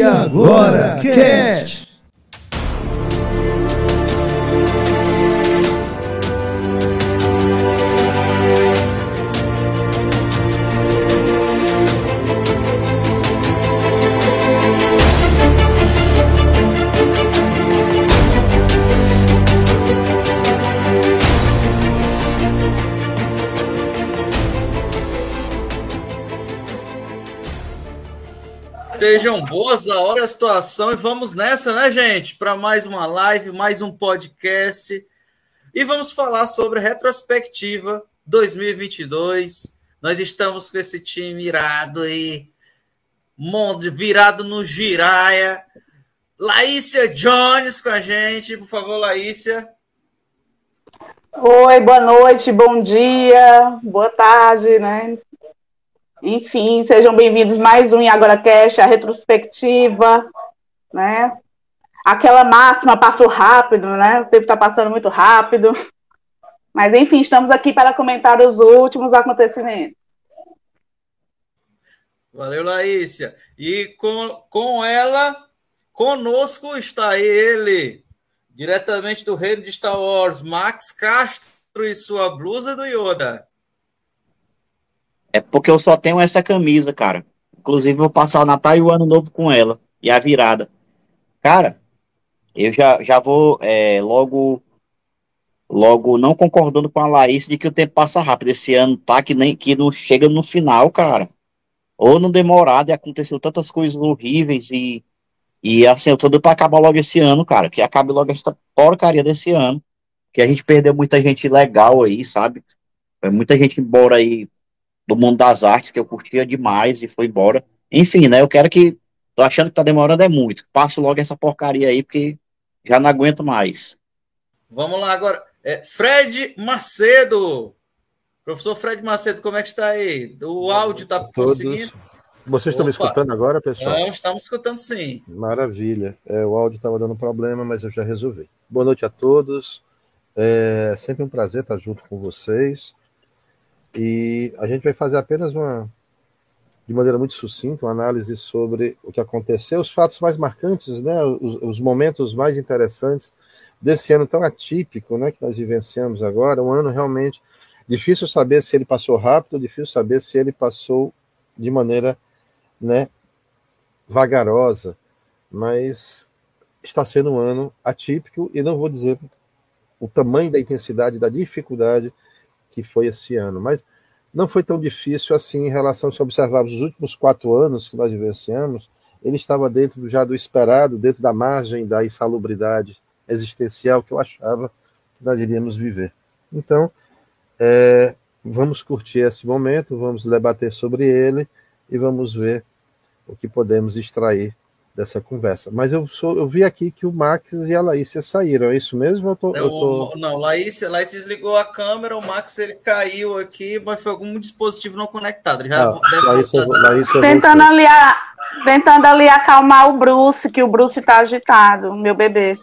E agora, Cast! Sejam boas a hora a situação e vamos nessa, né, gente? Para mais uma live, mais um podcast. E vamos falar sobre retrospectiva 2022. Nós estamos com esse time irado aí, virado no giraia. Laícia Jones com a gente, por favor, Laícia. Oi, boa noite, bom dia, boa tarde, né? Enfim, sejam bem-vindos mais um em Agora Cash, a retrospectiva, né? Aquela máxima passou rápido, né? O tempo está passando muito rápido. Mas, enfim, estamos aqui para comentar os últimos acontecimentos. Valeu, Laícia. E com, com ela, conosco está ele, diretamente do reino de Star Wars, Max Castro e sua blusa do Yoda. É porque eu só tenho essa camisa, cara. Inclusive, vou passar o Natal e o Ano Novo com ela. E a virada. Cara, eu já, já vou é, logo logo não concordando com a Laís de que o tempo passa rápido. Esse ano tá que nem que não chega no final, cara. Ou no demorado e aconteceu tantas coisas horríveis e e assim, eu tô pra acabar logo esse ano, cara. Que acabe logo essa porcaria desse ano. Que a gente perdeu muita gente legal aí, sabe? Muita gente embora aí do mundo das artes, que eu curtia demais e foi embora. Enfim, né? Eu quero que. Tô achando que tá demorando é muito. Passo logo essa porcaria aí, porque já não aguento mais. Vamos lá agora. É, Fred Macedo. Professor Fred Macedo, como é que está aí? O áudio está conseguindo? Vocês estão me escutando agora, pessoal? Não, estamos escutando sim. Maravilha. É, o áudio estava dando problema, mas eu já resolvi. Boa noite a todos. É sempre um prazer estar junto com vocês. E a gente vai fazer apenas uma, de maneira muito sucinta, uma análise sobre o que aconteceu, os fatos mais marcantes, né, os, os momentos mais interessantes desse ano tão atípico né, que nós vivenciamos agora. Um ano realmente difícil saber se ele passou rápido, difícil saber se ele passou de maneira né, vagarosa, mas está sendo um ano atípico e não vou dizer o tamanho da intensidade da dificuldade que foi esse ano. Mas não foi tão difícil assim em relação, se observarmos os últimos quatro anos que nós vivenciamos, ele estava dentro já do esperado, dentro da margem da insalubridade existencial que eu achava que nós iríamos viver. Então, é, vamos curtir esse momento, vamos debater sobre ele e vamos ver o que podemos extrair dessa conversa. Mas eu, sou, eu vi aqui que o Max e a Laísa saíram, é isso mesmo? Eu tô, eu tô... Não, Laís, Laís desligou a câmera, o Max ele caiu aqui, mas foi algum dispositivo não conectado. já ah, Laísa, Laísa tentando, ali, tentando ali acalmar o Bruce, que o Bruce está agitado, meu bebê.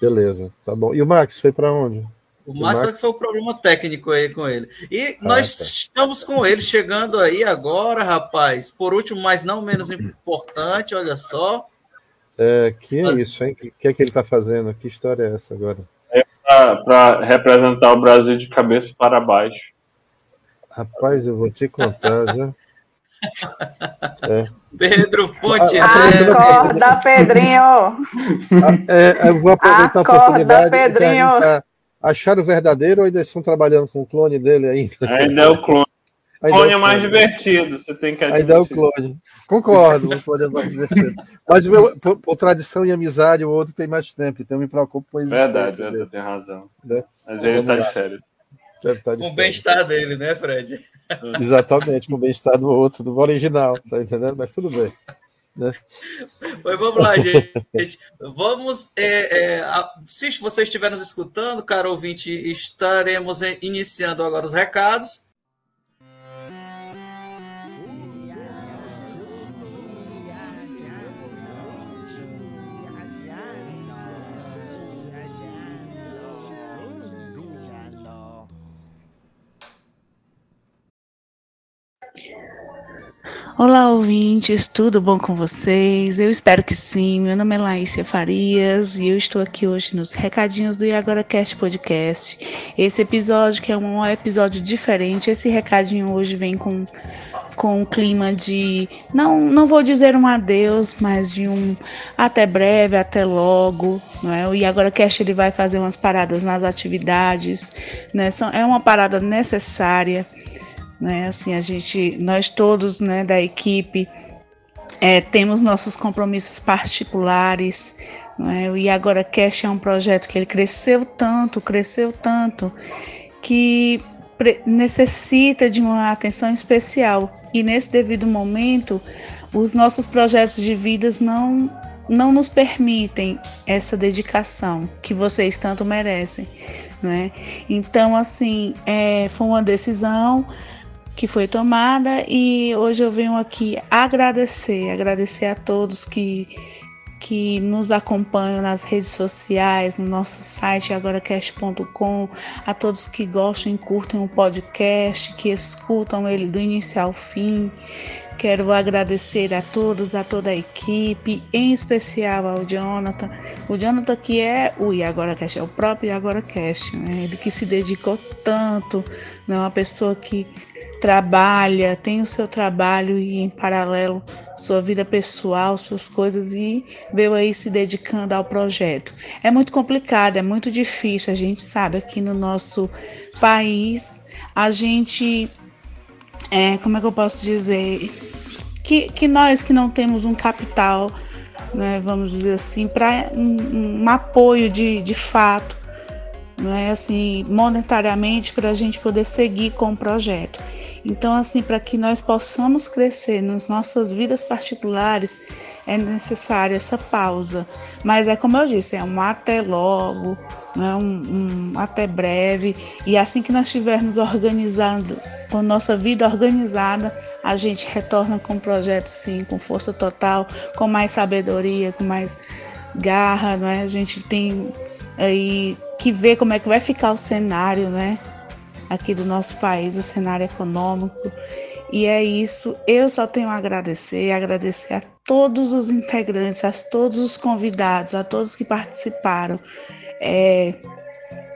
Beleza, tá bom. E o Max foi para onde? O Márcio Max... foi o problema técnico aí com ele. E ah, nós tá. estamos com ele chegando aí agora, rapaz. Por último, mas não menos importante, olha só. É, que é mas... isso, hein? O que é que ele está fazendo? Que história é essa agora? É para representar o Brasil de cabeça para baixo. Rapaz, eu vou te contar, já. É. Pedro Fonte. Acorda, Pedrinho. Ah, é, eu vou aproveitar Acorda, a oportunidade. Pedrinho acharam o verdadeiro ou ainda estão trabalhando com o clone dele ainda? Ainda é o clone. O clone é, o mais divertido, você tem que admitir. Ainda é o clone. Concordo, o clone é mais divertido. Mas meu, por, por, tradição e amizade, o outro tem mais tempo, então eu me preocupo com isso. Verdade, você tem razão. Né? Mas ele está de férias. Tá com o bem-estar dele, né, Fred? Exatamente, com o bem-estar do outro, do original, tá entendendo? Mas tudo bem. Mas vamos lá, gente. Vamos. É, é, se você estiver nos escutando, caro ouvinte, estaremos iniciando agora os recados. Olá, ouvintes, tudo bom com vocês? Eu espero que sim. Meu nome é Laícia Farias e eu estou aqui hoje nos recadinhos do Agora Cast Podcast. Esse episódio que é um episódio diferente. Esse recadinho hoje vem com com um clima de não não vou dizer um adeus, mas de um até breve, até logo, não é? O Agora Cast ele vai fazer umas paradas nas atividades, né? É uma parada necessária né? Assim, a gente, nós todos, né, da equipe, é, temos nossos compromissos particulares, não é? E agora Cash é um projeto que ele cresceu tanto, cresceu tanto, que necessita de uma atenção especial. E nesse devido momento, os nossos projetos de vidas não não nos permitem essa dedicação que vocês tanto merecem, não é? Então, assim, é, foi uma decisão que foi tomada e hoje eu venho aqui agradecer, agradecer a todos que que nos acompanham nas redes sociais, no nosso site agoracast.com, a todos que gostam e curtem o podcast, que escutam ele do início ao fim. Quero agradecer a todos, a toda a equipe, em especial ao Jonathan. O Jonathan que é o IagoraCast, é o próprio IagoraCast, né? ele que se dedicou tanto, né? uma pessoa que trabalha, tem o seu trabalho e em paralelo sua vida pessoal, suas coisas e veio aí se dedicando ao projeto. É muito complicado, é muito difícil, a gente sabe aqui no nosso país, a gente é, como é que eu posso dizer que, que nós que não temos um capital, né, vamos dizer assim, para um, um apoio de, de fato, não é assim, monetariamente para a gente poder seguir com o projeto. Então, assim, para que nós possamos crescer nas nossas vidas particulares, é necessário essa pausa. Mas é como eu disse, é um até logo, né? um, um até breve. E assim que nós estivermos organizando, com nossa vida organizada, a gente retorna com o projeto sim, com força total, com mais sabedoria, com mais garra, não é? A gente tem aí que ver como é que vai ficar o cenário, né? aqui do nosso país, o cenário econômico. E é isso, eu só tenho a agradecer, agradecer a todos os integrantes, a todos os convidados, a todos que participaram. É,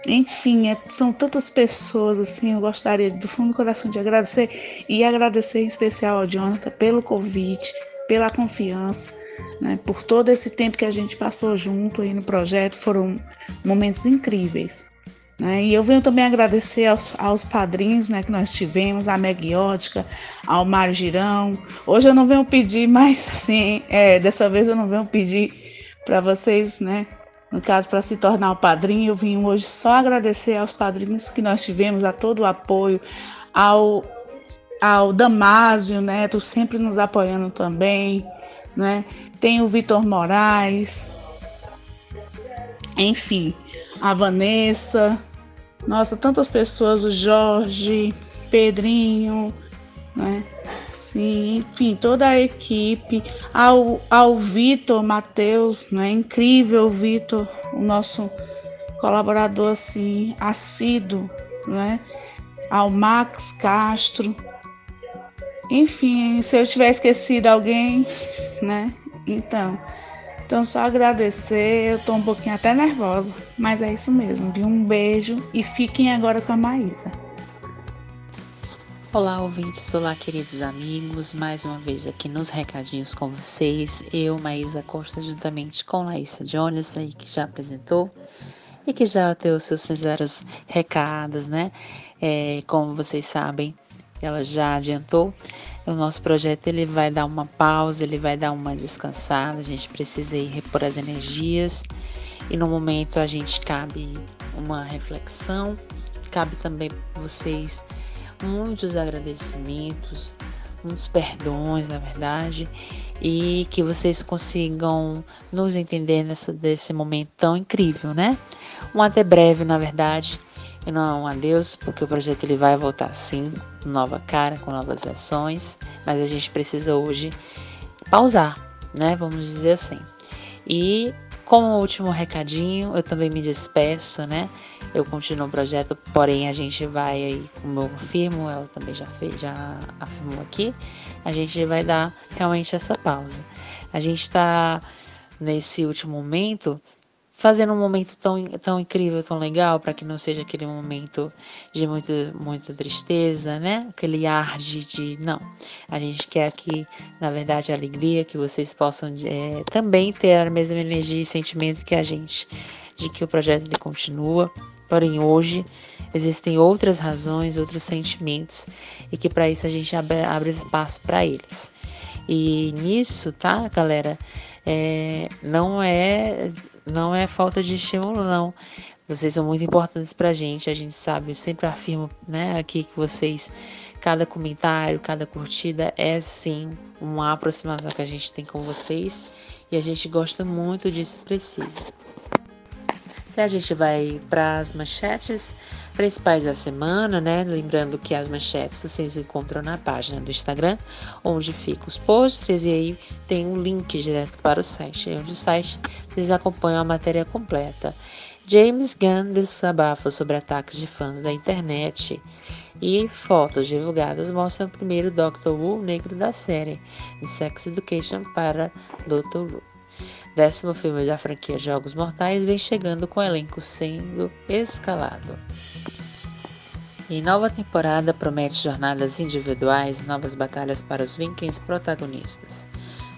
enfim, é, são tantas pessoas assim, eu gostaria do fundo do coração de agradecer e agradecer em especial ao Jonathan pelo convite, pela confiança, né, por todo esse tempo que a gente passou junto aí no projeto, foram momentos incríveis. Né? E eu venho também agradecer aos, aos padrinhos né, que nós tivemos, a Megiótica, ao Mário Girão. Hoje eu não venho pedir, mas assim, é, dessa vez eu não venho pedir para vocês, né? No caso, para se tornar o padrinho, eu vim hoje só agradecer aos padrinhos que nós tivemos, a todo o apoio, ao, ao Damásio Neto, sempre nos apoiando também, né? Tem o Vitor Moraes, enfim, a Vanessa, nossa, tantas pessoas, o Jorge, Pedrinho, né? Sim, enfim, toda a equipe, ao, ao Vitor Matheus, né? Incrível, Vitor, o nosso colaborador assim, assíduo, né? Ao Max Castro. Enfim, se eu tiver esquecido alguém, né? Então, então, só agradecer, eu tô um pouquinho até nervosa, mas é isso mesmo, viu? Um beijo e fiquem agora com a Maísa. Olá, ouvintes, olá, queridos amigos, mais uma vez aqui nos recadinhos com vocês. Eu, Maísa Costa, juntamente com Laísa Jones, aí que já apresentou e que já deu seus sinceros recados, né? É, como vocês sabem, ela já adiantou, o nosso projeto ele vai dar uma pausa, ele vai dar uma descansada, a gente precisa ir repor as energias. E no momento a gente cabe uma reflexão, cabe também vocês muitos agradecimentos, muitos perdões, na verdade, e que vocês consigam nos entender nessa desse momento tão incrível, né? Um até breve, na verdade, e não adeus, porque o projeto ele vai voltar sim, nova cara, com novas ações, mas a gente precisa hoje pausar, né? Vamos dizer assim. E Como último recadinho, eu também me despeço, né? Eu continuo o projeto, porém a gente vai aí, como eu afirmo, ela também já fez, já afirmou aqui, a gente vai dar realmente essa pausa. A gente está nesse último momento fazendo um momento tão, tão incrível, tão legal, para que não seja aquele momento de muito, muita tristeza, né? Aquele ar de, de, Não. A gente quer que, na verdade, alegria, que vocês possam é, também ter a mesma energia e sentimento que a gente, de que o projeto ele continua. Porém, hoje existem outras razões, outros sentimentos, e que para isso a gente abre, abre espaço para eles. E nisso, tá, galera? É, não é não é falta de estímulo, não. Vocês são muito importantes pra gente, a gente sabe, eu sempre afirmo, né, aqui que vocês, cada comentário, cada curtida é sim uma aproximação que a gente tem com vocês e a gente gosta muito disso, precisa. Se a gente vai para as manchetes principais da semana, né? Lembrando que as manchetes vocês encontram na página do Instagram, onde ficam os posts, e aí tem um link direto para o site, onde o site vocês acompanham a matéria completa. James Gunn desabafa sobre ataques de fãs da internet. E fotos divulgadas mostram o primeiro Doctor Who negro da série, de Sex Education para Dr. Who décimo filme da franquia Jogos Mortais, vem chegando com o elenco sendo escalado. E nova temporada promete jornadas individuais e novas batalhas para os Vikings protagonistas.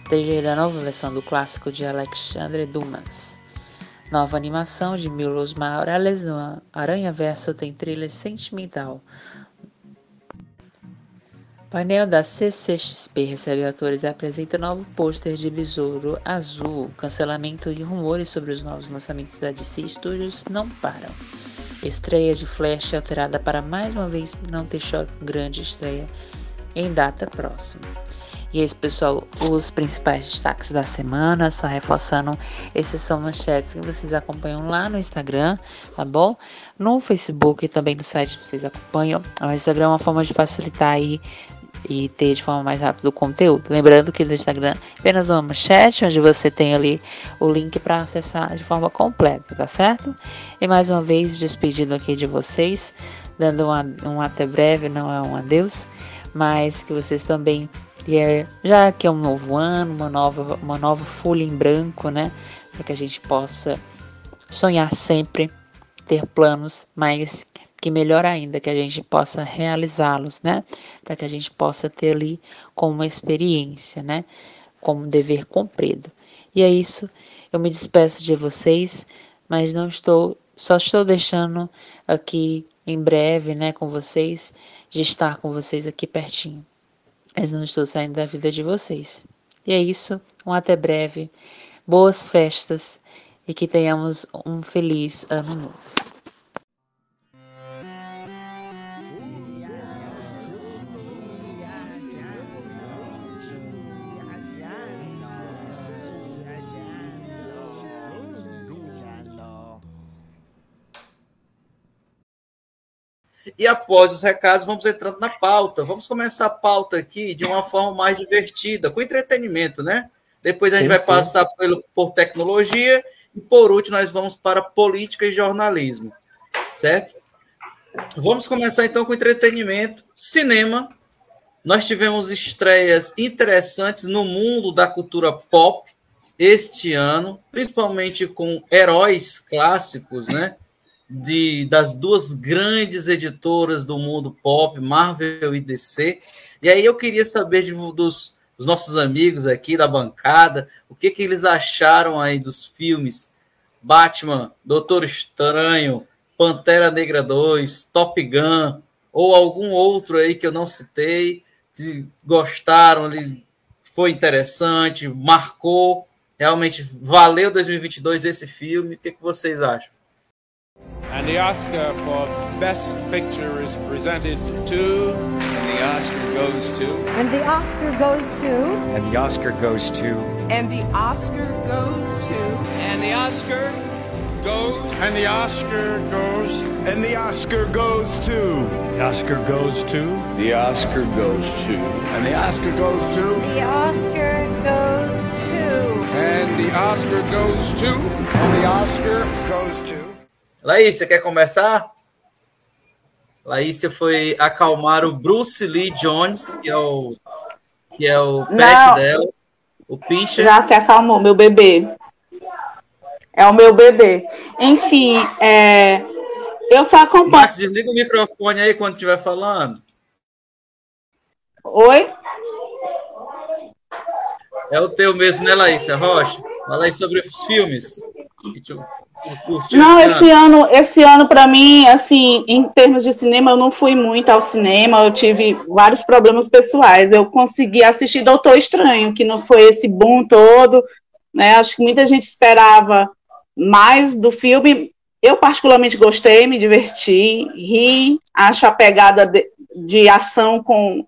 Trailer da nova versão do clássico de Alexandre Dumas. Nova animação de Milos Morales no Aranha Verso tem trilha sentimental, painel da CCXP recebe atores e apresenta novo pôster de Besouro Azul. Cancelamento e rumores sobre os novos lançamentos da DC Studios não param. Estreia de Flash alterada para mais uma vez não ter choque grande estreia em data próxima. E esse pessoal, os principais destaques da semana, só reforçando, esses são manchetes que vocês acompanham lá no Instagram, tá bom? No Facebook e também no site vocês acompanham. O Instagram é uma forma de facilitar aí e ter de forma mais rápida o conteúdo. Lembrando que no Instagram apenas uma chat, onde você tem ali o link para acessar de forma completa, tá certo? E mais uma vez, despedindo aqui de vocês, dando um, um até breve, não é um adeus, mas que vocês também, é, já que é um novo ano, uma nova, uma nova folha em branco, né? Para que a gente possa sonhar sempre, ter planos, mas que melhor ainda que a gente possa realizá-los, né? Para que a gente possa ter ali como uma experiência, né? Como um dever cumprido. E é isso. Eu me despeço de vocês, mas não estou, só estou deixando aqui em breve, né, com vocês, de estar com vocês aqui pertinho. Mas não estou saindo da vida de vocês. E é isso. Um até breve. Boas festas e que tenhamos um feliz ano novo. E após os recados, vamos entrando na pauta. Vamos começar a pauta aqui de uma forma mais divertida, com entretenimento, né? Depois a gente sim, vai sim. passar pelo, por tecnologia e por último nós vamos para política e jornalismo, certo? Vamos começar então com entretenimento, cinema. Nós tivemos estreias interessantes no mundo da cultura pop este ano, principalmente com heróis clássicos, né? De, das duas grandes editoras do mundo pop, Marvel e DC. E aí eu queria saber de, dos, dos, nossos amigos aqui da bancada, o que, que eles acharam aí dos filmes Batman, Doutor Estranho, Pantera Negra 2, Top Gun, ou algum outro aí que eu não citei, se gostaram, foi interessante, marcou, realmente valeu 2022 esse filme, o que, que vocês acham? And the Oscar for Best Picture is presented to. And the Oscar goes to. And the Oscar goes to. And the Oscar goes to. And the Oscar goes to. And the Oscar goes. And the Oscar goes. And the Oscar goes to. The Oscar goes to. The Oscar goes to. And the Oscar goes to. The Oscar goes to. And the the Oscar goes to. And the Oscar goes to. Laís, você quer começar? Laís foi acalmar o Bruce Lee Jones, que é o, que é o pet Não. dela, o Pincher. Já se acalmou, meu bebê. É o meu bebê. Enfim, é, eu só acompanho. Max, desliga o microfone aí quando estiver falando. Oi? É o teu mesmo, né, Laísa Rocha? Fala aí sobre os filmes. Não, esse esse ano, esse ano para mim, assim, em termos de cinema, eu não fui muito ao cinema, eu tive vários problemas pessoais. Eu consegui assistir Doutor Estranho, que não foi esse boom todo, né? Acho que muita gente esperava mais do filme. Eu particularmente gostei, me diverti, ri, acho a pegada de, de ação com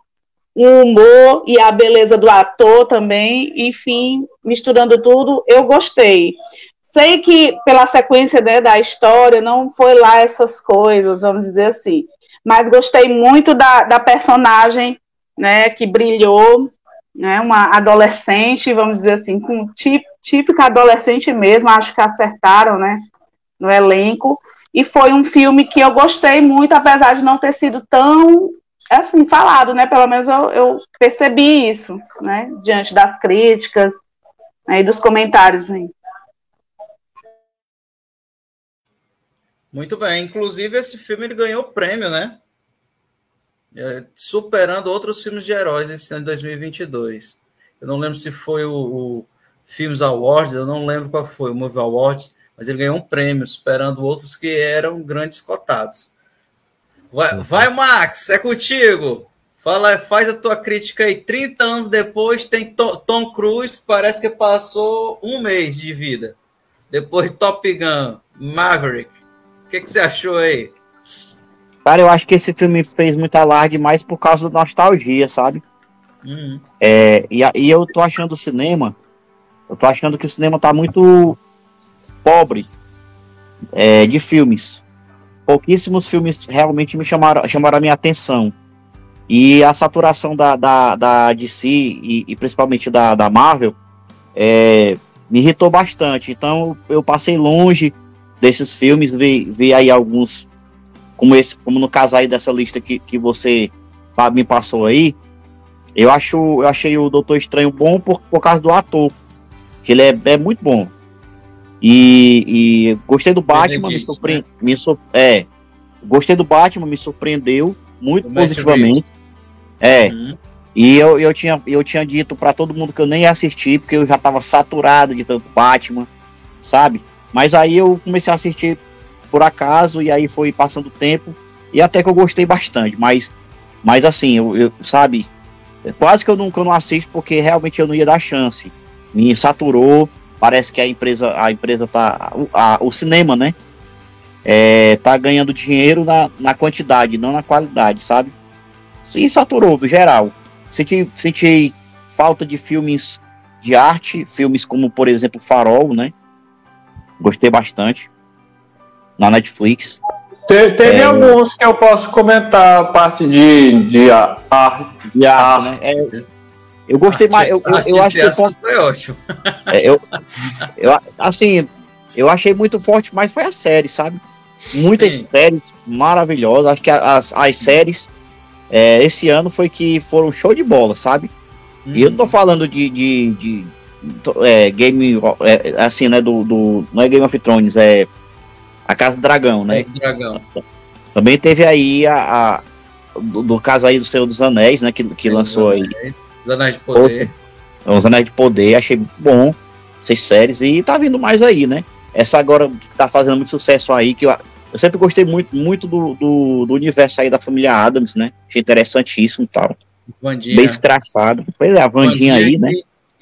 o humor e a beleza do ator também, enfim, misturando tudo, eu gostei. Sei que pela sequência né, da história não foi lá essas coisas, vamos dizer assim, mas gostei muito da, da personagem né, que brilhou, né, uma adolescente, vamos dizer assim, com tí- típica adolescente mesmo, acho que acertaram né, no elenco, e foi um filme que eu gostei muito, apesar de não ter sido tão assim, falado, né? Pelo menos eu, eu percebi isso, né? Diante das críticas né, e dos comentários. Hein? Muito bem. Inclusive, esse filme ele ganhou prêmio, né? É, superando outros filmes de heróis esse ano de 2022. Eu não lembro se foi o, o Films Awards, eu não lembro qual foi, o Movie Awards, mas ele ganhou um prêmio, superando outros que eram grandes cotados. Vai, vai, Max, é contigo. Fala, faz a tua crítica aí. 30 anos depois tem To- Tom Cruise, parece que passou um mês de vida. Depois Top Gun, Maverick. O que, que você achou aí? Cara, eu acho que esse filme fez muito alarde mais por causa da nostalgia, sabe? Uhum. É, e, e eu tô achando o cinema, eu tô achando que o cinema tá muito pobre é, de filmes. Pouquíssimos filmes realmente me chamaram, chamaram a minha atenção. E a saturação da, da, da DC e, e principalmente da, da Marvel é, me irritou bastante. Então eu passei longe desses filmes, vi, vi aí alguns, como esse, como no caso aí dessa lista que, que você me passou aí. Eu acho, eu achei o Doutor Estranho bom por, por causa do ator, que ele é, é muito bom. E, e gostei do Batman, me Benedict, surpre... me sur- é, gostei do Batman, me surpreendeu muito Do positivamente. É. Uhum. E eu, eu, tinha, eu tinha dito pra todo mundo que eu nem ia assistir, porque eu já tava saturado de tanto Batman, sabe? Mas aí eu comecei a assistir por acaso, e aí foi passando o tempo, e até que eu gostei bastante. Mas, mas assim, eu, eu- sabe? Quase que eu eu não assisto, porque realmente eu não ia dar chance. Me saturou, parece que a empresa, a empresa tá. O, a- o cinema, né? É, tá ganhando dinheiro na, na quantidade, não na qualidade, sabe? Se saturou, no geral. Senti, senti falta de filmes de arte, filmes como, por exemplo, Farol, né? Gostei bastante. Na Netflix. Te- teve É. alguns que eu posso comentar a parte de, de a- arte. De arte, né? É, eu gostei mais. Eu, eu, eu acho que foi ótimo. É, eu, eu, assim, eu achei muito forte, mas foi a série, sabe? Muitas Sim. séries maravilhosas. Acho que as, as séries é, esse ano foi que foram show de bola, sabe? E eu não tô falando de, de, de, é, game, é, assim, né? Do, do, não é Game of Thrones, é a Casa do Dragão, né? Esse dragão. Também teve aí a, a- do, do caso aí do Senhor dos Anéis, né? Que, que lançou aí Os Anéis de Poder. os Anéis de Poder, achei bom essas séries e tá vindo mais aí, né? Essa agora que tá fazendo muito sucesso aí, que eu, eu sempre gostei muito, muito do, do, do universo aí da família Adams, né? Achei interessantíssimo e tal. Vandinha. Bem escrachado. Pois é, a Vandinha aí, né?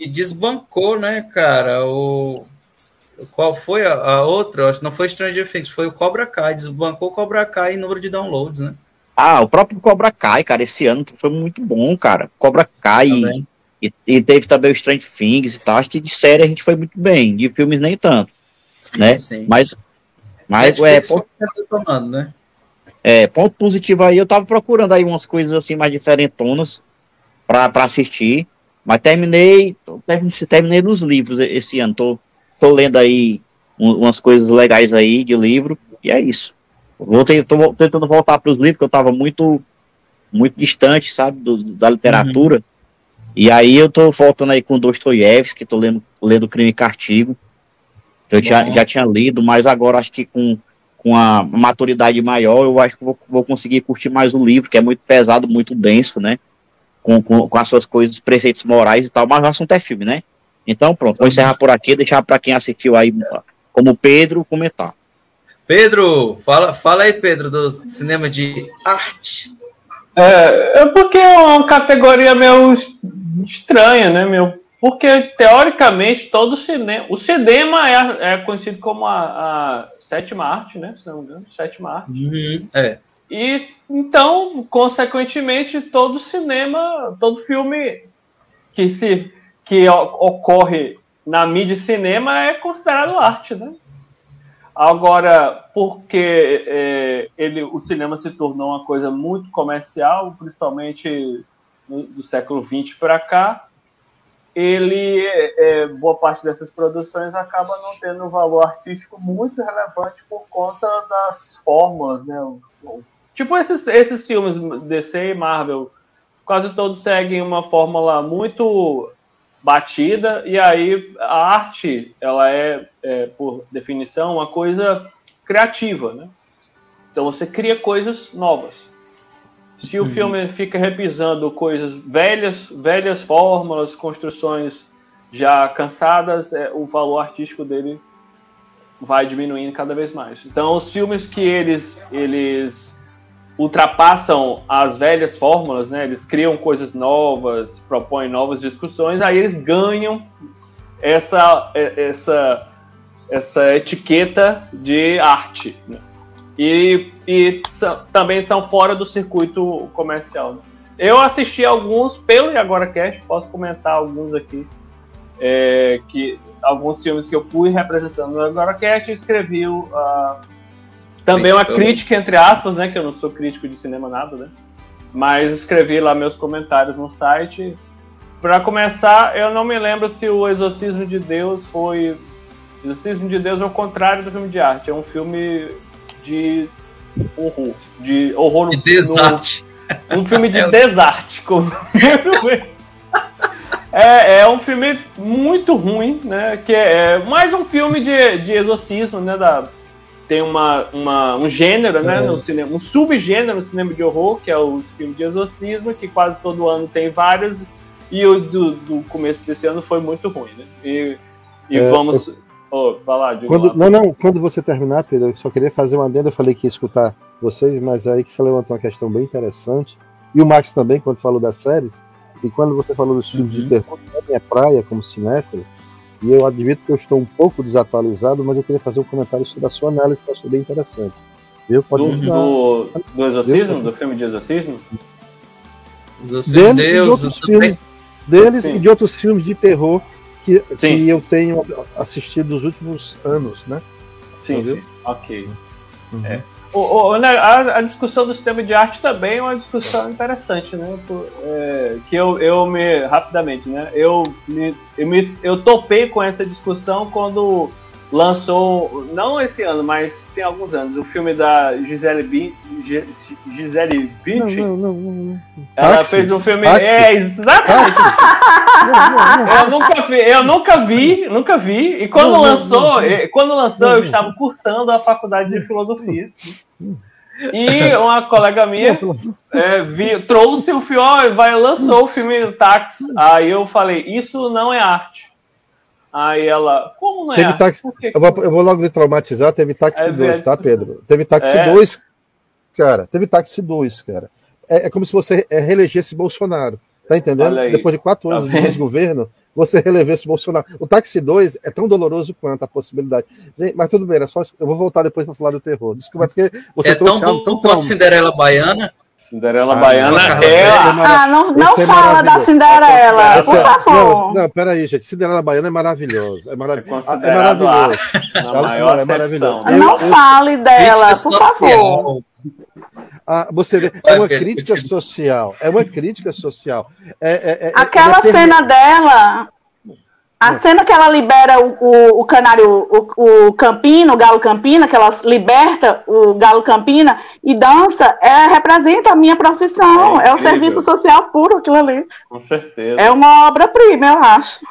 E, e desbancou, né, cara? O. Qual foi a, a outra? Acho que não foi Stranger Things, foi o Cobra Kai. Desbancou o Cobra Kai em número de downloads, né? Ah, o próprio Cobra Kai, cara, esse ano foi muito bom, cara. Cobra Kai Também. e, e teve também o Strange Things e tal. Acho que de série a gente foi muito bem, de filmes nem tanto, né? sim. Mas, mas é, ponto, foi retomando, né? é, ponto positivo aí, eu tava procurando aí umas coisas assim mais diferentonas pra assistir, mas terminei, terminei, nos livros esse ano, tô, tô lendo aí um, umas coisas legais aí de livro, e é isso. Voltei, tô tentando voltar para os livros, porque eu estava muito, muito distante, sabe, do, da literatura. Uhum. E aí eu tô voltando aí com Dostoiévski, tô lendo, lendo Crime e Castigo. Eu já, já tinha lido, mas agora acho que com, com a maturidade maior, eu acho que vou, vou conseguir curtir mais o livro, que é muito pesado, muito denso, né? Com, com, com as suas coisas, preceitos morais e tal, mas o assunto é filme, né? Então pronto, vou encerrar por aqui, deixar para quem assistiu aí, como Pedro, comentar. Pedro, fala, fala aí, Pedro, do cinema de arte. É, é porque é uma categoria meio estranha, né, meu? Porque teoricamente todo cinema, o cinema é, é conhecido como a, a, sétima arte, né? Se não me engano, sétima arte. Uhum, é. E então, consequentemente, todo cinema, todo filme que se que ocorre na mídia cinema é considerado arte, né? Agora, porque é, ele, o cinema se tornou uma coisa muito comercial, principalmente no, do século XX para cá, ele, é, boa parte dessas produções acaba não tendo um valor artístico muito relevante por conta das fórmulas, né? Tipo esses, esses filmes DC e Marvel, quase todos seguem uma fórmula muito batida e aí a arte ela é, é, por definição uma coisa criativa né? Então você cria coisas novas. Se o uhum. filme fica repisando coisas velhas velhas fórmulas construções já cansadas é, o valor artístico dele vai diminuindo cada vez mais. Então os filmes que eles eles ultrapassam as velhas fórmulas, né? Eles criam coisas novas, propõem novas discussões, aí eles ganham essa essa essa etiqueta de arte, né? E, e são, também são fora do circuito comercial. Né? Eu assisti alguns pelo e agora posso comentar alguns aqui, é, que alguns filmes que eu fui representando no agora Cast, escrevi uh, também uma crítica, entre aspas, né? Que eu não sou crítico de cinema nada, né? Mas escrevi lá meus comentários no site. Para começar, eu não me lembro se o Exorcismo de Deus foi. Exorcismo de Deus é o contrário do filme de arte. É um filme de horror. De horror de desarte. Um filme de é. desarte. Como... é, é um filme muito ruim, né? Que é mais um filme de, de exorcismo, né? Da tem uma, uma, um gênero, né, é. no cinema, um subgênero no cinema de horror, que é os filmes de exorcismo, que quase todo ano tem vários, e o do, do começo desse ano foi muito ruim, né? E, e é, vamos. Eu... Oh, vai lá, quando, Não, não, quando você terminar, Pedro, eu só queria fazer uma adenda, eu falei que ia escutar vocês, mas aí que você levantou uma questão bem interessante, e o Max também, quando falou das séries, e quando você falou dos filmes uhum. de terror, é minha praia como cinéfilo, e eu admito que eu estou um pouco desatualizado, mas eu queria fazer um comentário sobre a sua análise, que eu achei bem interessante. Viu? Pode do, do, do exorcismo? Viu? Do filme de exorcismo? Deles, Deus, de outros filmes, deles e de outros filmes de terror que, que eu tenho assistido nos últimos anos, né? Sim, viu? ok. Uhum. É. O, o, né, a, a, discussão do sistema de arte também é uma discussão interessante, né? Por, é, que eu, eu me rapidamente, né? Eu me, eu me eu topei com essa discussão quando lançou, não esse ano, mas tem alguns anos, o filme da Gisele, B, Gisele Bündchen. Não, não, não, não. Ela táxi, fez um filme. Táxi. É, exatamente. eu, nunca vi, eu nunca vi, nunca vi. E quando lançou, não, quando lançou, eu estava cursando a faculdade de filosofia. E uma colega minha é, vi, trouxe o filme, vai lançou o filme Táxi. Aí eu falei, isso não é arte. Aí ela, como não é? Teve táxi, eu, vou, eu, vou, logo lhe traumatizar, teve táxi é 2, tá, Pedro? Teve táxi é. 2, cara. Teve táxi 2, cara. É, é, como se você é, reelegesse Bolsonaro. Tá entendendo? Depois de quatro anos tá de desgoverno, você relevesse Bolsonaro. O táxi 2 é tão doloroso quanto a possibilidade. Gente, mas tudo bem, era só, eu vou voltar depois para falar do terror. Desculpa, porque você é tão bom tão quanto Cinderela Baiana. Cinderela ah, Baiana é. Ah, não, não é fala da Cinderela, esse por é- favor. Não, não, peraí, gente. Cinderela Baiana é maravilhoso. É, marav é, é maravilhoso. Ela, não, é maravilhoso. Não eu, fale dela, por favor. Ah, você vê, é uma crítica social. É uma crítica social. É, é, Aquela cena dela A cena que ela libera o, o, o canário, o, o campino, o galo campina, que ela liberta o galo campina e dança, é, representa a minha profissão. É, é o serviço social puro aquilo ali. Com certeza. É uma obra-prima, eu acho.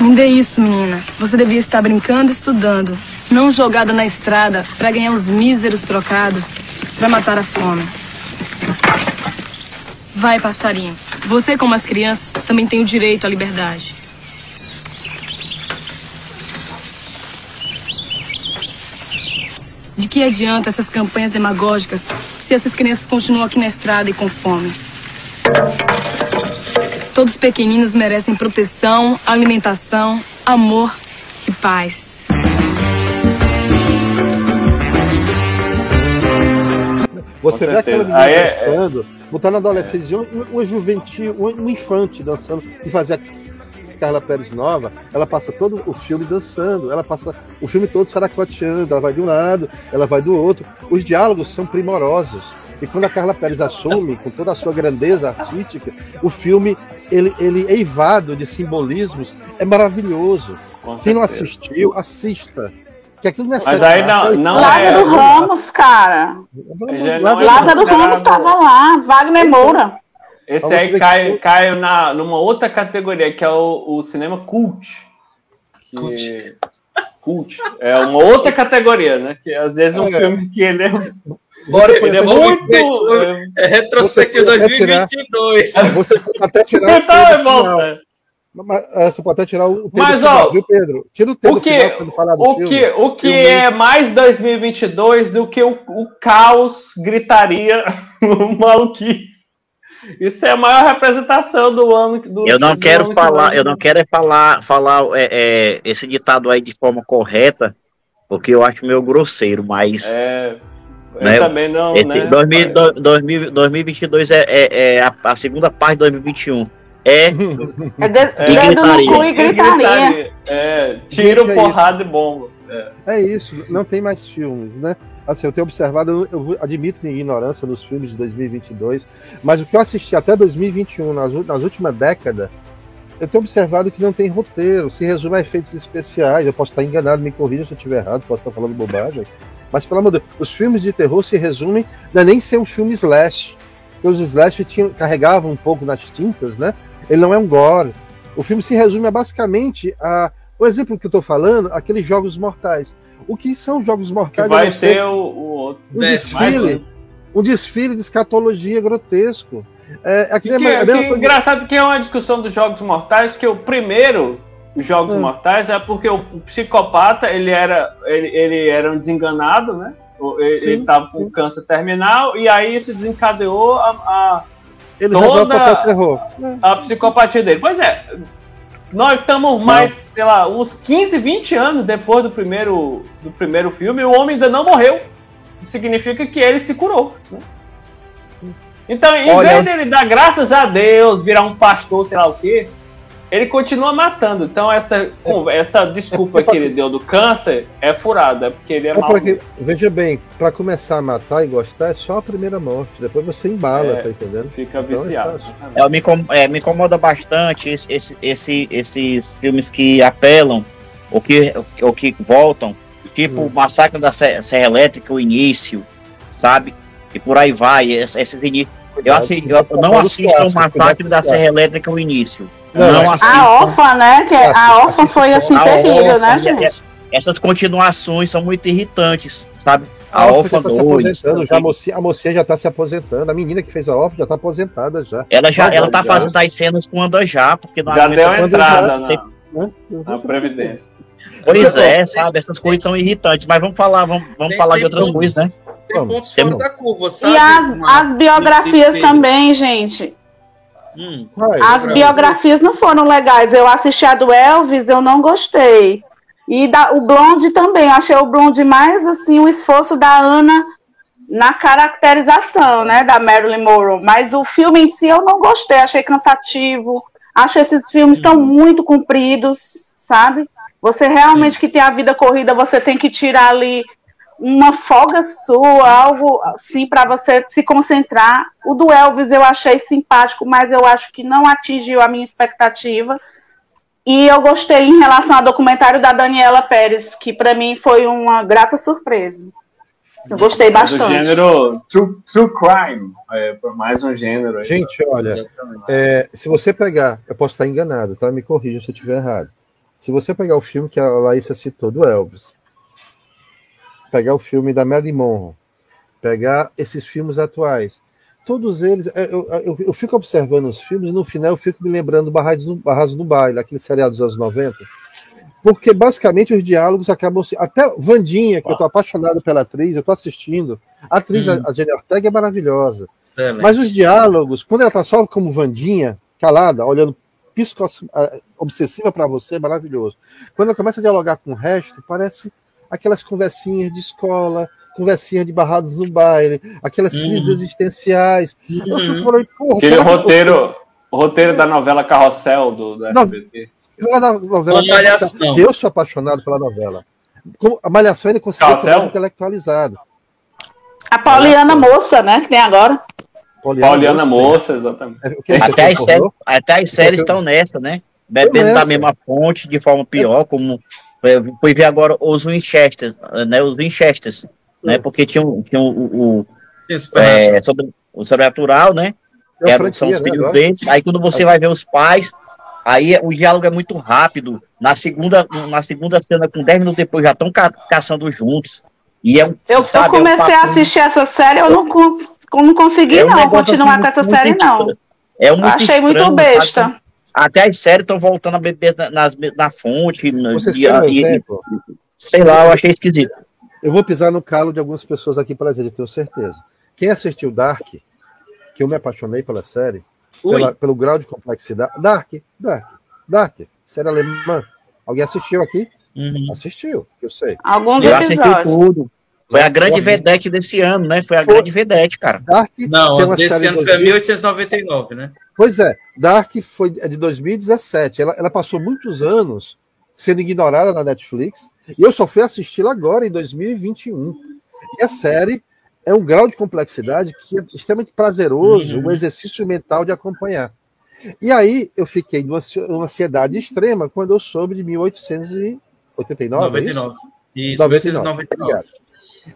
Não dê isso, menina. Você devia estar brincando e estudando, não jogada na estrada para ganhar os míseros trocados para matar a fome. Vai, passarinho. Você, como as crianças, também tem o direito à liberdade. De que adianta essas campanhas demagógicas se essas crianças continuam aqui na estrada e com fome? Todos os pequeninos merecem proteção, alimentação, amor e paz. Você vê aquela menina é, dançando, é botar na adolescência, um, um juventil, um, um infante dançando, e fazer a Carla Pérez nova, ela passa todo o filme dançando, ela passa o filme todo saracoteando, ela vai de um lado, ela vai do outro. Os diálogos são primorosos. E quando a Carla Pérez assume, com toda a sua grandeza artística, o filme, ele, ele é eivado de simbolismos, é maravilhoso. Quem não assistiu, assista. Que aquilo não é Mas aí não, não Lázaro é, Ramos, cara. Lázaro, Lázaro Ramos estava lá, Wagner Moura. Esse aí cai, cai na, numa outra categoria, que é o, o cinema cult. Que... Cult. Cult. É uma outra categoria, né? Que às vezes um é. filme que ele é. Bora, ele é muito. É, é retrospectivo 2022. Você até tirar. Então, é volta. Mas, é, você pode até tirar o tempo Mas, final, ó, viu, Pedro? Tira o tempo o que, final quando falar do o filme. Que, o que filme. é mais 2022 do que o, o caos, gritaria, maluquice. Isso é a maior representação do ano. Do, eu não quero falar, eu não quero é falar, falar é, é, esse ditado aí de forma correta, porque eu acho meio grosseiro, mas. É, eu né, também não. Esse, né, 2000, 2000, 2022 é, é, é a, a, segunda parte de 2021. É. É, de, e gritaria. E gritaria. É, tiro, porrada e bomba. É. é isso, não tem mais filmes, né? Assim, eu tenho observado, eu admito minha ignorância nos filmes de 2022, mas o que eu assisti até 2021, nas, nas últimas décadas, eu tenho observado que não tem roteiro, se resume a efeitos especiais. Eu posso estar enganado, me corrija se eu estiver errado, posso estar falando bobagem. Mas, pelo amor de Deus, os filmes de terror se resumem, não é nem ser um filme slash. Os slash tinham, carregavam um pouco nas tintas, né? Ele não é um gore. O filme se resume a, basicamente a. O exemplo que eu estou falando, aqueles jogos mortais. O que são jogos mortais? Que vai ser o, o um desfile, um desfile de escatologia grotesco. É, aqui é, que, é, que engraçado que é uma discussão dos jogos mortais que o primeiro os jogos é. mortais é porque o, o, psicopata ele era ele, ele era um desenganado, né? Ele estava com câncer terminal e aí isso desencadeou a, a ele toda a psicopatia dele. Pois é, nós estamos mais, sei lá, uns 15, 20 anos depois do primeiro, do primeiro filme e o homem ainda não morreu. Significa que ele se curou. Né? Então, em Olha, vez dele dar graças a Deus, virar um pastor, sei lá o quê, ele continua matando. Então, essa, essa desculpa é, que ele deu do câncer é furada, é porque ele é, é mal. Veja bem, para começar a matar e gostar é só a primeira morte, depois você embala, é, tá entendendo? Fica então, viciado. É, me, é, me incomoda bastante esse, esse, esse, esses filmes que apelam, ou que, ou que voltam, tipo hum. Massacre da Serra Elétrica, o início, sabe? E por aí vai, esses inícios. Eu, assim, eu não assisto o Massacre da Serra Elétrica, o início não, não a órfã, né? Que a órfã foi assim terrível, né, gente? Essas continuações são muito irritantes, sabe? A, a órfã tá se aposentando, já a mocinha, a mocinha já tá se aposentando. A menina que fez a órfã já tá aposentada já. Ela já, ela tá fazendo as cenas com anda já, porque não Já deu a entrada na, tem... na Previdência. Pois é, sabe? Essas coisas são irritantes. Mas vamos falar, vamos, vamos tem, falar tem de outras pontos, coisas, né? Tem pontos fora da curva, sabe? E as, as biografias também, gente. Hum, As biografias não foram legais. Eu assisti a do Elvis, eu não gostei. E da, o Blonde também. Achei o Blonde mais assim o esforço da Ana na caracterização, né, da Marilyn Monroe. Mas o filme em si eu não gostei. Achei cansativo. Acho esses filmes tão hum. muito compridos, sabe? Você realmente que tem a vida corrida, você tem que tirar ali uma folga sua, algo assim para você se concentrar. O do Elvis eu achei simpático, mas eu acho que não atingiu a minha expectativa. E eu gostei em relação ao documentário da Daniela Pérez, que para mim foi uma grata surpresa. Eu gostei bastante. Do gênero true, true crime, é, por mais um gênero. Aí. Gente, olha, é, se você pegar, eu posso estar enganado, tá? Me corrija se eu estiver errado. Se você pegar o filme que a Laísa citou do Elvis, pegar o filme da Marilyn Monroe, pegar esses filmes atuais, todos eles, é, eu, eu, eu, fico observando os filmes e no final eu fico me lembrando Barrados no, Barrados no Baile, aquele seriado dos anos 90, porque basicamente os diálogos acabam se. Até Vandinha, que eu tô apaixonado pela atriz, eu tô assistindo. A atriz, hum. a Jenny Ortega, é maravilhosa. Excelente. Mas os diálogos, quando ela tá só como Vandinha, calada, olhando pisco, obsessiva para você, é maravilhoso. Quando ela começa a dialogar com o resto, parece aquelas conversinhas de escola, conversinhas de barrados no baile, aquelas hum. crises existenciais. Hum. Eu falando, porra, Aquele roteiro, o roteiro da novela Carrossel do, do SBT. Pela novela Malhação. Eu sou apaixonado pela novela. Como a Malhação ele conseguiu ser mais intelectualizado. A Pauliana Moça, né? Que tem agora. Pauliana, Pauliana Moça, Moça exatamente. É, até, as séries, até as séries estão nessa, né? Bebendo da mesma fonte, de forma pior, como fui ver agora os Winchesters, né? Os Winchesters, né? Porque tinha, tinha o, o, o Sim, é, sobre, o sobrenatural, né? Que era, são os né, filhos deles. Aí quando você vai ver os pais, Aí o diálogo é muito rápido. Na segunda, na segunda cena, com 10 minutos depois, já estão ca caçando juntos. E é um, eu, sabe, eu comecei é um a assistir essa série, eu não, cons não consegui é um não continuar com essa série, não. É um achei estranho, muito besta. Sabe? Até as séries estão voltando a beber na, nas, na fonte. Vocês e, um e? Sei lá, eu achei esquisito. Eu vou pisar no calo de algumas pessoas aqui para dizer, eu tenho certeza. Quem assistiu Dark, que eu me apaixonei pela série, pela, pelo grau de complexidade. Dark, Dark, Dark, série alemã. Alguém assistiu aqui? Uhum. Assistiu, eu sei. Alguns eu episódios. tudo. Foi a grande vedete desse ano, né? Foi a foi. grande vedete, cara. Dark, Não, desse ano foi 1899, né? Pois é, Dark foi é de 2017. Ela, ela passou muitos anos sendo ignorada na Netflix. E eu só fui assisti-la agora, em 2021. E a série é um grau de complexidade que é extremamente prazeroso, uhum. um exercício mental de acompanhar. E aí eu fiquei numa ansiedade extrema quando eu soube de 1889. 99. Isso, 99. 1999.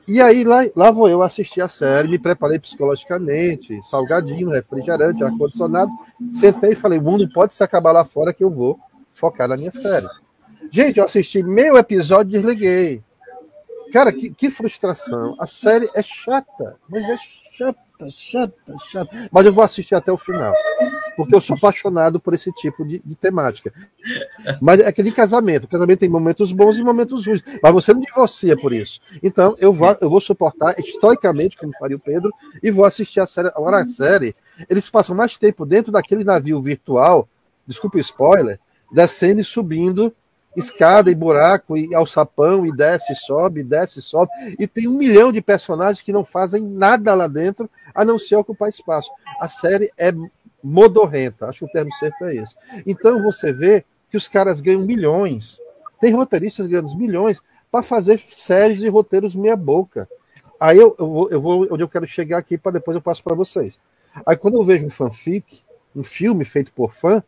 E aí lá, lá vou eu assistir a série, me preparei psicologicamente, salgadinho, refrigerante, ar-condicionado, sentei e falei: o mundo pode se acabar lá fora que eu vou focar na minha série. Gente, eu assisti meio episódio e desliguei. Cara, que, que frustração. A série é chata, mas é chata, chata, chata. Mas eu vou assistir até o final. Porque eu sou apaixonado por esse tipo de, de temática. Mas é aquele casamento. O casamento tem momentos bons e momentos ruins. Mas você não divorcia por isso. Então, eu vou, eu vou suportar estoicamente, como faria o Pedro, e vou assistir a série. Agora, a série, eles passam mais tempo dentro daquele navio virtual, desculpa o spoiler, descendo e subindo escada e buraco e alçapão e desce, sobe, desce, sobe. E tem um milhão de personagens que não fazem nada lá dentro a não ser ocupar espaço. A série é modorrenta, acho que o termo certo é esse. Então você vê que os caras ganham milhões. Tem roteiristas ganhando milhões para fazer séries e roteiros meia boca. Aí eu, eu, eu vou onde eu quero chegar aqui para depois eu passo para vocês. Aí quando eu vejo um fanfic, um filme feito por fã,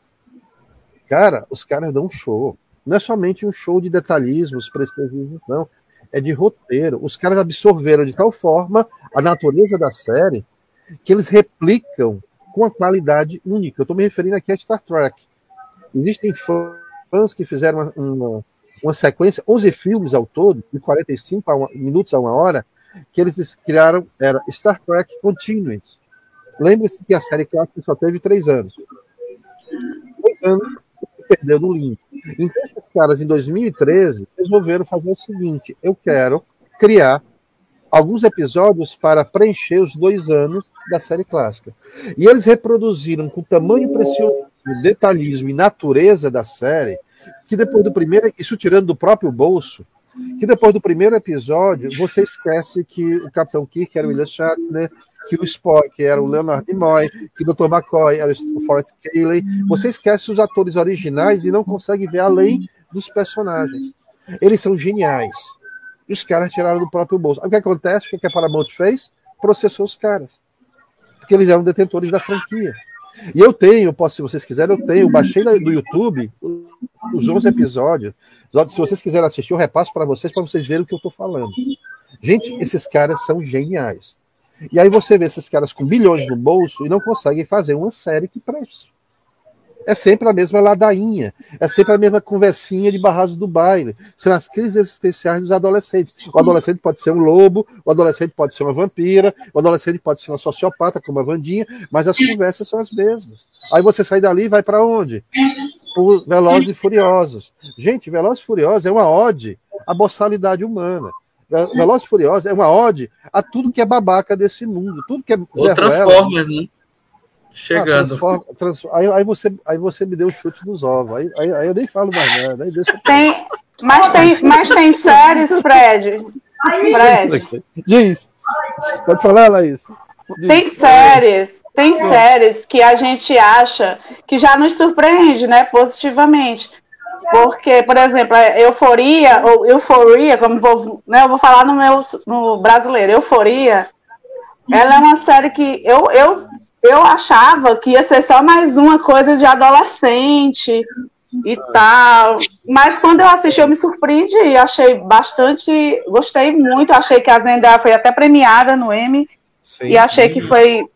cara, os caras dão um show não é somente um show de detalhismos, preciosismos, não. É de roteiro. Os caras absorveram de tal forma a natureza da série que eles replicam com uma qualidade única. Eu estou me referindo aqui a Star Trek. Existem fãs que fizeram uma, uma, sequência, 11 filmes ao todo, de 45 a uma, minutos a uma hora, que eles criaram, era Star Trek Continuous. Lembre-se que a série clássica só teve três anos. Três anos perdeu no limpo. Então, caras, em 2013, resolveram fazer o seguinte: eu quero criar alguns episódios para preencher os dois anos da série clássica. E eles reproduziram com tamanho precioso, detalhismo e natureza da série, que depois do primeiro, isso tirando do próprio bolso, que depois do primeiro episódio, você esquece que o Capitão Kirk era o William Shatner, que o Spock era o Leonard Nimoy, que o Dr. McCoy era o Forrest Cayley. Você esquece os atores originais e não consegue ver além dos personagens. Eles são geniais. E os caras tiraram do próprio bolso. O que acontece? O que a Paramount fez? Processou os caras. Porque eles eram detentores da franquia. E eu tenho, posso, se vocês quiserem, eu tenho, baixei do YouTube os 11 episódios. Se vocês quiserem assistir, eu repasso para vocês, para vocês verem o que eu estou falando. Gente, esses caras são geniais. E aí você vê esses caras com bilhões no bolso e não conseguem fazer uma série que preste é sempre a mesma ladainha, é sempre a mesma conversinha de barrados do baile. São as crises existenciais dos adolescentes. O adolescente pode ser um lobo, o adolescente pode ser uma vampira, o adolescente pode ser uma sociopata, como a Vandinha, mas as conversas são as mesmas. Aí você sai dali e vai para onde? Por Velozes e Furiosos. Gente, Velozes e Furiosos é uma ode à boçalidade humana. Velozes e Furiosos é uma ode a tudo que é babaca desse mundo, tudo que é Zé Transformers, né? Chegando. Ah, transforma, transforma, aí, aí, você, aí você me deu um chute nos ovos. Aí, aí, aí eu nem falo mais nada. Aí deixa tem, mas, tem, mas tem séries, Fred. Fred. Diz. Pode falar, Laís. Diz. Tem séries, tem séries que a gente acha que já nos surpreende, né? Positivamente. Porque, por exemplo, a euforia, ou euforia, como vou, né, eu vou falar no meu no brasileiro, euforia ela é uma série que eu, eu, eu achava que ia ser só mais uma coisa de adolescente e tal. Mas quando eu assisti, eu me surpreendi. Achei bastante. Gostei muito. Achei que a Zendaya foi até premiada no Emmy. Sim, e achei que foi.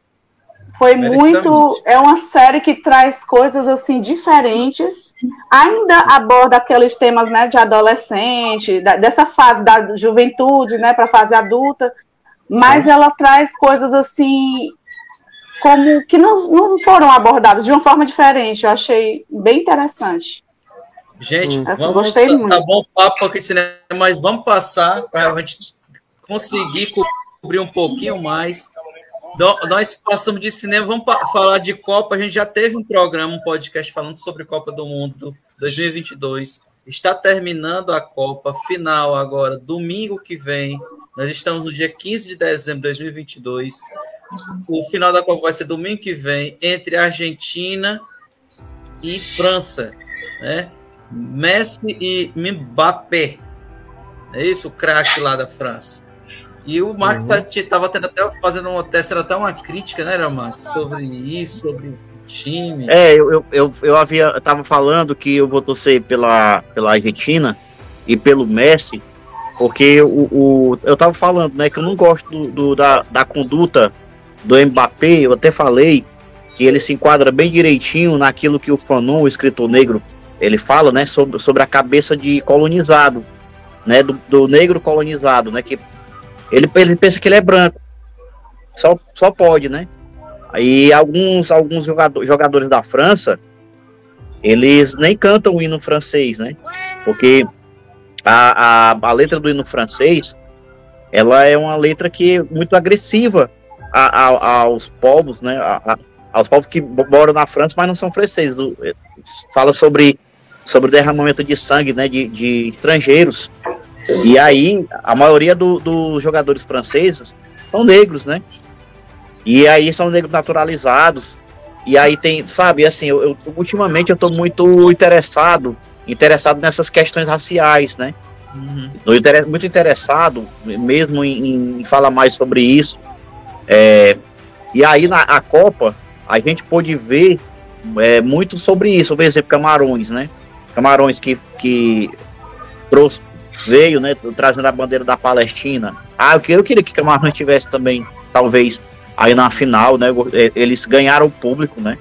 Foi muito. É uma série que traz coisas assim diferentes. Ainda aborda aqueles temas né, de adolescente, da, dessa fase da juventude né, para a fase adulta mas ela traz coisas assim como que não, não foram abordadas de uma forma diferente. Eu achei bem interessante. Gente, hum. vamos, gostei tá, muito. tá bom o papo aqui de cinema, mas vamos passar para a gente conseguir cobrir um pouquinho mais. Nós passamos de cinema, vamos falar de Copa. A gente já teve um programa, um podcast falando sobre Copa do Mundo 2022. Está terminando a Copa final agora, domingo que vem, nós estamos no dia 15 de dezembro de 2022. O final da Copa vai ser domingo que vem, entre Argentina e França. Né? Messi e Mbappé. É isso, o craque lá da França. E o Max estava uhum. até fazendo uma testa, até uma crítica, né, Max, sobre isso, sobre o time. É, eu, eu, eu, havia, eu tava falando que eu vou torcer pela, pela Argentina e pelo Messi, porque o, o, eu tava falando, né, que eu não gosto do, do, da, da conduta do Mbappé, eu até falei que ele se enquadra bem direitinho naquilo que o Fanon, o escritor negro, ele fala, né, sobre, sobre a cabeça de colonizado, né, do, do negro colonizado, né, que ele, ele pensa que ele é branco, só, só pode, né, aí alguns, alguns jogador, jogadores da França, eles nem cantam o hino francês, né, porque a, a, a letra do hino francês, ela é uma letra que é muito agressiva a, a, aos povos, né? A, aos povos que moram na França, mas não são franceses. Do, fala sobre, sobre o derramamento de sangue, né? De, de estrangeiros. E aí, a maioria dos do jogadores franceses são negros, né? E aí são negros naturalizados. E aí tem, sabe, assim, eu, eu ultimamente eu tô muito interessado interessado nessas questões raciais, né? Uhum. Muito interessado mesmo em, em, falar mais sobre isso. É, e aí na a Copa a gente pôde ver é, muito sobre isso, por exemplo, Camarões, né? Camarões que, que trouxe, veio, né, trazendo a bandeira da Palestina. Ah, eu queria, eu queria que Camarões tivesse também, talvez, aí na final, né? Eles ganharam o público, né?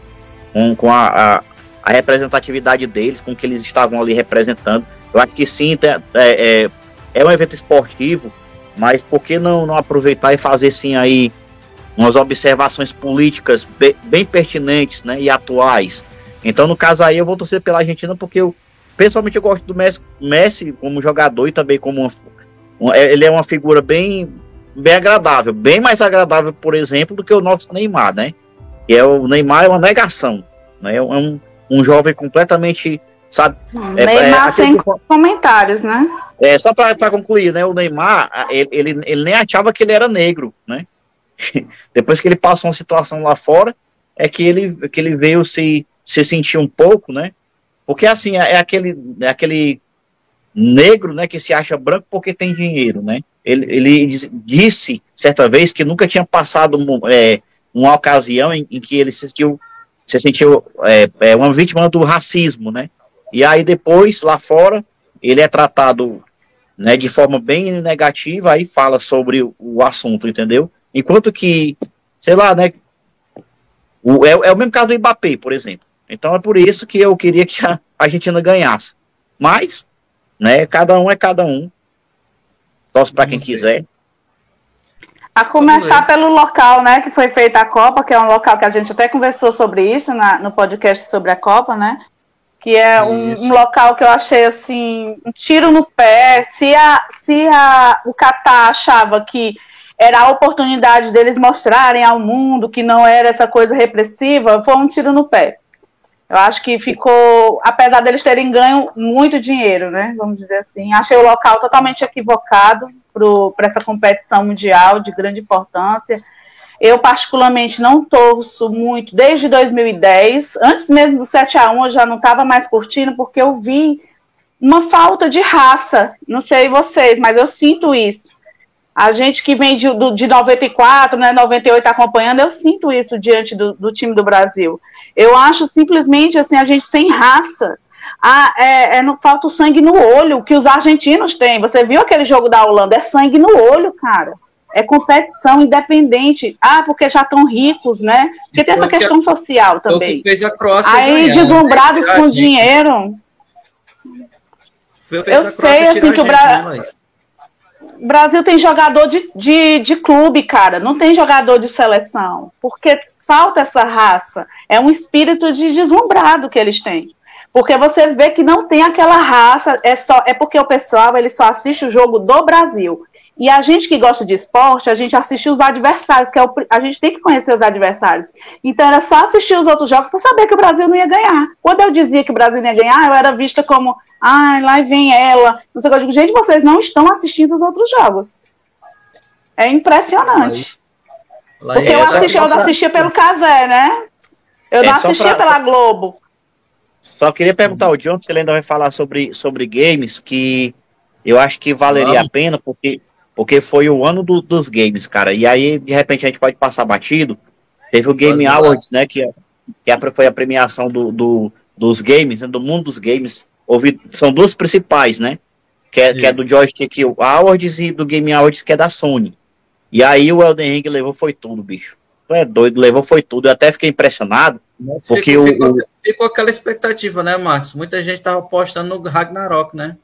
Com, com a, a a representatividade deles, com que eles estavam ali representando. Eu acho que sim, é, é, é um evento esportivo, mas por que não, não aproveitar e fazer sim aí umas observações políticas bem, bem pertinentes né, e atuais? Então, no caso aí, eu vou torcer pela Argentina porque eu, pessoalmente, eu gosto do Messi, Messi como jogador e também como uma, uma, é, ele é uma figura bem, bem agradável, bem mais agradável, por exemplo, do que o nosso Neymar, né? E é o Neymar é uma negação, né? É um, um jovem completamente, sabe? É, Neymar é, sem comentários, né? É, só para concluir, né? O Neymar, ele, ele, ele, nem achava que ele era negro, né? Depois que ele passou uma situação lá fora, é que ele, que ele veio se, se sentir um pouco, né? Porque assim, é, é aquele, é aquele negro, né, que se acha branco porque tem dinheiro, né? Ele, ele disse certa vez que nunca tinha passado é, uma ocasião em, em que ele se sentiu se sentiu é, é, uma vítima do racismo, né? E aí depois, lá fora, ele é tratado né, de forma bem negativa, aí fala sobre o, o assunto, entendeu? Enquanto que, sei lá, né? O, é, é, o mesmo caso do Mbappé, por exemplo. Então é por isso que eu queria que a Argentina ganhasse. Mas, né, cada um é cada um. Torce para quem quiser. A começar pelo local, né, que foi feita a Copa, que é um local que a gente até conversou sobre isso na, no podcast sobre a Copa, né? Que é um, um, local que eu achei assim, um tiro no pé. Se, a, se a, o Catar achava que era a oportunidade deles mostrarem ao mundo que não era essa coisa repressiva, foi um tiro no pé. Eu acho que ficou, apesar deles terem ganho muito dinheiro, né? Vamos dizer assim, achei o local totalmente equivocado para essa competição mundial de grande importância. Eu, particularmente, não torço muito desde 2010. Antes mesmo do 7 a 1 eu já não estava mais curtindo, porque eu vi uma falta de raça. Não sei vocês, mas eu sinto isso. A gente que vem de, de 94, né, 98 acompanhando, eu sinto isso diante do, do time do Brasil. Eu acho simplesmente assim, a gente sem raça. Ah, é, é, não falta o sangue no olho, que os argentinos têm. Você viu aquele jogo da Holanda? É sangue no olho, cara. É competição independente. Ah, porque já estão ricos, né? Porque tem essa questão a, social também. Que fez a Croácia Aí, ganhar, deslumbrados né? com dinheiro. Eu sei, assim, que o Brasil. Brasil tem jogador de, de, de clube, cara. Não tem jogador de seleção. Porque falta essa raça. É um espírito de deslumbrado que eles têm. Porque você vê que não tem aquela raça, é só é porque o pessoal ele só assiste o jogo do Brasil. E a gente que gosta de esporte, a gente assiste os adversários, que é o, a gente tem que conhecer os adversários. Então era só assistir os outros jogos para saber que o Brasil não ia ganhar. Quando eu dizia que o Brasil não ia ganhar, eu era vista como, ai, ah, lá vem ela. Não sei o que eu digo, gente, vocês não estão assistindo os outros jogos. É impressionante. Lá Porque eu, assisti, eu assistia pelo Casé, né? Eu é, não assistia pra... pela Globo. Só queria perguntar ao John se ele ainda vai falar sobre, sobre games, que eu acho que valeria Vamos. a pena, porque, porque foi o ano do, dos games, cara. E aí, de repente, a gente pode passar batido. Teve o Game Nossa, Awards, né? Que, que foi a premiação do, do, dos games, né, do mundo dos games. Houve, são duas principais, né? Que é, que é do Joystick Awards e do Game Awards, que é da Sony. E aí o Elden Ring levou foi tudo, bicho. Tu é doido, levou foi tudo. Eu até fiquei impressionado. Porque ficou, o, ficou, ficou, aquela expectativa, né, Marcos? Muita gente tava apostando no Ragnarok, né?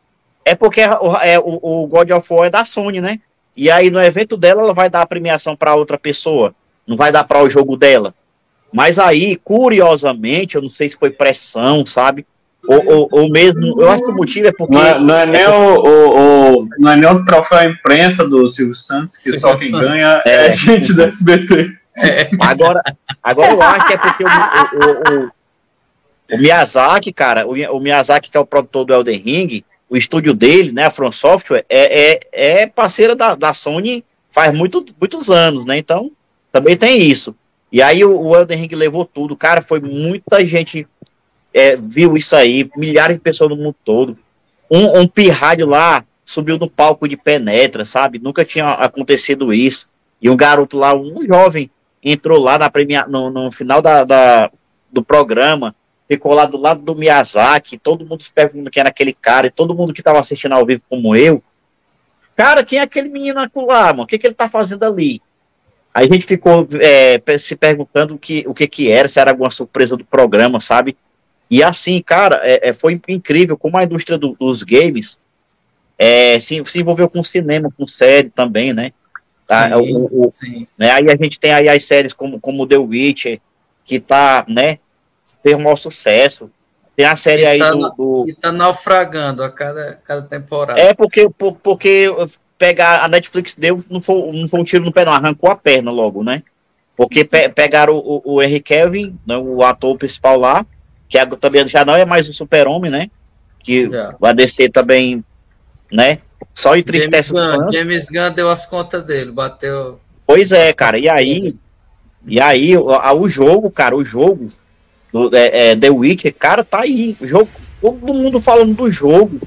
É porque é, o, o God of War é da Sony, né? E aí no evento dela ela vai dar a premiação para outra pessoa. Não vai dar para o jogo dela. Mas aí, curiosamente, eu não sei se foi pressão, sabe? Ou, ou, ou, mesmo, eu acho que o motivo é porque. Não é, não é nem, o, o, o, não é nem o troféu imprensa do Silvio Santos, que Silvio só quem Santos. ganha é, é gente do SBT. É. Agora, agora eu acho que é porque o, o, o Miyazaki, cara, o, Miyazaki, que é o produtor do Elden Ring, o estúdio dele, né, a From Software, é, é, é parceira da, da Sony faz muito, muitos anos, né? Então, também tem isso. E aí o, o Elden Ring levou tudo, cara, foi muita gente é, viu isso aí, milhares de pessoas no mundo todo. Um, um pirralho lá subiu no palco de penetra, sabe? Nunca tinha acontecido isso. E um garoto lá, um jovem, entrou lá na premia, no, no final da, da, do programa, ficou lá do lado do Miyazaki, todo mundo se perguntando quem era aquele cara, e todo mundo que estava assistindo ao vivo como eu. Cara, quem é aquele menino lá, mano? O que, que ele tá fazendo ali? Aí a gente ficou é, se perguntando o que, o que que era, se era alguma surpresa do programa, sabe? E assim, cara, é, é, foi incrível como a indústria do, dos games é, se, se, envolveu com cinema, com série também, né? Ah, sim, ah, o, o, né? Aí a gente tem aí as séries como, como The Witcher, que tá, né? Tem um maior sucesso. Tem a série aí tá, do, do. E tá naufragando a cada, cada temporada. É porque, por, porque pegar a Netflix deu, não foi, não foi um tiro no pé, não, arrancou a perna logo, né? Porque pe, pegaram o, o, o Henry Kevin, né, o ator principal lá, que também já não é mais o super-homem, né? Que o ADC também, né? Só entristece James Gunn, James Gunn deu as contas dele, bateu. Pois é, cara, e aí, e aí, o, o jogo, cara, o jogo do é, é, The Witcher, cara, tá aí. O jogo, todo mundo falando do jogo,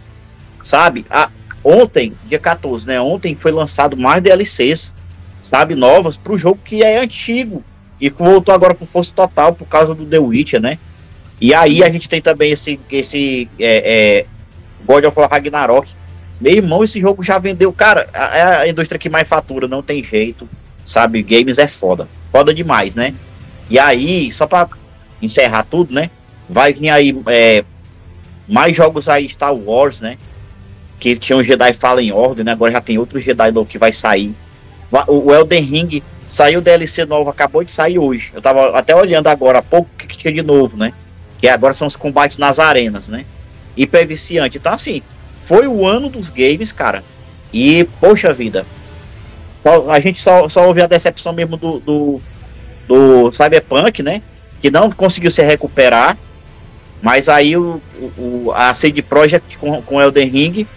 sabe? A, ontem, dia 14, né? Ontem foi lançado mais DLCs, sabe? Novas pro jogo que é antigo e voltou agora com força total por causa do The Witcher, né? E aí a gente tem também esse, esse é, é, God of War Ragnarok. Meu irmão, esse jogo já vendeu, cara, é a indústria que mais fatura, não tem jeito, sabe? Games é foda, foda demais, né? E aí, só pra encerrar tudo, né? Vai vir aí é, mais jogos aí Star Wars, né? Que tinha um Jedi Fallen Order, né? Agora já tem outro Jedi novo que vai sair. O Elden Ring saiu DLC novo, acabou de sair hoje. Eu tava até olhando agora há pouco o que, que tinha de novo, né? Que agora são os combates nas arenas, né? Hiper viciante. Então, assim, foi o ano dos games, cara. E, poxa vida, a gente só, só a decepção mesmo do, do, do Cyberpunk, né? Que não conseguiu se recuperar. Mas aí o, o, a CD Projekt com, com Elden Ring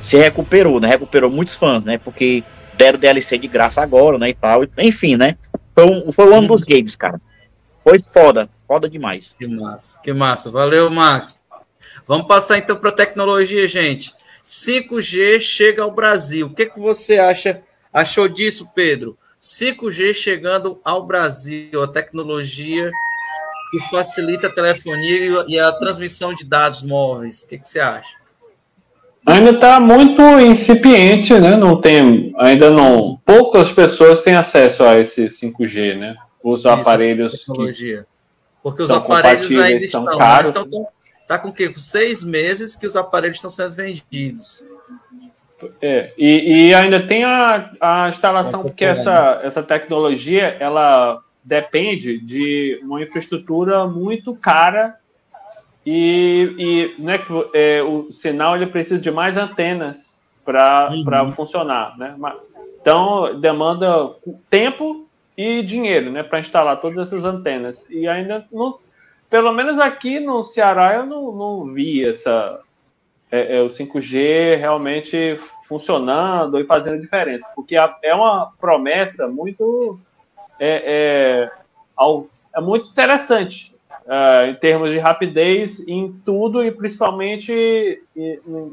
se recuperou, né? Recuperou muitos fãs, né? Porque deram DLC de graça agora, né? E tal. Enfim, né? Foi, foi o ano dos games, cara. Foi foda, foda demais. Que massa, que massa. Valeu, Max. Vamos passar então para tecnologia, gente. 5G chega ao Brasil. O que, que você acha? Achou disso, Pedro? 5G chegando ao Brasil, a tecnologia que facilita a telefonia e a transmissão de dados móveis. O que, que você acha? Ainda está muito incipiente, né? Não tem, ainda não. Poucas pessoas têm acesso a esse 5G, né? Os Isso, aparelhos. Tecnologia. Porque os aparelhos ainda estão caros. Estão com, tá com o quê? Com seis meses que os aparelhos estão sendo vendidos. É, e, e ainda tem a, a instalação, porque essa, essa tecnologia ela depende de uma infraestrutura muito cara e, e né, é, o sinal ele precisa de mais antenas para uhum. funcionar. Né? Então, demanda tempo e dinheiro né, para instalar todas essas antenas. E ainda, não, pelo menos aqui no Ceará, eu não, não vi essa, é, é, o 5G realmente funcionando e fazendo diferença, porque é uma promessa muito é, é, é muito interessante uh, em termos de rapidez em tudo e principalmente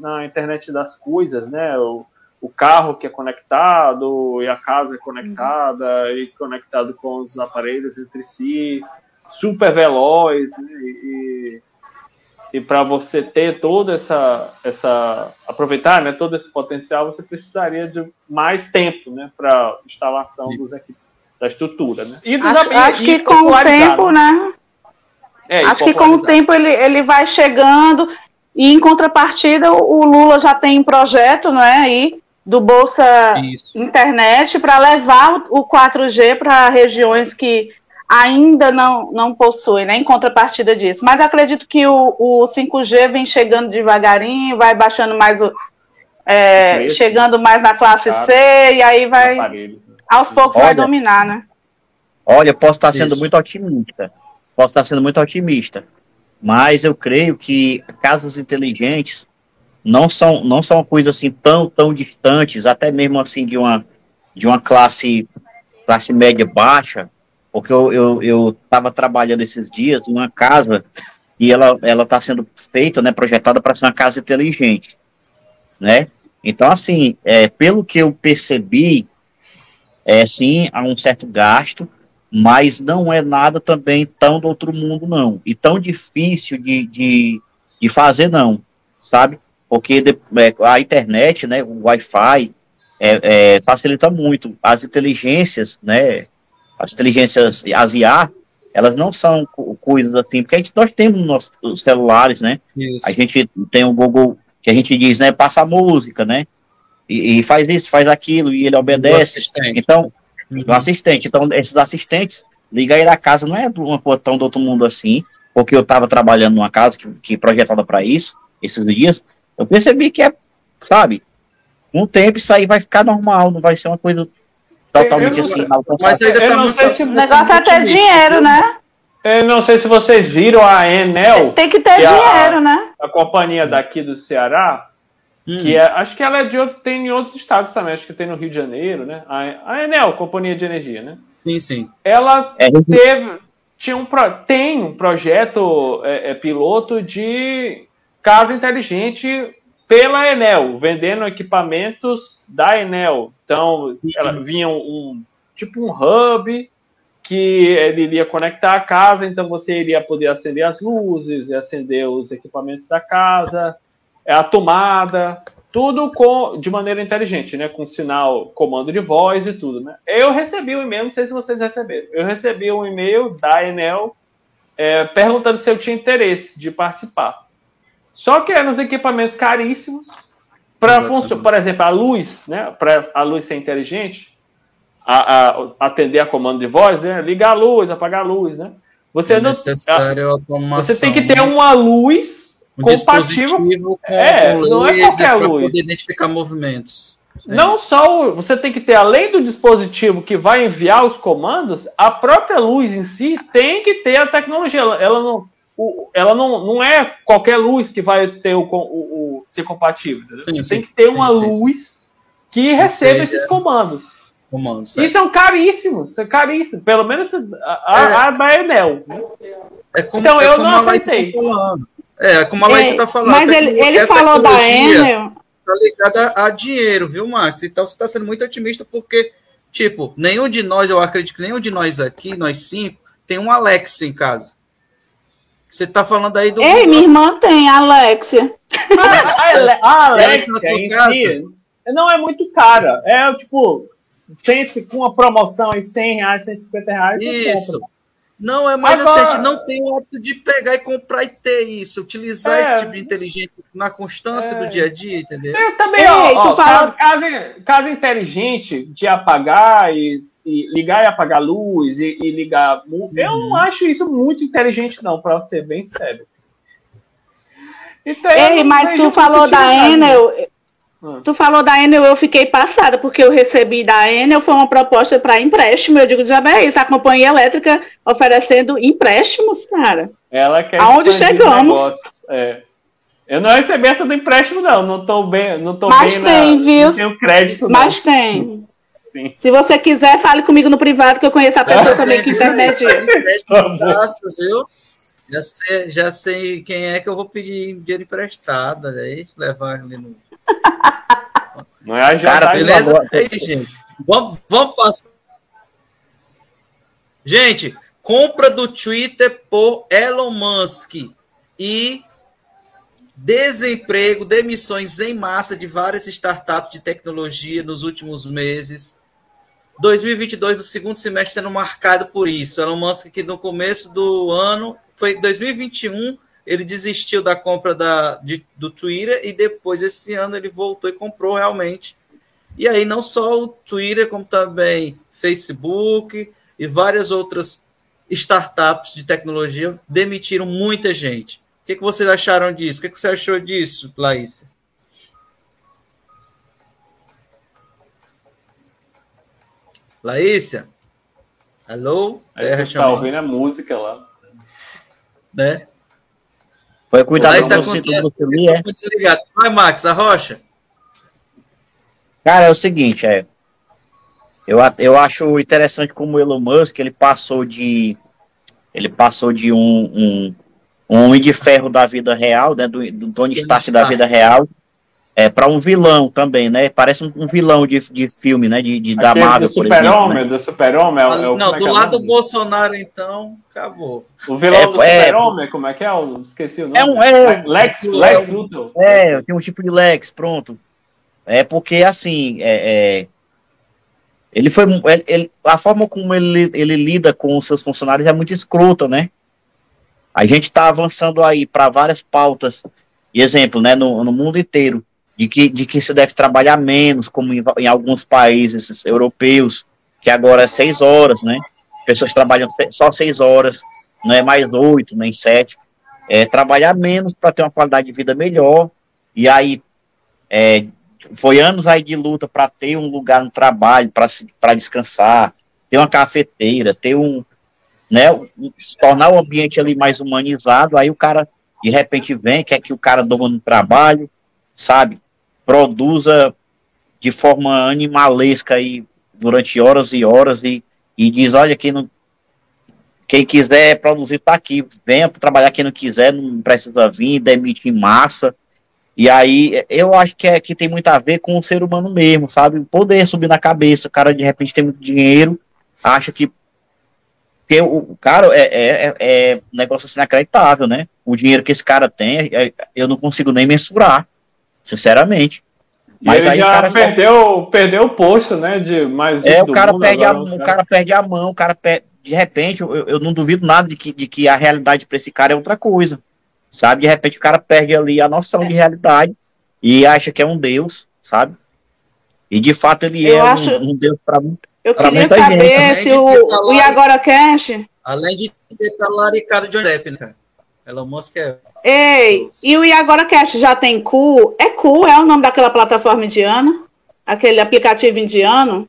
na internet das coisas, né? O, o carro que é conectado e a casa é conectada uhum. e conectado com os aparelhos entre si, super veloz né? e, e para você ter toda essa essa aproveitar né todo esse potencial você precisaria de mais tempo né para instalação dos equipamentos da estrutura né e dos, acho, acho que com o tempo né é, Acho que com o tempo ele, ele vai chegando e em contrapartida o Lula já tem um projeto, não é, aí do Bolsa Isso. Internet para levar o 4G para regiões que ainda não, não possuem, né, em contrapartida disso. Mas acredito que o, o 5G vem chegando devagarinho, vai baixando mais o. É, chegando mais na classe C e aí vai. Aos poucos Olha, vai dominar, né? Olha, posso estar sendo Isso. muito otimista Posso estar sendo muito otimista, mas eu creio que casas inteligentes não são não são coisas assim tão tão distantes, até mesmo assim de uma de uma classe classe média baixa, porque eu eu estava trabalhando esses dias em uma casa e ela ela está sendo feita, né, projetada para ser uma casa inteligente, né? Então assim, é, pelo que eu percebi, é sim há um certo gasto, mas não é nada também tão do outro mundo, não. E tão difícil de, de, de fazer, não, sabe? Porque de, é, a internet, né, o Wi-Fi, é, é, facilita muito. As inteligências, né, as inteligências, as IA, elas não são coisas assim, porque a gente, nós temos nossos celulares, né? Isso. A gente tem o Google, que a gente diz, né, passa música, né? E, e faz isso, faz aquilo, e ele obedece. Então, uhum. do assistente. Então, esses assistentes, liga aí da casa, não é uma tão do outro mundo assim, porque eu estava trabalhando numa casa que, que projetada para isso, esses dias, eu percebi que é, sabe, um tempo isso aí vai ficar normal, não vai ser uma coisa totalmente eu, assim. Mas ainda tá não sei se o negócio é ter dinheiro, né? Eu não sei se vocês viram a Enel. Tem que ter que dinheiro, a, né? A companhia daqui do Ceará, Hum. Que é, acho que ela é de outro, tem em outros estados também, acho que tem no Rio de Janeiro, né? A, a Enel, Companhia de Energia, né? Sim, sim. Ela é. teve, tinha um, tem um projeto é, é, piloto de casa inteligente pela Enel, vendendo equipamentos da Enel. Então, ela vinha um, tipo um hub que ele iria conectar a casa, então você iria poder acender as luzes, acender os equipamentos da casa, é, a tomada, tudo com, de maneira inteligente, né? Com sinal, comando de voz e tudo, né? Eu recebi um e-mail, não sei se vocês receberam. Eu recebi um e-mail da Enel é, perguntando se eu tinha interesse de participar. Só que eram os equipamentos caríssimos para funcionar. Por exemplo, a luz, né? Para a luz ser inteligente, a, a, atender a comando de voz, né? Ligar a luz, apagar a luz, né? Você É não, você tem que ter né? uma luz um compatível. é, não é qualquer luz. poder identificar movimentos. Não só você tem que ter, além do dispositivo que vai enviar os comandos, a própria luz em si tem que ter a tecnologia. Ela, ela não, o- ela não, não é qualquer luz que vai ter o, o- o- ser compatível. Sim, sim. tem que ter uma Sim, luz que receba esses comandos. Comandos, E são caríssimos, são caríssimos. Pelo menos a, a, a da Enel. É como, Então é eu como não aceitei. tá falando. É, como a Laís É, está falando. mas ele- ele falou da Enel. Tá ligada a dinheiro, viu, Max? Então você está sendo muito otimista porque, tipo, nenhum de nós, eu acredito que nenhum de nós aqui, nós cinco, tem um Alexa em casa. Você tá falando aí do. Ei, minha irmã tem, a Alexia. A, a, Alexia em casa? si não é muito cara. É tipo, 100, com uma promoção em 100 reais, 150 reais. Isso. compra. Não, é mais Agora- assim, a gente não tem o hábito de pegar e comprar e ter isso, utilizar É. esse tipo de inteligência na constância do dia a dia, entendeu? Eu também, Ei, ó, tu ó, fala- casa, casa, inteligente de apagar e, e ligar e apagar a luz e, e ligar. mu- Eu Uhum. não acho isso muito inteligente, não, para ser bem sério. Então, Ei, mas tu falou da. Enel. Hum. Tu falou da Enel, eu fiquei passada, porque eu recebi da Enel, foi uma proposta para empréstimo. Eu digo, já é isso, a companhia elétrica oferecendo empréstimos, cara. Ela quer Aonde chegamos? é. Eu não recebi essa do empréstimo, não. Não tô bem, não tô Mas bem tem, na, viu? Não tenho crédito, não. Mas tem. Sim. Se você quiser, fale comigo no privado, que eu conheço a pessoa também que intermedia. De graça, viu? Já sei, já sei quem é que eu vou pedir dinheiro emprestado, aí levar ali no. Não é a Cara, beleza? agora. É isso, gente. Vamos, vamos passar. Gente, compra do Twitter por Elon Musk e desemprego, demissões em massa de várias startups de tecnologia nos últimos meses. 2022, no segundo semestre, sendo marcado por isso. Elon Musk, que no começo do ano, foi 2021, ele desistiu da compra da, de- do Twitter e depois, esse ano, ele voltou e comprou realmente. E aí, não só o Twitter, como também Facebook e várias outras startups de tecnologia demitiram muita gente. O que, que vocês acharam disso? O que, que você achou disso, Laís? Laísa? Alô? Aí você tá ouvindo a música lá. né? Foi cuidado com cinto o do Fili, é? desligado. Vai, Max, a rocha. Cara, é o seguinte, é. Eu, eu acho interessante como o Elon Musk ele passou de. Ele passou de um, um, um homem de ferro da vida real, né? Do, do Tony Stark da vida real. É, para um vilão também, né? Parece um, um vilão de, de filme, né? De, de da Aquele Marvel, do por exemplo. Super-Homem, Né? do Super-Homem. É, o- é não, é do é lado do nome? Bolsonaro, então, acabou. O vilão É, do é, Super-Homem, como é que é? Eu esqueci o nome. É um- é- Lex, é Lex Luthor. É, tem um tipo de Lex, pronto. É porque, assim, é, é, ele foi. ele- a forma como ele, ele lida com os seus funcionários é muito escrota, né? A gente está avançando aí para várias pautas, e exemplo, né, no, no mundo inteiro, de que, de que se deve trabalhar menos, como em, em alguns países europeus, que agora é seis horas, né? Pessoas trabalham só seis horas, não é mais oito, nem sete. É, trabalhar menos para ter uma qualidade de vida melhor, e aí é, foi anos aí de luta para ter um lugar no trabalho, para descansar, ter uma cafeteira, ter um, né, tornar o ambiente ali mais humanizado, aí o cara de repente vem, quer que o cara durma no trabalho, sabe, produza de forma animalesca aí durante horas e horas e, e diz, olha, quem, não, quem quiser produzir tá aqui, venha trabalhar, quem não quiser não precisa vir, demite em massa, e aí, eu acho que, é, que tem muito a ver com o ser humano mesmo, sabe? O poder subir na cabeça, o cara de repente tem muito dinheiro, acha que Porque o cara é, é, é, é um negócio assim inacreditável, né? O dinheiro que esse cara tem, é, eu não consigo nem mensurar, sinceramente. Mas ele aí já cara perdeu, só... perdeu o posto, né? De mais é, o cara perde agora, a, o cara... cara perde a mão, o cara perde, de repente, eu, eu não duvido nada de que, de que a realidade para esse cara é outra coisa. Sabe? De repente o cara perde ali a noção de realidade e acha que é um deus, sabe? E de fato ele eu é acho... um, um deus para muito eu queria saber gente. se o, o E Agora Cash. Além de ter talaricado de Depp, né? Elon Musk é. Ei, e o E Agora Cash já tem cu? É cu, é o nome daquela plataforma indiana? Aquele aplicativo indiano?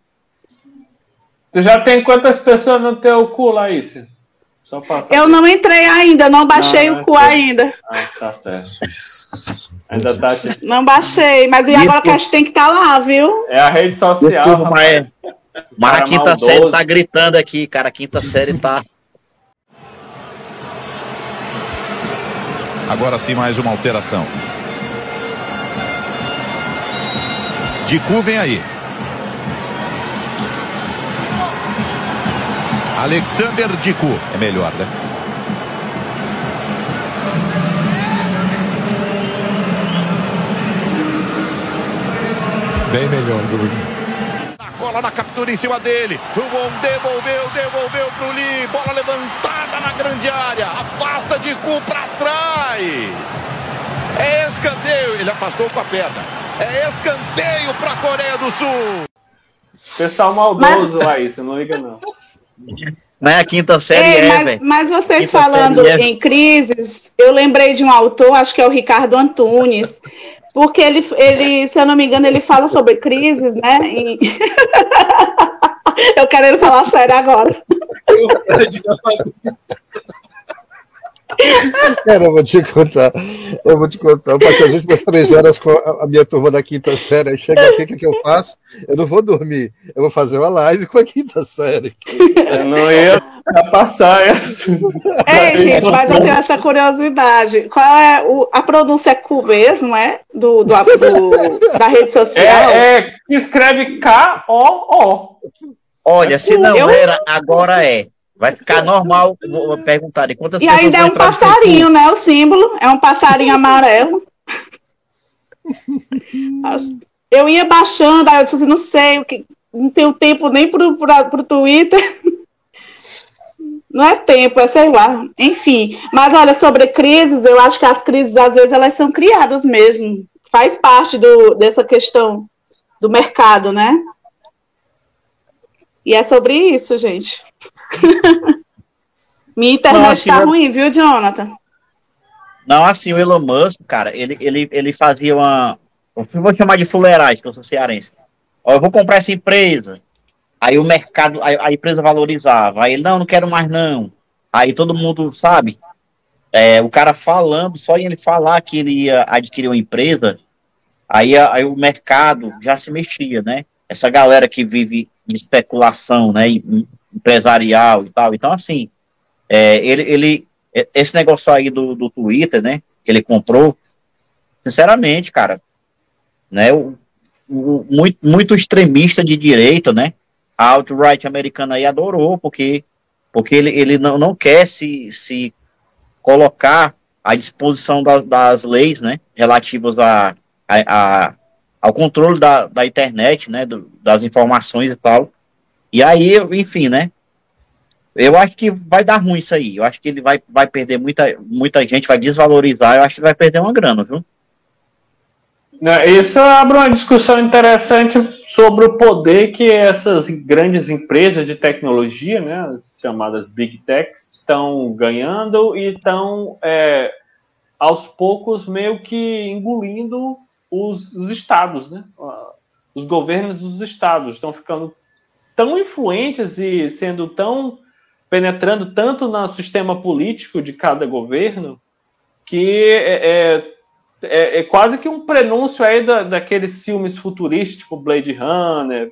Tu já tem quantas pessoas no teu cu, Laís? Só passar. Eu não entrei ainda, não baixei não, o cu é ainda. Ah, tá certo. Ainda tá. Não baixei, mas o E Agora Cash tem que estar tá lá, viu? É a rede social. Mas, mas a quinta maldoso. série tá gritando aqui, cara. A quinta série tá. Agora sim, mais uma alteração. Dicu vem aí. Alexander Dicu. É melhor, né? Bem melhor, Bruno bola na captura em cima dele. O Won devolveu, devolveu pro Lee. Bola levantada na grande área. Afasta de cu para trás. É escanteio. Ele afastou com a perna. É escanteio para a Coreia do Sul. Pessoal maldoso, mas... Laís, não liga não. Não é a quinta série, Ei, é, mas, mas, vocês quinta falando é. em crises, eu lembrei de um autor, acho que é o Ricardo Antunes, porque ele, ele, se eu não me engano, ele fala sobre crises, né? E... eu quero ele falar sério agora. Cara, eu vou te contar. Eu vou te contar. Eu passei as últimas três horas com a minha turma da quinta série. Aí chega aqui, o que, que eu faço? Eu não vou dormir. Eu vou fazer uma live com a quinta série. Eu não ia passar essa. Ei, gente, mas eu tenho essa curiosidade. Qual é o, a pronúncia é Q mesmo, é? Do, do, do da rede social? É, é escreve K-O-O. Olha, se não eu... era, agora é. Vai ficar normal. Vou perguntar de quantas E ainda é um passarinho, né? O símbolo é um passarinho amarelo. Eu ia baixando, aí eu disse assim, não sei, o que, não tenho tempo nem pro, pro, pro Twitter. Não é tempo, é sei lá. Enfim, mas olha, sobre crises, eu acho que as crises, às vezes, elas são criadas mesmo. Faz parte do, dessa questão do mercado, né? E é sobre isso, gente. Minha internet não, assim, tá ruim, viu, Jonathan? Não, assim, o Elon Musk, cara, ele, ele, ele fazia uma. Eu vou chamar de fuleiragem, que eu sou cearense. Ó, eu vou comprar essa empresa. Aí o mercado, a, a empresa valorizava. Aí ele, não, não quero mais não. Aí todo mundo, sabe? É, o cara falando, só em ele falar que ele ia adquirir uma empresa, aí, aí o mercado já se mexia, né? Essa galera que vive de especulação, né? Empresarial e tal. Então, assim, é, ele, ele, esse negócio aí do, do Twitter, né, que ele comprou, sinceramente, cara, né, o, o, muito, muito extremista de direita, né, a alt-right americana aí adorou, porque, porque ele, ele não, não quer se, se colocar à disposição das, das leis, né, relativas a, a, a, ao controle da, da internet, né, do, das informações e tal, e aí, enfim, né? Eu acho que vai dar ruim isso aí. Eu acho que ele vai, vai perder muita, muita gente, vai desvalorizar. Eu acho que vai perder uma grana, viu? É, isso abre uma discussão interessante sobre o poder que essas grandes empresas de tecnologia, né, as chamadas Big Techs, estão ganhando e estão, é, aos poucos, meio que engolindo os, os estados, né? Os governos dos estados estão ficando tão influentes e sendo tão penetrando tanto no sistema político de cada governo que é, é, é, é quase que um prenúncio aí da, daqueles filmes futurísticos, Blade Runner,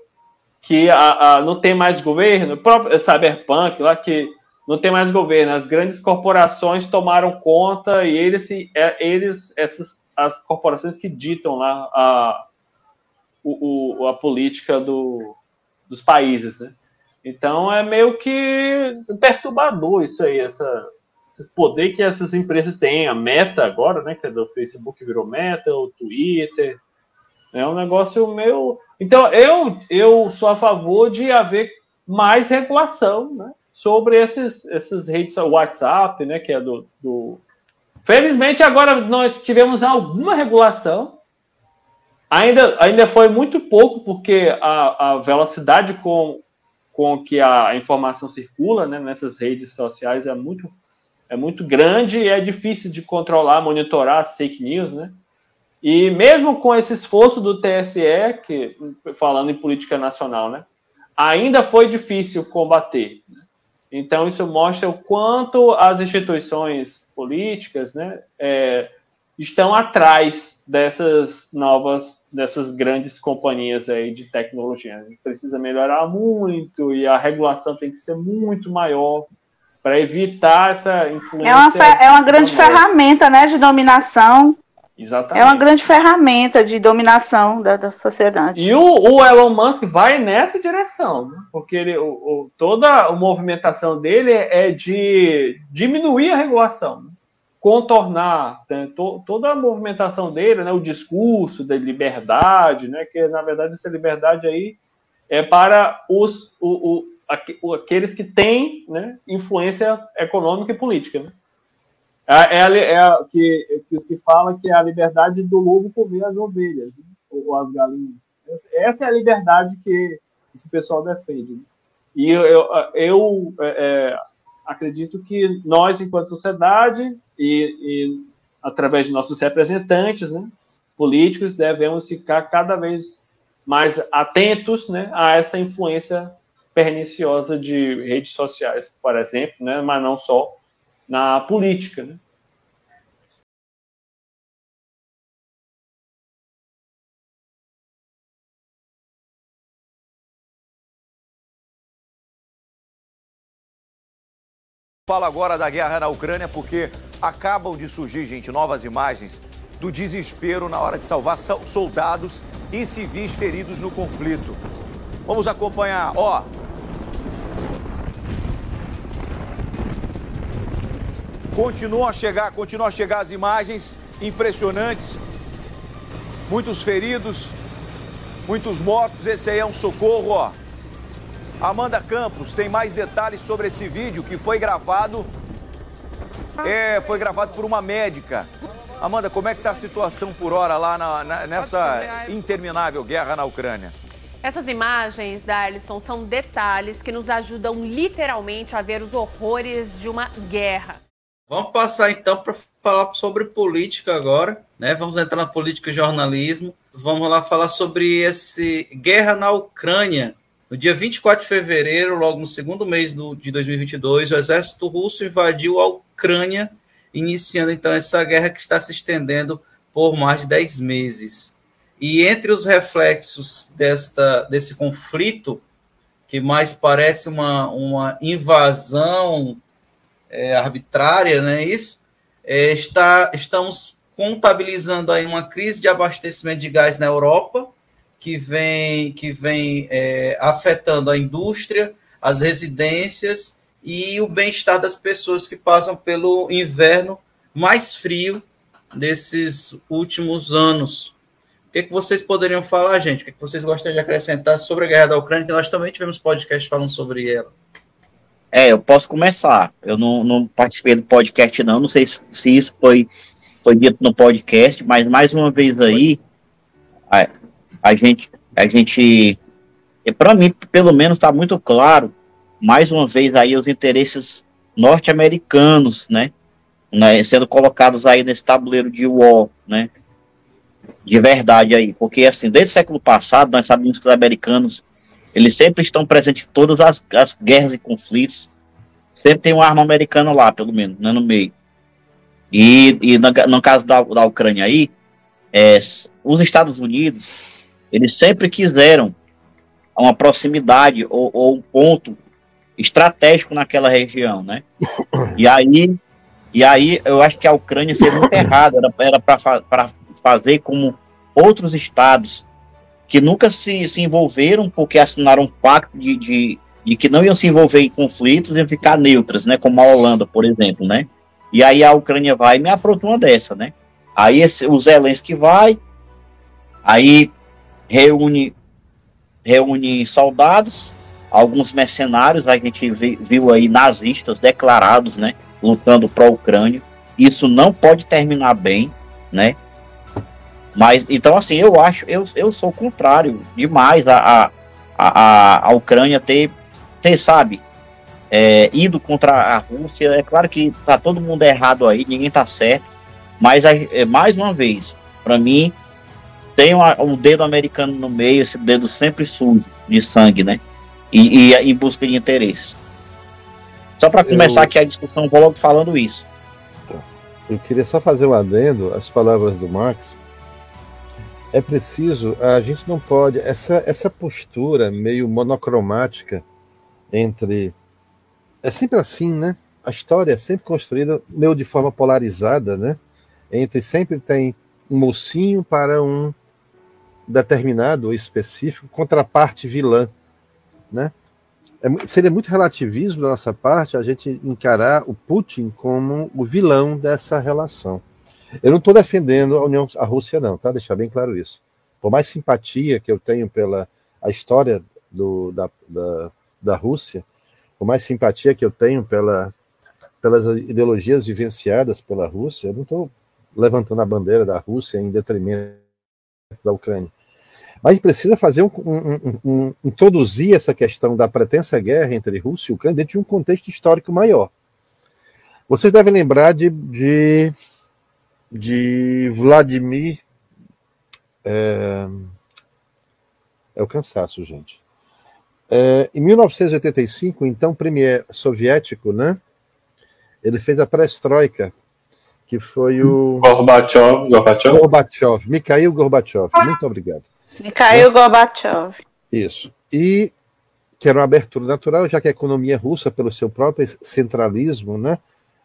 que a, a, não tem mais governo, próprio Cyberpunk lá que não tem mais governo, as grandes corporações tomaram conta e eles, é, eles essas as corporações que ditam lá a, o, a política do, dos países, né? Então é meio que perturbador isso aí, essa, esse poder que essas empresas têm. A Meta agora, né? Que é do Facebook virou Meta, o Twitter. É um negócio meio. Então eu, eu sou a favor de haver mais regulação, né? Sobre esses, essas redes, WhatsApp, né? Que é do, do... Felizmente agora nós tivemos alguma regulação. Ainda, ainda foi muito pouco, porque a, a velocidade com, com que a informação circula né, nessas redes sociais é muito, é muito grande e é difícil de controlar, monitorar as fake news, né? E mesmo com esse esforço do TSE, que, falando em política nacional, né, ainda foi difícil combater. Né? Então, isso mostra o quanto as instituições políticas né, é, estão atrás dessas novas, dessas grandes companhias aí de tecnologia. A gente precisa melhorar muito e a regulação tem que ser muito maior para evitar essa influência. É uma, é uma grande ferramenta né, de dominação Exatamente. É uma grande ferramenta de dominação da, da sociedade. E o, o, Elon Musk vai nessa direção, né? porque ele, o, o, toda a movimentação dele é de diminuir a regulação, né? Contornar né? to, toda a movimentação dele, né? o discurso da liberdade, né? que na verdade essa liberdade aí é para os, o, o, aqueles que têm né? influência econômica e política. Né? É, é, é que, que se fala que é a liberdade do lobo comer as ovelhas, né? ou as galinhas. Essa é a liberdade que esse pessoal defende. Né? E eu, eu, eu é, é, acredito que nós, enquanto sociedade, e, e, através de nossos representantes né, políticos, devemos ficar cada vez mais atentos né, a essa influência perniciosa de redes sociais, por exemplo, né, mas não só na política. Né? Fala agora da guerra na Ucrânia porque acabam de surgir, gente, novas imagens do desespero na hora de salvar soldados e civis feridos no conflito. Vamos acompanhar, ó, Continuam a chegar, continuam a chegar as imagens impressionantes. Muitos feridos, muitos mortos. Esse aí é um socorro, ó. Amanda Campos tem mais detalhes sobre esse vídeo que foi gravado. É, foi gravado por uma médica. Amanda, como é que está a situação por hora lá na, na, nessa interminável guerra na Ucrânia? Essas imagens, Darlison, são detalhes que nos ajudam literalmente a ver os horrores de uma guerra. Vamos passar então para falar sobre política agora, né? Vamos entrar na política e jornalismo. Vamos lá falar sobre esse guerra na Ucrânia. No dia 24 de fevereiro, logo no segundo mês do, de 2022, o exército russo invadiu a Ucrânia, iniciando então essa guerra que está se estendendo por mais de 10 meses. E entre os reflexos desta, desse conflito, que mais parece uma, uma invasão é, arbitrária, né? Isso é, está, estamos contabilizando aí uma crise de abastecimento de gás na Europa que vem que vem é, afetando a indústria, as residências e o bem-estar das pessoas que passam pelo inverno mais frio desses últimos anos. O que, é que vocês poderiam falar, gente? O que, é que vocês gostariam de acrescentar sobre a guerra da Ucrânia? Que nós também tivemos podcast falando sobre ela. É, eu posso começar. Eu não, não participei do podcast, não. Não sei se isso foi, foi dito no podcast, mas mais uma vez aí, a, a gente, a gente, para mim, pelo menos, está muito claro, mais uma vez aí, os interesses norte-americanos, né, né, sendo colocados aí nesse tabuleiro de war, né, de verdade aí, porque assim, desde o século passado, nós sabemos que os americanos eles sempre estão presentes em todas as, as guerras e conflitos. Sempre tem uma arma americana lá, pelo menos, né, no meio. E, e no, no caso da, da Ucrânia aí, é, os Estados Unidos, eles sempre quiseram uma proximidade ou, ou um ponto estratégico naquela região, né? E aí, e aí eu acho que a Ucrânia fez muito errado, era para fazer como outros estados que nunca se, se envolveram porque assinaram um pacto de, de, de que não iam se envolver em conflitos e ficar neutras, né? Como a Holanda, por exemplo, né? E aí a Ucrânia vai e me apronta uma dessa, né? Aí esse, o Zelensky vai, aí reúne, reúne soldados, alguns mercenários, a gente viu aí nazistas declarados, né? Lutando para a Ucrânia. Isso não pode terminar bem, né? Mas, então, assim, eu acho, eu, eu sou contrário demais a, a, a, a Ucrânia ter ter, sabe, é, ido contra a Rússia. É claro que tá todo mundo errado aí, ninguém tá certo, mas é, mais uma vez, para mim, tem uma, um dedo americano no meio, esse dedo sempre sujo de sangue, né? E, e em busca de interesse. Só para começar eu... aqui a discussão, vou logo falando isso. Eu queria só fazer um adendo às palavras do Marx. É preciso, a gente não pode, essa, essa postura meio monocromática entre. É sempre assim, né? A história é sempre construída meio de forma polarizada, né? Entre sempre tem um mocinho para um determinado ou específico contraparte vilã, né? É, seria muito relativismo da nossa parte a gente encarar o Putin como o vilão dessa relação. Eu não estou defendendo a União, a Rússia não, tá? Deixar bem claro isso. Por mais simpatia que eu tenho pela a história do, da, da, da Rússia, por mais simpatia que eu tenho pela, pelas ideologias vivenciadas pela Rússia, eu não estou levantando a bandeira da Rússia em detrimento da Ucrânia. Mas precisa fazer um, um, um, introduzir essa questão da pretensa guerra entre Rússia e Ucrânia dentro de um contexto histórico maior. Vocês devem lembrar de, de, de Vladimir. É, é o cansaço, gente. É, em 1985, então premier soviético, né? Ele fez a perestroika, que foi o Gorbachev, Gorbachev, Gorbachev Mikhail Gorbachev. Muito obrigado. Mikhail Gorbachev. Isso. E que era uma abertura natural, já que a economia russa, pelo seu próprio centralismo, né,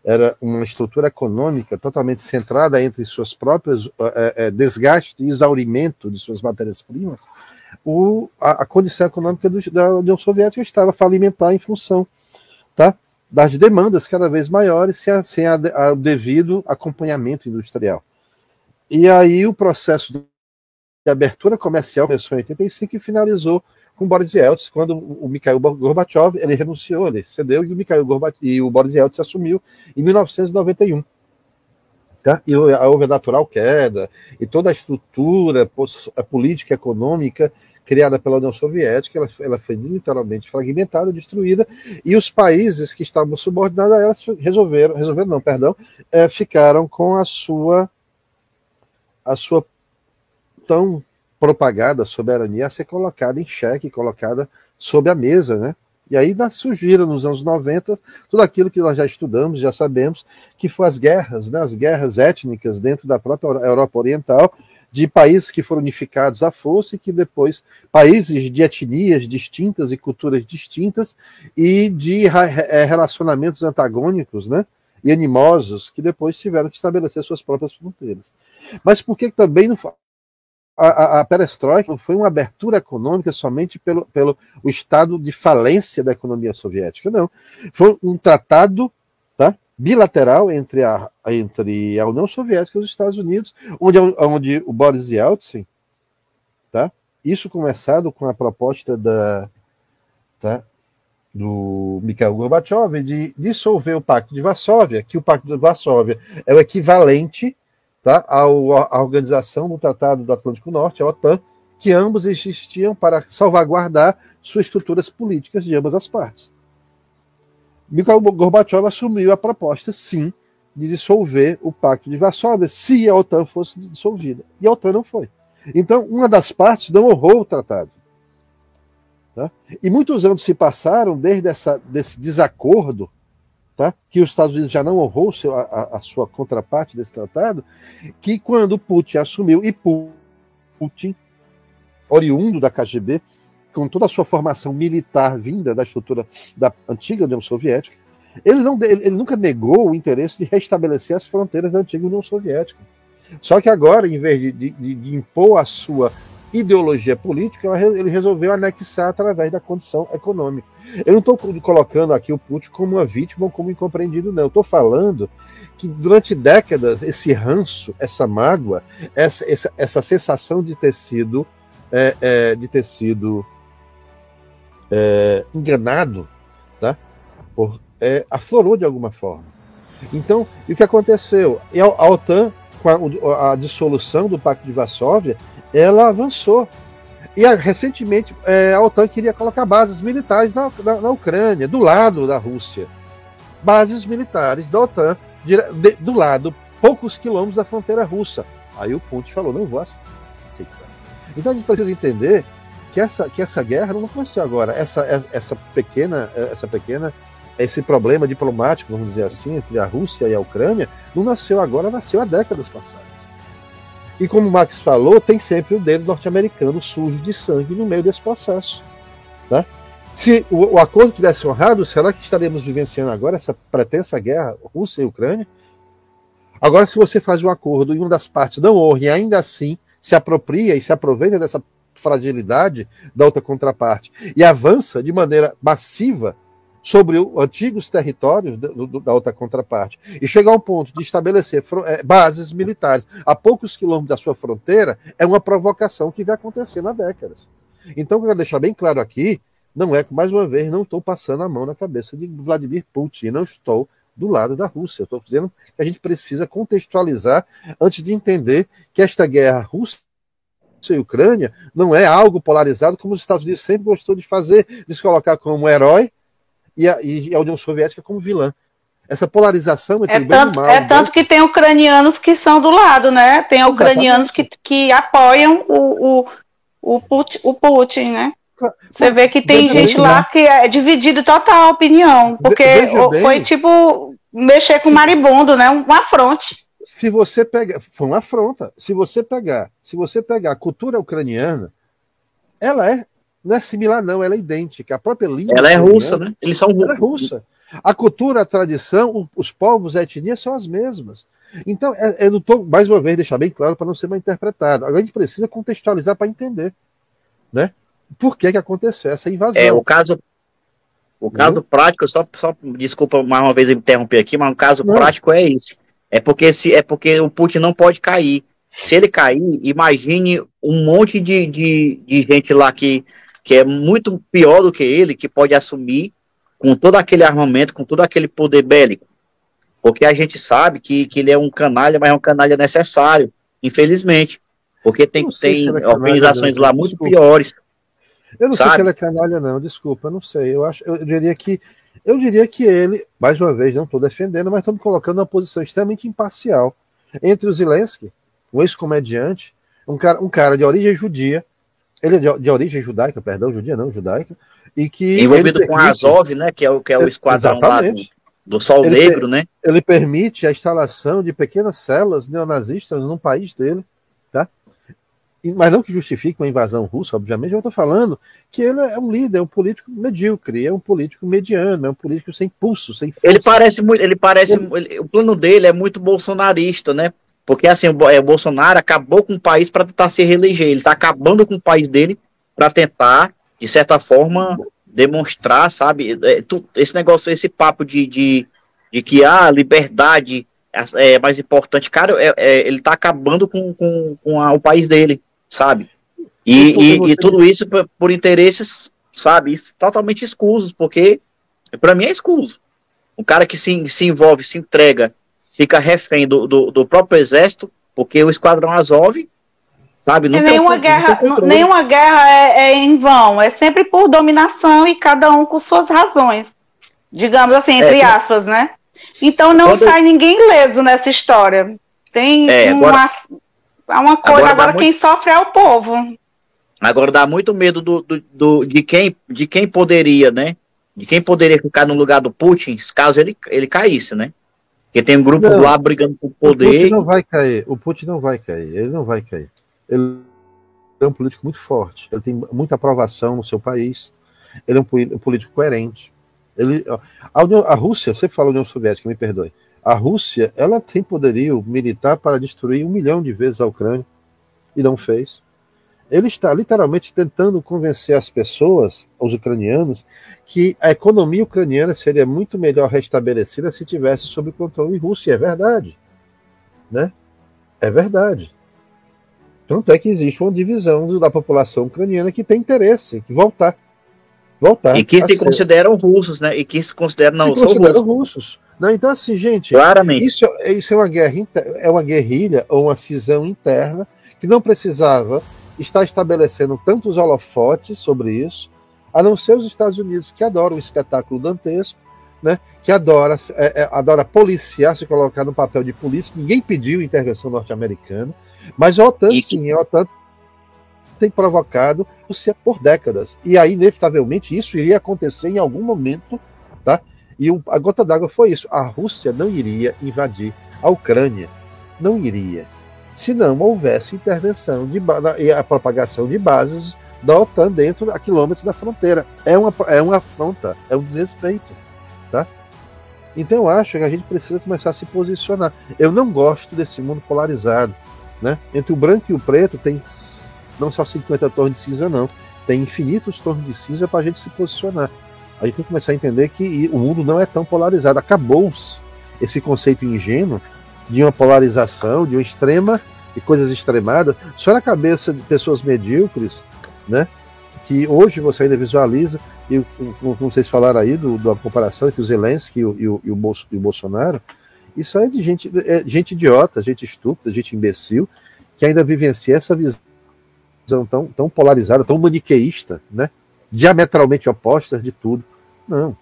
era uma estrutura econômica totalmente centrada entre suas próprias é, é, desgaste e exaurimento de suas matérias-primas, o, a, a, condição econômica do, da União Soviética estava falimentar em função tá, das demandas cada vez maiores sem, a, sem a, o devido acompanhamento industrial. E aí o processo de abertura comercial começou em 85 e finalizou com Boris Yeltsin, quando o Mikhail Gorbachev ele renunciou, ele cedeu e o Mikhail Gorbachev, e o Boris Yeltsin assumiu em 1991. Tá? E houve a natural queda, e toda a estrutura a política econômica criada pela União Soviética, ela, ela foi literalmente fragmentada, destruída, e os países que estavam subordinados a ela resolveram, resolveram não, perdão, é, ficaram com a sua a sua tão propagada soberania a ser colocada em xeque, colocada sobre a mesa, né? E aí surgiram nos anos 90 tudo aquilo que nós já estudamos, já sabemos, que foram as guerras, né, as guerras étnicas dentro da própria Europa Oriental, de países que foram unificados à força e que depois, países de etnias distintas e culturas distintas e de é, relacionamentos antagônicos, né? E animosos, que depois tiveram que estabelecer suas próprias fronteiras. Mas por que também não a, a, perestroika foi uma abertura econômica somente pelo, pelo o estado de falência da economia soviética, não. Foi um tratado tá, bilateral entre a, entre a União Soviética e os Estados Unidos, onde, onde o Boris Yeltsin, tá, isso começado com a proposta da, tá, do Mikhail Gorbachev de dissolver o Pacto de Varsóvia, que o Pacto de Varsóvia é o equivalente tá, à organização do Tratado do Atlântico Norte, a OTAN, que ambos existiam para salvaguardar suas estruturas políticas de ambas as partes. Mikhail Gorbachev assumiu a proposta, sim, de dissolver o Pacto de Varsóvia se a OTAN fosse dissolvida. E a OTAN não foi. Então, uma das partes não honrou o tratado. Tá? E muitos anos se passaram desde essa, desse desacordo tá? que os Estados Unidos já não honrou seu, a, a, sua contraparte desse tratado, que quando Putin assumiu, e Putin, oriundo da KGB, com toda a sua formação militar vinda da estrutura da antiga União Soviética, ele, não, ele, ele nunca negou o interesse de restabelecer as fronteiras da antiga União Soviética. Só que agora, em vez de, de, de impor a sua ideologia política, ele resolveu anexar através da condição econômica. Eu não estou colocando aqui o Putin como uma vítima ou como incompreendido, não. Eu estou falando que durante décadas esse ranço, essa mágoa, essa, essa, essa sensação de ter sido, é, é, de ter sido é, enganado, tá? Por, é, aflorou de alguma forma. Então, e o que aconteceu? A OTAN, com a, a dissolução do Pacto de Varsóvia, ela avançou. E a, recentemente é, a OTAN queria colocar bases militares na, na, na, Ucrânia, do lado da Rússia. Bases militares da OTAN, de, do lado, poucos quilômetros da fronteira russa. Aí o Putin falou: não vou aceitar. Então a gente precisa entender que essa, que essa guerra não aconteceu agora. Essa, essa pequena, essa pequena, esse problema diplomático, vamos dizer assim, entre a Rússia e a Ucrânia, não nasceu agora, nasceu há décadas passadas. E como o Max falou, tem sempre o dedo norte-americano sujo de sangue no meio desse processo. Né? Se o, o, acordo tivesse honrado, será que estaremos vivenciando agora essa pretensa guerra Rússia e Ucrânia? Agora, se você faz um acordo e uma das partes não honra e ainda assim se apropria e se aproveita dessa fragilidade da outra contraparte e avança de maneira massiva sobre os antigos territórios da outra contraparte e chegar a um ponto de estabelecer é, bases militares a poucos quilômetros da sua fronteira é uma provocação que vai acontecer na décadas. Então, quero deixar bem claro aqui, não é que, mais uma vez, não estou passando a mão na cabeça de Vladimir Putin, não estou do lado da Rússia. Estou dizendo que a gente precisa contextualizar antes de entender que esta guerra russa e Ucrânia não é algo polarizado como os Estados Unidos sempre gostou de fazer, de se colocar como herói e a, e a União Soviética como vilã. Essa polarização entre é tanto, mal, É tanto que tem ucranianos que são do lado, né? Tem ucranianos que, que apoiam o, o, o, Putin, o Putin, né? Você vê que tem Veja gente bem, lá né? que é dividida total a opinião, porque foi tipo mexer com maribundo, né? Um afronte. Se você pegar, foi uma afronta. Se você pegar, se você pegar a cultura ucraniana, ela é não é similar, não, ela é idêntica. A própria língua. Ela é russa, né? Eles são ela é russa. A cultura, a tradição, os povos, a etnia são as mesmas. Então, é, eu não estou, mais uma vez, deixar bem claro para não ser mal interpretado. Agora a gente precisa contextualizar para entender. Né? Por que, que aconteceu essa invasão? É, o caso. O caso não? prático, só, só desculpa mais uma vez eu interromper aqui, mas o caso não. prático é esse. É porque, se, é porque o Putin não pode cair. Se ele cair, imagine um monte de, de, de gente lá que que é muito pior do que ele, que pode assumir com todo aquele armamento, com todo aquele poder bélico. Porque a gente sabe que, que ele é um canalha, mas é um canalha necessário, infelizmente. Porque tem, tem é organizações lá muito desculpa. piores. Eu não sabe? sei se ele é canalha, não, desculpa, eu não sei. Eu, acho, eu diria que eu diria que ele, mais uma vez, não estou defendendo, mas estou me colocando numa posição extremamente imparcial entre o Zelensky, um ex-comediante, um cara, um cara de origem judia, ele é de, de, origem judaica, perdão, judia não, judaica, e que envolvido permite, com a Azov, né, que é o que é o esquadrão lá do, do Sol ele, Negro, né? Ele permite a instalação de pequenas células neonazistas no país dele, tá? E, mas não que justifique uma invasão russa, obviamente, eu estou falando que ele é um líder, é um político medíocre, é um político mediano, é um político sem pulso, sem força. Ele parece muito, ele parece, ele, o plano dele é muito bolsonarista, né? Porque assim, o, é, Bolsonaro acabou com o país para tentar se reeleger. Ele está acabando com o país dele para tentar, de certa forma, demonstrar, sabe? É, esse negócio, esse papo de, de, de que a ah, liberdade é, é mais importante, cara, é, é, ele está acabando com, com, com a, o país dele, sabe? E, e, e tudo isso por, por, interesses, sabe? Totalmente escusos, porque para mim é escuso. Um cara que se, se envolve, se entrega fica refém do, do, do próprio exército, porque o Esquadrão Azov sabe? Não nenhuma, guerra, nenhuma guerra é, é, em vão, é sempre por dominação e cada um com suas razões, digamos assim, entre é, aspas, né? Então não quando... sai ninguém ileso nessa história. Tem é, uma, agora, uma coisa, agora, agora quem muito... sofre é o povo. Agora dá muito medo do, do, do, de, quem, de quem poderia, né? De quem poderia ficar no lugar do Putin, caso ele, ele caísse, né? Porque tem um grupo não, lá brigando por poder. O Putin não vai cair. O Putin não vai cair. Ele não vai cair. Ele é um político muito forte. Ele tem muita aprovação no seu país. Ele é um político coerente. Ele, a, União, a Rússia, você fala União Soviética, me perdoe. A Rússia, ela tem poderio militar para destruir um milhão de vezes a Ucrânia e não fez. Ele está literalmente tentando convencer as pessoas, os ucranianos, que a economia ucraniana seria muito melhor restabelecida se tivesse sob controle russo. E é verdade. Né? É verdade. Tanto é que existe uma divisão da população ucraniana que tem interesse em voltar. Voltar. E que se ser. consideram russos, né? E que se consideram não se consideram russos. russos. Não, então, assim, gente, Claramente. Isso, isso é uma guerra é uma guerrilha ou uma cisão interna que não precisava estar estabelecendo tantos holofotes sobre isso, a não ser os Estados Unidos, que adoram o espetáculo dantesco, né, que adora, é, é, adora policiar, se colocar no papel de polícia. Ninguém pediu intervenção norte-americana, mas a OTAN, e sim, a OTAN tem provocado Rússia por décadas. E aí, inevitavelmente, isso iria acontecer em algum momento, tá? E a gota d'água foi isso. A Rússia não iria invadir a Ucrânia. Não iria se não houvesse intervenção de, e a propagação de bases da OTAN dentro a quilômetros da fronteira. É uma, é uma afronta, é um desrespeito. Tá? Então eu acho que a gente precisa começar a se posicionar. Eu não gosto desse mundo polarizado. Né? Entre o branco e o preto tem não só 50 tons de cinza, não. Tem infinitos tons de cinza para a gente se posicionar. A gente tem que começar a entender que o mundo não é tão polarizado. Acabou esse conceito ingênuo de uma polarização, de uma extrema e coisas extremadas, só na cabeça de pessoas medíocres, né? Que hoje você ainda visualiza, e como vocês falaram aí, do, da comparação entre o Zelensky e o, e o, e o, Bolso, e o Bolsonaro, isso é de gente, é gente idiota, gente estúpida, gente imbecil, que ainda vivencia essa visão tão, tão polarizada, tão maniqueísta, né? diametralmente oposta de tudo. Não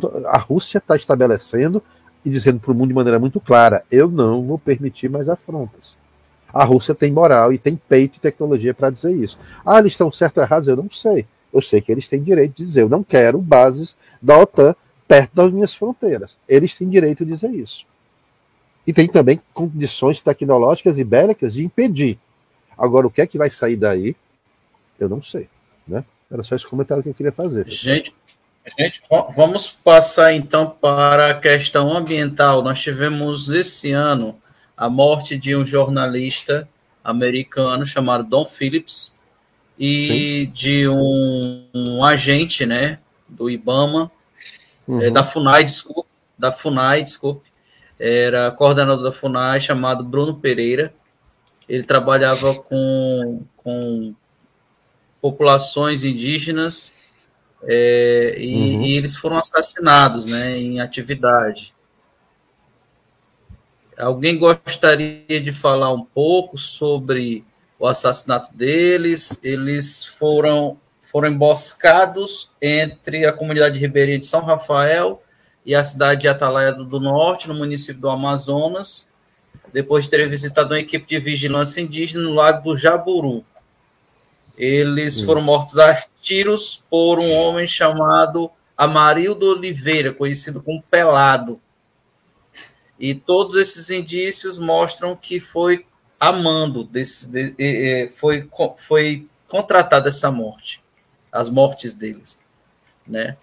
tô, a Rússia está estabelecendo e dizendo para o mundo de maneira muito clara: eu não vou permitir mais afrontas. A Rússia tem moral e tem peito e tecnologia para dizer isso. Ah, eles estão certos ou errados? Eu não sei. Eu sei que eles têm direito de dizer: eu não quero bases da OTAN perto das minhas fronteiras. Eles têm direito de dizer isso. E tem também condições tecnológicas e bélicas de impedir. Agora, o que é que vai sair daí? Eu não sei. Né? Era só esse comentário que eu queria fazer. Gente, Gente, vamos passar então para a questão ambiental. Nós tivemos esse ano a morte de um jornalista americano chamado Don Phillips e Sim. de um, um, agente, né, do IBAMA, uhum. é, da FUNAI, desculpe, da FUNAI, desculpe, era coordenador da FUNAI chamado Bruno Pereira. Ele trabalhava com, com populações indígenas é, e, uhum. e, eles foram assassinados né, em atividade. Alguém gostaria de falar um pouco sobre o assassinato deles? Eles foram, foram emboscados entre a comunidade ribeirinha de São Rafael e a cidade de Atalaia do Norte, no município do Amazonas, depois de terem visitado uma equipe de vigilância indígena no Lago do Jaburu. Eles foram mortos a tiros por um homem chamado Amarildo Oliveira, conhecido como Pelado. E todos esses indícios mostram que foi amando desse, de, de, foi, foi contratada essa morte, as mortes deles, né?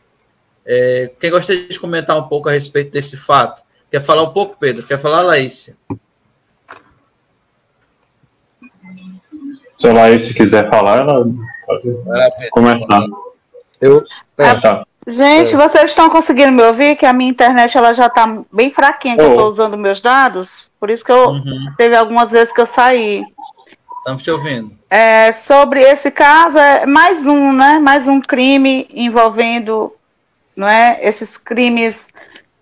É, quem gostaria de comentar um pouco a respeito desse fato? Quer falar um pouco, Pedro? Quer falar, Laícia? Se a Laís quiser falar, ela pode é, começar. Eu, é, ah, tá. Gente, é. vocês estão conseguindo me ouvir? Que a minha internet ela já está bem fraquinha, que oh. eu estou usando meus dados. Por isso que eu uhum. teve algumas vezes que eu saí. Estamos te ouvindo. É, sobre esse caso, é mais um, né? Mais um crime envolvendo, não é? Esses crimes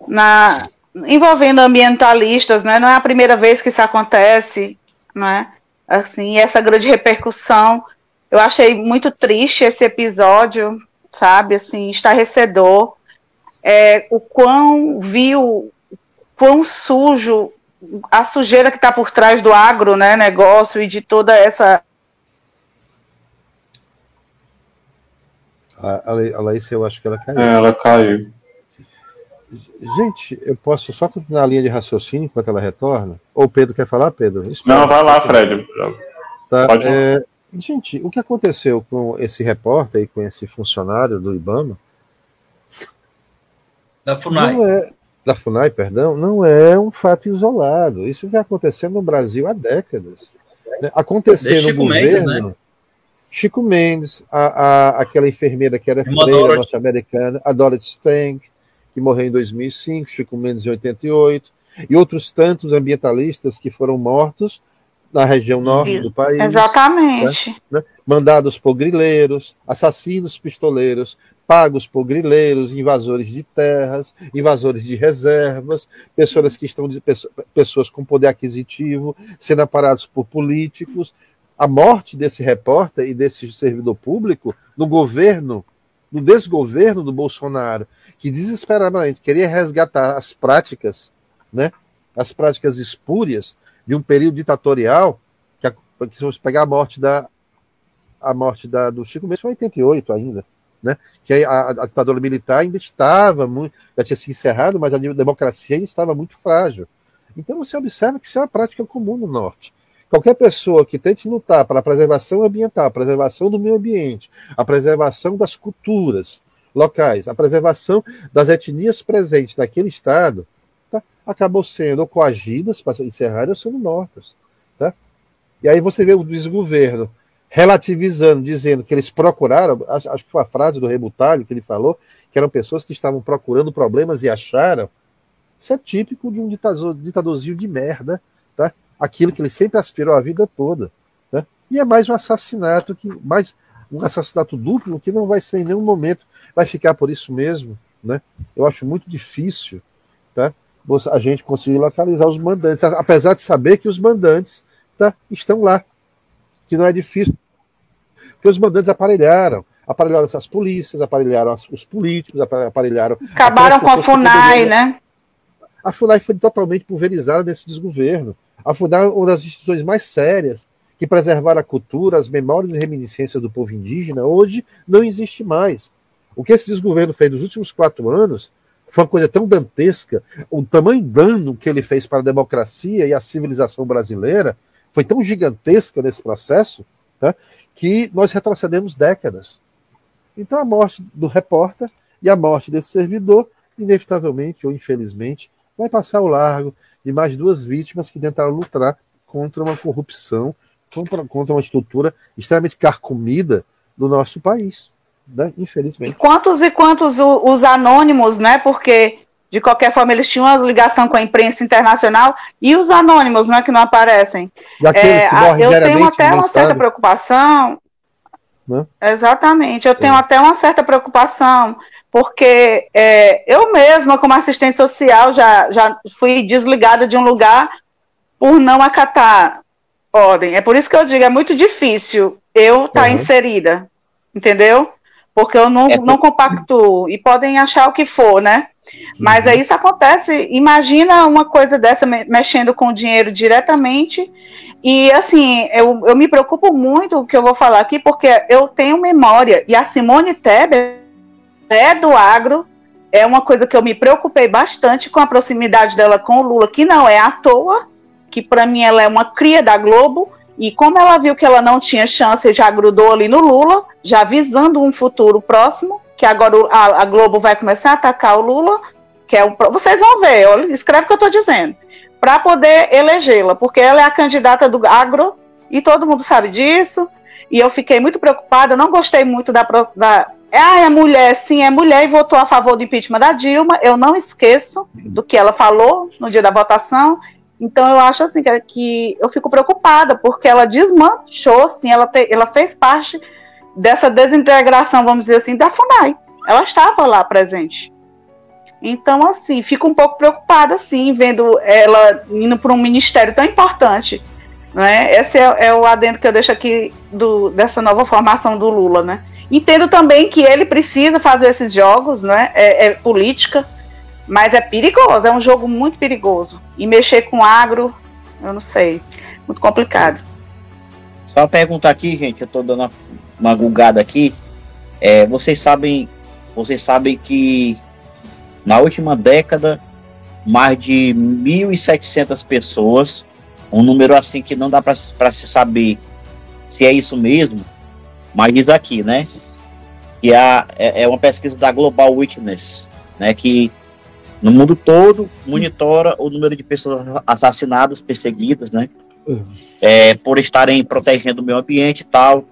na envolvendo ambientalistas, né? Não é a primeira vez que isso acontece, não é? Assim, essa grande repercussão. Eu achei muito triste esse episódio, sabe, assim, estarrecedor. É, o quão vil, quão sujo, a sujeira que está por trás do agro, né, negócio e de toda essa A, a Laís, eu acho que ela caiu. É, ela caiu. Gente, eu posso só continuar a linha de raciocínio enquanto ela retorna? Ou o Pedro quer falar, Pedro? Não, vai lá, Fred. Tá, Pode é, gente, o que aconteceu com esse repórter e com esse funcionário do IBAMA? Da FUNAI. Não é, da FUNAI, perdão, não é um fato isolado. Isso vem acontecendo no Brasil há décadas. Né? Acontecer no governo. Mendes, né? Chico Mendes, a, a, aquela enfermeira que era freira norte-americana, a Dorothy Stang, que morreu em 2005, Chico Mendes em 88, e outros tantos ambientalistas que foram mortos na região norte do país. Exatamente. Né? Né? Mandados por grileiros, assassinos pistoleiros, pagos por grileiros, invasores de terras, invasores de reservas, pessoas que estão de, pessoas com poder aquisitivo sendo aparados por políticos. A morte desse repórter e desse servidor público no governo, no desgoverno do Bolsonaro, que desesperadamente queria resgatar as práticas, né, as práticas espúrias de um período ditatorial, que, a, que se você pegar a morte da a morte da, do Chico Mendes foi em 88 ainda, né? Que a, a, ditadura militar ainda estava muito, já tinha se encerrado, mas a democracia ainda estava muito frágil. Então você observa que isso é uma prática comum no norte. Qualquer pessoa que tente lutar para a preservação ambiental, a preservação do meio ambiente, a preservação das culturas locais, a preservação das etnias presentes naquele estado, acabou sendo coagidas para encerrar ou sendo mortas. Tá? E aí você vê o desgoverno relativizando, dizendo que eles procuraram, acho, que foi a frase do Rebutalho que ele falou, que eram pessoas que estavam procurando problemas e acharam. Isso é típico de um ditador, ditadorzinho de merda, tá? Aquilo que ele sempre aspirou a vida toda. Tá? E é mais um assassinato que mais um assassinato duplo que não vai ser em nenhum momento vai ficar por isso mesmo, né? Eu acho muito difícil, tá? a gente conseguir localizar os mandantes, apesar de saber que os mandantes tá, estão lá, que não é difícil, porque os mandantes aparelharam, aparelharam as polícias, aparelharam os políticos, aparelharam... Acabaram com a FUNAI, né? A FUNAI foi totalmente pulverizada nesse desgoverno. A FUNAI é uma das instituições mais sérias que preservaram a cultura, as memórias e reminiscências do povo indígena, hoje não existe mais. O que esse desgoverno fez nos últimos quatro anos foi uma coisa tão dantesca, o tamanho dano que ele fez para a democracia e a civilização brasileira foi tão gigantesca nesse processo, tá, que nós retrocedemos décadas. Então a morte do repórter e a morte desse servidor, inevitavelmente ou infelizmente, vai passar ao largo de mais duas vítimas que tentaram lutar contra uma corrupção, contra, contra uma estrutura extremamente carcomida do nosso país né? infelizmente. Quantos e quantos os anônimos, né? Porque de qualquer forma eles tinham uma ligação com a imprensa internacional e os anônimos, né? Que não aparecem. É, eu tenho até uma certa preocupação. Né? Exatamente, eu tenho é. até uma certa preocupação, porque é, eu mesma, como assistente social, já, já fui desligada de um lugar por não acatar ordem. É por isso que eu digo, é muito difícil eu estar tá uhum. inserida, entendeu? porque eu não, é, não compactuo, e podem achar o que for, né? Mas aí isso acontece, imagina uma coisa dessa mexendo com dinheiro diretamente, e assim, eu, eu me preocupo muito o que eu vou falar aqui, porque eu tenho memória, e a Simone Tebet é do agro, é uma coisa que eu me preocupei bastante com a proximidade dela com o Lula, que não é à toa, que para mim ela é uma cria da Globo, e como ela viu que ela não tinha chance, já grudou ali no Lula, já visando um futuro próximo, que agora a, Globo vai começar a atacar o Lula, que é o, vocês vão ver, olha, escreve o que eu estou dizendo, para poder elegê-la, porque ela é a candidata do agro e todo mundo sabe disso. E eu fiquei muito preocupada, não gostei muito da, da ah, é mulher, sim, é mulher e votou a favor do impeachment da Dilma. Eu não esqueço do que ela falou no dia da votação então eu acho assim que, que eu fico preocupada, porque ela desmanchou, assim, ela, te, ela fez parte dessa desintegração, vamos dizer assim, da FUNAI. Ela estava lá presente. Então, assim, fico um pouco preocupada, assim, vendo ela indo para um ministério tão importante. Né? Esse é, é, o adendo que eu deixo aqui do, dessa nova formação do Lula, né? Entendo também que ele precisa fazer esses jogos, né? É, é política, mas é perigoso, é um jogo muito perigoso. E mexer com agro, eu não sei. Muito complicado. Só perguntar aqui, gente, eu tô dando uma, uma gulgada aqui. É, vocês sabem, vocês sabem que na última década mais de 1.700 pessoas, um número assim que não dá para se saber se é isso mesmo, mas diz aqui, né? Que é, é uma pesquisa da Global Witness, né? Que no mundo todo monitora o número de pessoas assassinadas, perseguidas, né? Uhum. É, por estarem protegendo o meio ambiente e tal.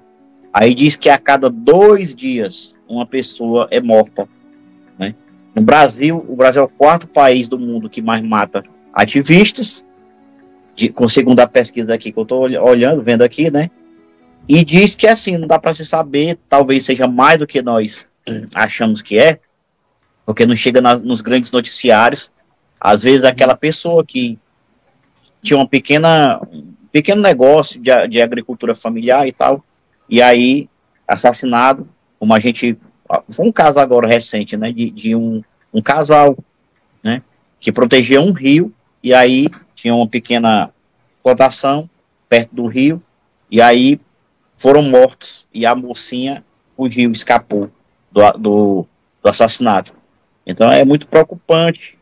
Aí diz que a cada dois dias uma pessoa é morta. Né? No Brasil, o Brasil é o quarto país do mundo que mais mata ativistas, de, com segundo a pesquisa aqui que eu estou olhando, vendo aqui, né? E diz que assim, não dá para se saber, talvez seja mais do que nós achamos que é, porque não chega na, nos grandes noticiários. Às vezes aquela pessoa que tinha uma pequena, um pequeno negócio de, de agricultura familiar e tal, e aí assassinado, como a gente, foi um caso agora recente, né, de, de um, um casal, né, que protegia um rio, e aí tinha uma pequena plantação perto do rio, e aí foram mortos, e a mocinha fugiu, escapou do, do, do assassinato. Então é muito preocupante,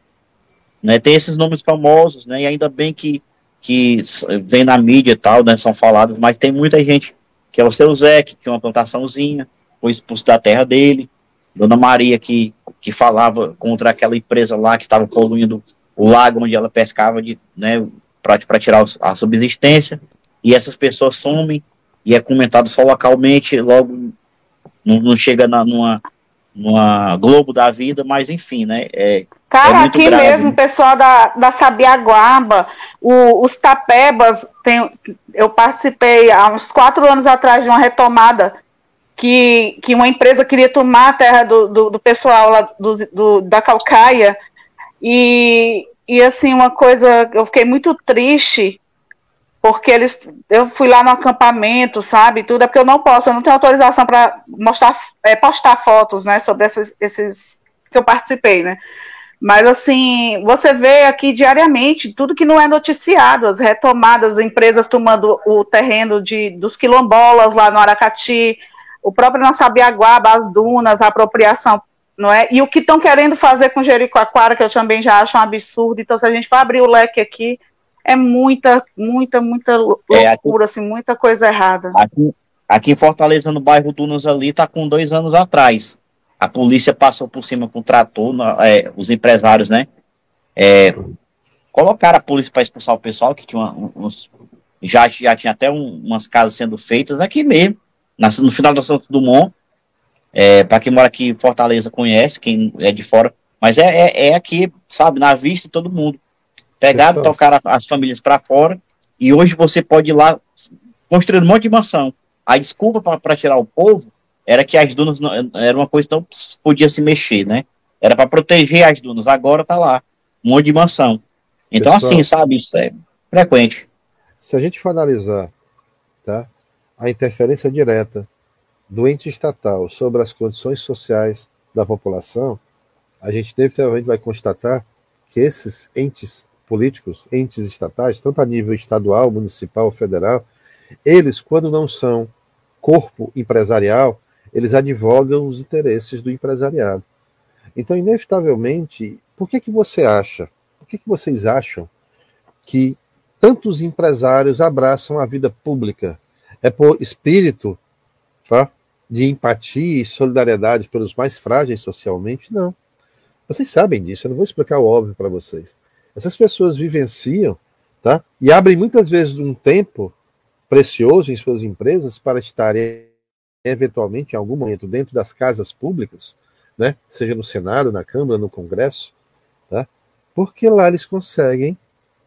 né? Tem esses nomes famosos, né? E ainda bem que que vem na mídia e tal, né? São falados, mas tem muita gente que é o seu Zé, que tinha uma plantaçãozinha, foi expulso da terra dele, Dona Maria que que falava contra aquela empresa lá que estava poluindo o lago onde ela pescava de, né, para tirar a subsistência, e essas pessoas somem e é comentado só localmente, logo não, não chega na, numa, numa Globo da vida, mas enfim, né? É, Cara, é aqui grave. mesmo, o pessoal da, da Sabiaguaba, o, os tapebas, tem, eu participei há uns quatro anos atrás de uma retomada que, que uma empresa queria tomar a terra do, do, do pessoal lá do, do, da Calcaia, e, e assim, uma coisa, eu fiquei muito triste, porque eles, eu fui lá no acampamento, sabe, tudo, é porque eu não posso, eu não tenho autorização para mostrar, é, postar fotos, né, sobre esses, esses que eu participei, né, mas assim, você vê aqui diariamente tudo que não é noticiado, as retomadas, empresas tomando o terreno de, dos quilombolas lá no Aracati, o próprio na Sabiaguaba, as dunas, a apropriação, não é? E o que estão querendo fazer com Jericoacoara, que eu também já acho um absurdo. Então, se a gente for abrir o leque aqui, é muita, muita, muita loucura, É, assim, muita coisa errada. Aqui, aqui em Fortaleza, no bairro Dunas ali, tá com dois anos atrás. A polícia passou por cima com o trator, na- é, os empresários, né? É, colocaram a polícia para expulsar o pessoal, que tinha uma- uns. Já, já tinha até um- umas casas sendo feitas aqui mesmo, na- no final da Santo Dumont. É, para quem mora aqui em Fortaleza conhece, quem é de fora, mas é, é, é aqui, sabe, na vista de todo mundo. Pegaram, Pessoal. tocaram as famílias para fora, e hoje você pode ir lá construir um monte de mansão. A desculpa para tirar o povo era que as dunas não, era uma coisa que não podia se mexer, né? Era para proteger as dunas. Agora tá lá, um monte de mansão. Então, Pessoal. assim, sabe, isso é frequente. Se a gente for analisar tá, a interferência direta do ente estatal sobre as condições sociais da população, a gente definitivamente vai constatar que esses entes políticos, entes estatais, tanto a nível estadual, municipal, federal, eles, quando não são corpo empresarial, eles advogam os interesses do empresariado. Então, inevitavelmente, por que, que você acha, por que, que vocês acham que tantos empresários abraçam a vida pública? É por espírito tá, de empatia e solidariedade pelos mais frágeis socialmente? Não. Vocês sabem disso, eu não vou explicar o óbvio para vocês. Essas pessoas vivenciam tá, e abrem muitas vezes um tempo precioso em suas empresas para estarem eventualmente em algum momento dentro das casas públicas, né, seja no Senado, na Câmara, no Congresso, tá, porque lá eles conseguem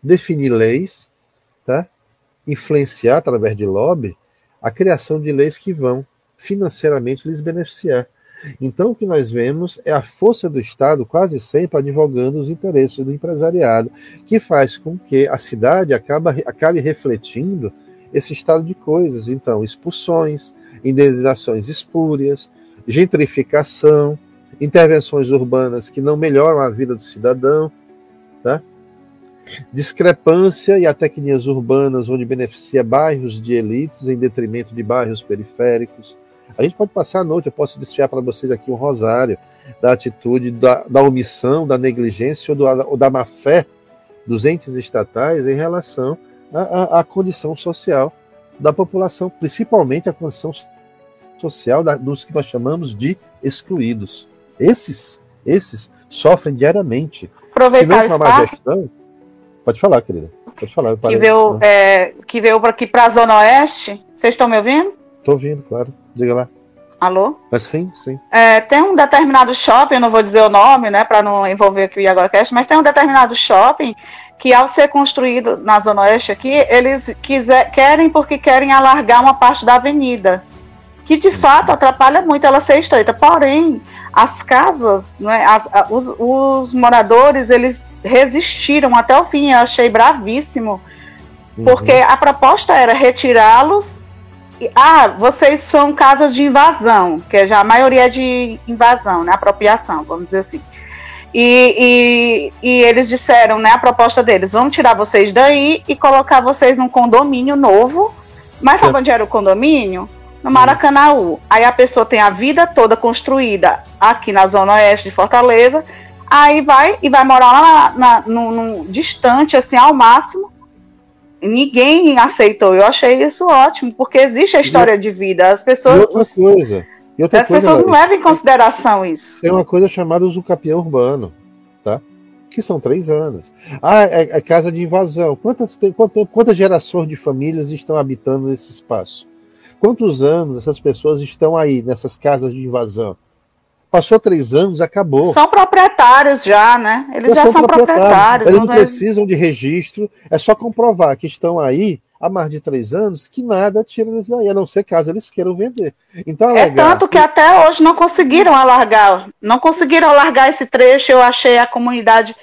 definir leis, tá, influenciar através de lobby a criação de leis que vão financeiramente lhes beneficiar. Então, o que nós vemos é a força do Estado quase sempre advogando os interesses do empresariado, que faz com que a cidade acaba, acabe refletindo esse estado de coisas. Então, expulsões, indenizações espúrias, gentrificação, intervenções urbanas que não melhoram a vida do cidadão, tá? discrepância e até tecnias urbanas onde beneficia bairros de elites em detrimento de bairros periféricos. A gente pode passar a noite, eu posso desfiar para vocês aqui um rosário da atitude, da, da omissão, da negligência ou, do, ou da má fé dos entes estatais em relação à, à- à condição social da população, principalmente a condição social da- dos que nós chamamos de excluídos. Esses, esses sofrem diariamente. Aproveitar Se não com a má gestão, pode falar, querida. Pode falar. que veio, é, que veio aqui para a Zona Oeste. Vocês estão me ouvindo? Tô ouvindo, claro. Diga lá. Alô? Mas sim, sim. É, tem um determinado shopping, não vou dizer o nome, né, para não envolver aqui o IagoraCast, mas tem um determinado shopping que, ao ser construído na Zona Oeste aqui, eles quiser, querem porque querem alargar uma parte da avenida, que de fato atrapalha muito ela ser estreita. Porém, as casas, né, as, os, os moradores, eles resistiram até o fim, eu achei bravíssimo, porque a proposta era retirá-los ah, vocês são casas de invasão, que é já a maioria é de invasão, né? Apropriação, vamos dizer assim. E, e, e, eles disseram, né? A proposta deles, vamos tirar vocês daí e colocar vocês num condomínio novo. Mas sabe onde era o condomínio? No Maracanãú. Aí a pessoa tem a vida toda construída aqui na zona oeste de Fortaleza. Aí vai e vai morar lá na, no, no, distante, assim, ao máximo, ninguém aceitou. Eu achei isso ótimo, porque existe a história de vida. As pessoas. E outra coisa. E outra as coisa, pessoas não levam em consideração isso. Tem uma coisa chamada usucapião urbano, tá? Que são três anos. Ah, é, é casa de invasão. Quantas, tem, quantas, quantas gerações de famílias estão habitando nesse espaço? Quantos anos essas pessoas estão aí, nessas casas de invasão? Passou três anos, acabou. São proprietários já, né? Eles já, já são proprietários. proprietários Eles não, não precisam de registro, é só comprovar que estão aí há mais de três anos que nada tira eles daí, a não ser caso eles queiram vender. Então, é tanto que até hoje não conseguiram alargar, não conseguiram alargar esse trecho. Eu achei a comunidade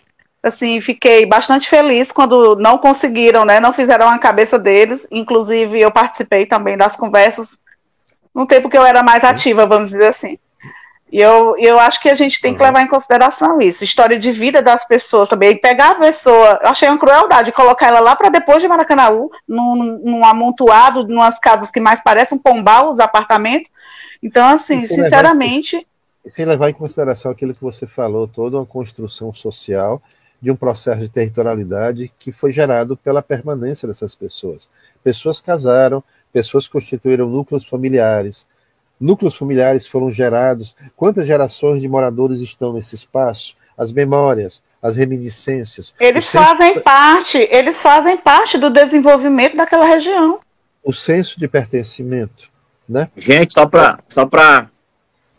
assim, fiquei bastante feliz quando não conseguiram, né? Não fizeram a cabeça deles. Inclusive, eu participei também das conversas no tempo que eu era mais ativa, vamos dizer assim. E eu, eu acho que a gente tem que levar em consideração isso. História de vida das pessoas também. Pegar a pessoa, eu achei uma crueldade, colocar ela lá para depois de Maracanãú, num, num amontoado, numas casas que mais parecem um pombal, os apartamentos. Então, assim, sinceramente. Levar, sem levar em consideração aquilo que você falou, toda uma construção social de um processo de territorialidade que foi gerado pela permanência dessas pessoas. Pessoas casaram, pessoas constituíram núcleos familiares, núcleos familiares foram gerados, quantas gerações de moradores estão nesse espaço, as memórias, as reminiscências. Eles fazem de... parte, eles fazem parte do desenvolvimento daquela região. O senso de pertencimento, né? Gente, só para só para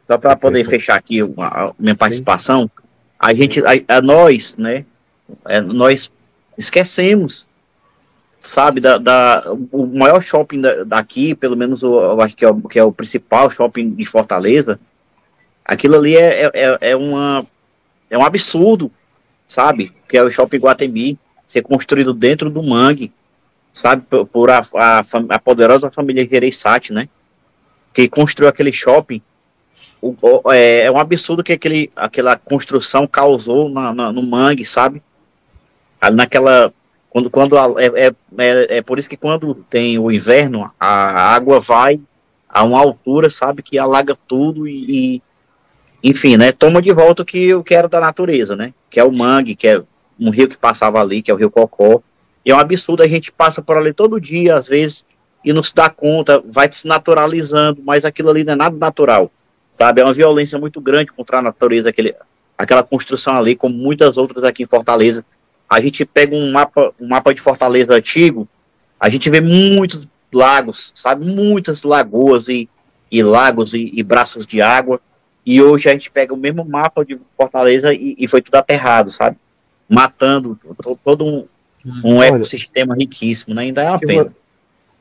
só para poder fechar aqui a minha participação, Sim. a gente, a, a nós, né? É, nós esquecemos sabe, da, da, o maior shopping da, daqui, pelo menos o, eu acho que é, o, que é o principal shopping de Fortaleza, aquilo ali é, é, é, é uma, é um absurdo, sabe, que é o shopping Guatemi, ser construído dentro do mangue, sabe, por, por a, a, a, poderosa família Gereissati, né, que construiu aquele shopping, o, o, é, é, um absurdo que aquele, aquela construção causou na, na, no mangue, sabe, naquela quando, quando a, é, é, é, é, por isso que quando tem o inverno, a água vai a uma altura, sabe, que alaga tudo e, e enfim, né, toma de volta o que eu quero da natureza, né, que é o mangue, que é um rio que passava ali, que é o rio Cocó, e é um absurdo, a gente passa por ali todo dia, às vezes, e não se dá conta, vai se naturalizando, mas aquilo ali não é nada natural, sabe, é uma violência muito grande contra a natureza, aquele, aquela construção ali, como muitas outras aqui em Fortaleza, a gente pega um mapa, um mapa de Fortaleza antigo, a gente vê muitos lagos, sabe? Muitas lagoas e, e lagos e, e, braços de água. E hoje a gente pega o mesmo mapa de Fortaleza e, e foi tudo aterrado, sabe? Matando todo um, um Olha, ecossistema riquíssimo, né? Ainda é uma pena.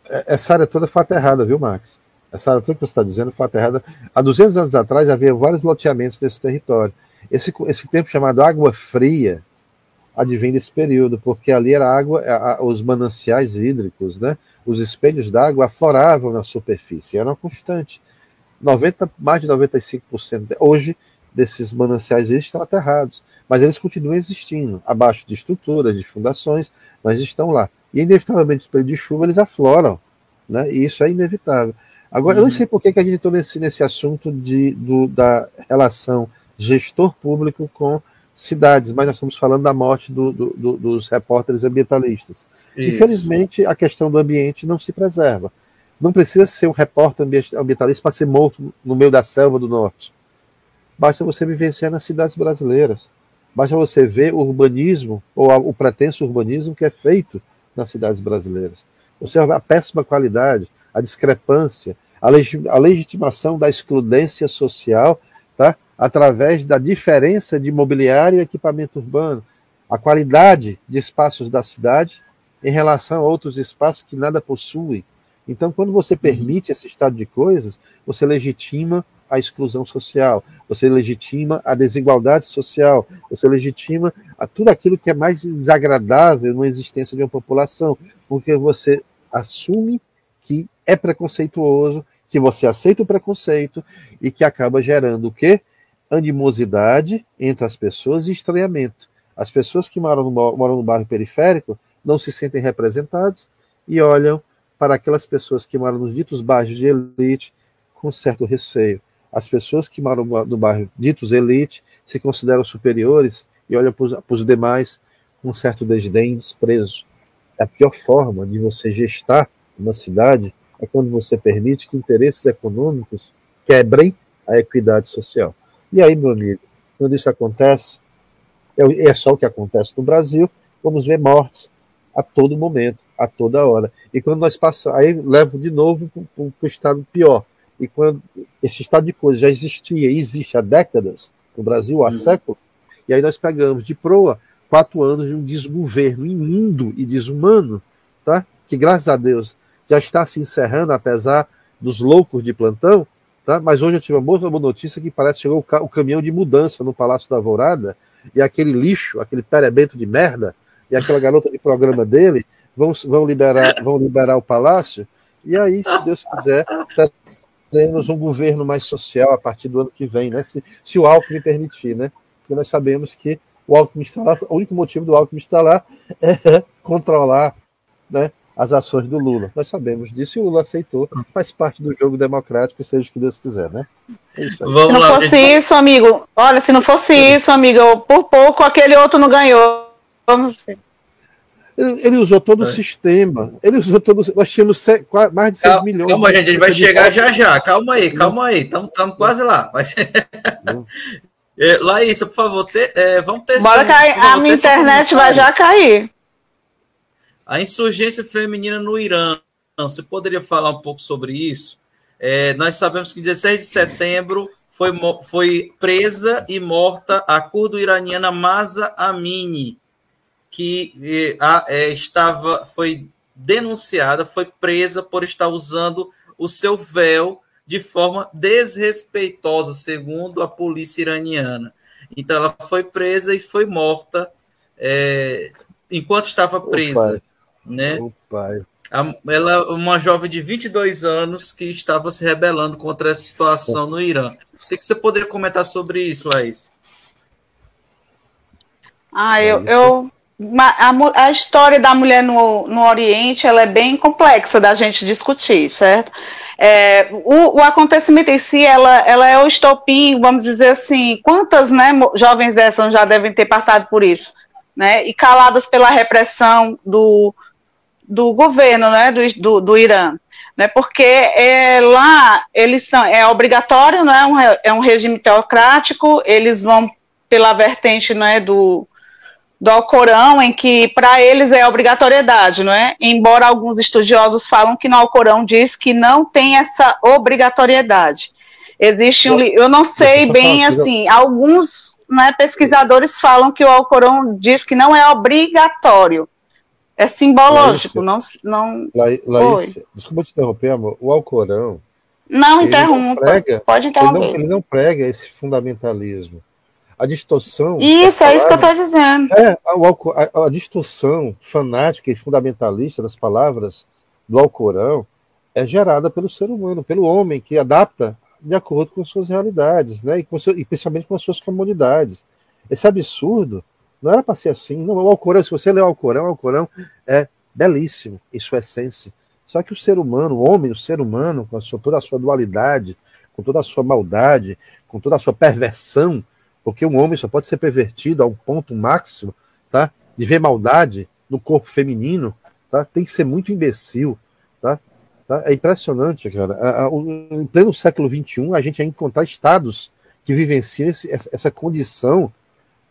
É, essa área toda foi aterrada, viu, Max? Essa área toda que você está dizendo foi aterrada. Há 200 anos atrás havia vários loteamentos desse território. Esse, esse tempo chamado Água Fria, advém desse período, porque ali era água, os mananciais hídricos, né? Os espelhos d'água afloravam na superfície, era uma constante. 90, mais de 95% hoje desses mananciais estão aterrados, mas eles continuam existindo, abaixo de estruturas, de fundações, mas estão lá. E inevitavelmente, no período de chuva, eles afloram, né? E isso é inevitável. Agora, uhum. eu não uhum. sei por que, que a gente está nesse, nesse assunto de, do, da relação gestor público com cidades, mas nós estamos falando da morte do, do, do, dos repórteres ambientalistas. Isso. Infelizmente, a questão do ambiente não se preserva. Não precisa ser um repórter ambientalista para ser morto no meio da selva do norte. Basta você vivenciar nas cidades brasileiras. Basta você ver o urbanismo, ou o pretenso urbanismo que é feito nas cidades brasileiras. Você a péssima qualidade, a discrepância, a legitimação da excludência social, tá? Através da diferença de mobiliário e equipamento urbano, a qualidade de espaços da cidade em relação a outros espaços que nada possuem. Então, quando você permite esse estado de coisas, você legitima a exclusão social, você legitima a desigualdade social, você legitima a tudo aquilo que é mais desagradável na existência de uma população, porque você assume que é preconceituoso, que você aceita o preconceito e que acaba gerando o quê? Animosidade entre as pessoas e estranhamento. As pessoas que moram no, moram no bairro periférico não se sentem representadas e olham para aquelas pessoas que moram nos ditos bairros de elite com certo receio. As pessoas que moram no bairro ditos elite se consideram superiores e olham para os demais com certo desdém e desprezo. A pior forma de você gestar uma cidade é quando você permite que interesses econômicos quebrem a equidade social. E aí, meu amigo, quando isso acontece, é, é só o que acontece no Brasil, vamos ver mortes a todo momento, a toda hora. E quando nós passamos, aí levo de novo para o estado pior. E quando esse estado de coisas já existia existe há décadas no Brasil, há uhum. séculos, e aí nós pegamos de proa quatro anos de um desgoverno imundo e desumano, tá? que graças a Deus já está se encerrando, apesar dos loucos de plantão, tá? mas hoje eu tive uma boa notícia que parece que chegou o, caminhão de mudança no Palácio da Alvorada, e aquele lixo, aquele perebento de merda, e aquela garota de programa dele vão, vão, liberar, vão liberar o palácio, e aí, se Deus quiser, teremos um governo mais social a partir do ano que vem, né? Se, se o Alckmin permitir, né? Porque nós sabemos que o Alckmin está lá, o único motivo do Alckmin estar lá é controlar né, as ações do Lula. Nós sabemos disso e o Lula aceitou, faz parte do jogo democrático, seja o que Deus quiser, né? É se não lá, fosse gente. isso, amigo, olha, se não fosse isso, amigo, por pouco aquele outro não ganhou. Ele, ele usou todo é. o sistema. Ele usou todo. Nós tínhamos mais de 6 calma, milhões. Calma, gente, gente vai chegar já já. Calma aí, calma aí. Estamos quase lá. Vai ser... é, Laísa, por favor, te, é, vamos ter. Bora cair. A minha internet vai já cair. A insurgência feminina no Irã. Você poderia falar um pouco sobre isso? É, nós sabemos que 16 de setembro foi, foi presa e morta a curdo-iraniana Masa Amini que a, é, estava, foi denunciada, foi presa por estar usando o seu véu de forma desrespeitosa, segundo a polícia iraniana. Então, ela foi presa e foi morta é, enquanto estava presa. Né? A, ela uma jovem de 22 anos que estava se rebelando contra essa situação no Irã. O que você poderia comentar sobre isso, Laís? Ah, eu, eu a, a, história da mulher no, no Oriente ela é bem complexa da gente discutir, certo? É, o, o, acontecimento em si, ela, ela é o estopim, vamos dizer assim, quantas né, jovens dessas já devem ter passado por isso, né? E caladas pela repressão do, do governo, né, do, do, do Irã, né? Porque é, lá eles são, é obrigatório, né? Um, é um regime teocrático, eles vão pela vertente, né, do do Alcorão, em que para eles é obrigatoriedade, não é? Embora alguns estudiosos falam que no Alcorão diz que não tem essa obrigatoriedade. Existe um, eu não sei bem assim, alguns né, pesquisadores falam que o Alcorão diz que não é obrigatório. É simbológico, não não. Laís, desculpa te interromper, amor. O Alcorão não interrompa. Pode interromper. Ele não, ele não prega esse fundamentalismo a distorção. Isso, é isso que eu estou dizendo. É, a, a, a, distorção fanática e fundamentalista das palavras do Alcorão é gerada pelo ser humano, pelo homem, que adapta de acordo com suas realidades, né? E, seu, e principalmente com as suas comunidades. Esse absurdo não era para ser assim. Não, o Alcorão, se você ler o Alcorão, o Alcorão é belíssimo em sua essência. Só que o ser humano, o homem, o ser humano, com a toda a sua dualidade, com toda a sua maldade, com toda a sua perversão, porque um homem só pode ser pervertido a um ponto máximo, tá? De ver maldade no corpo feminino, tá? Tem que ser muito imbecil, tá? tá? É impressionante, cara. em pleno século XXI, a gente ainda encontrar estados que vivenciam esse, essa condição,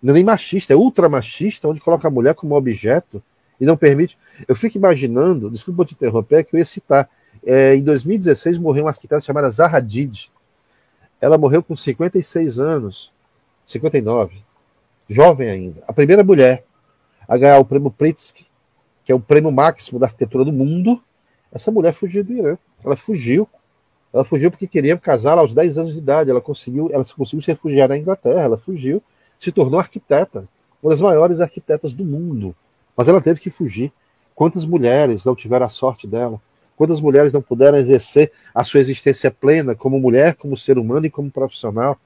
não é nem machista, é ultra machista, onde coloca a mulher como objeto e não permite. Eu fico imaginando, desculpa te interromper, que eu ia citar. É, em 2016 morreu uma arquiteta chamada Zaha Hadid. Ela morreu com 56 anos, 59, jovem ainda. A primeira mulher a ganhar o prêmio Pritzker, que é o prêmio máximo da arquitetura do mundo. Essa mulher fugiu do Irã. Ela fugiu. Ela fugiu porque queria casar aos 10 anos de idade. Ela conseguiu, ela conseguiu se refugiar na Inglaterra. Ela fugiu, se tornou arquiteta, uma das maiores arquitetas do mundo. Mas ela teve que fugir. Quantas mulheres não tiveram a sorte dela? Quantas mulheres não puderam exercer a sua existência plena como mulher, como ser humano e como profissional?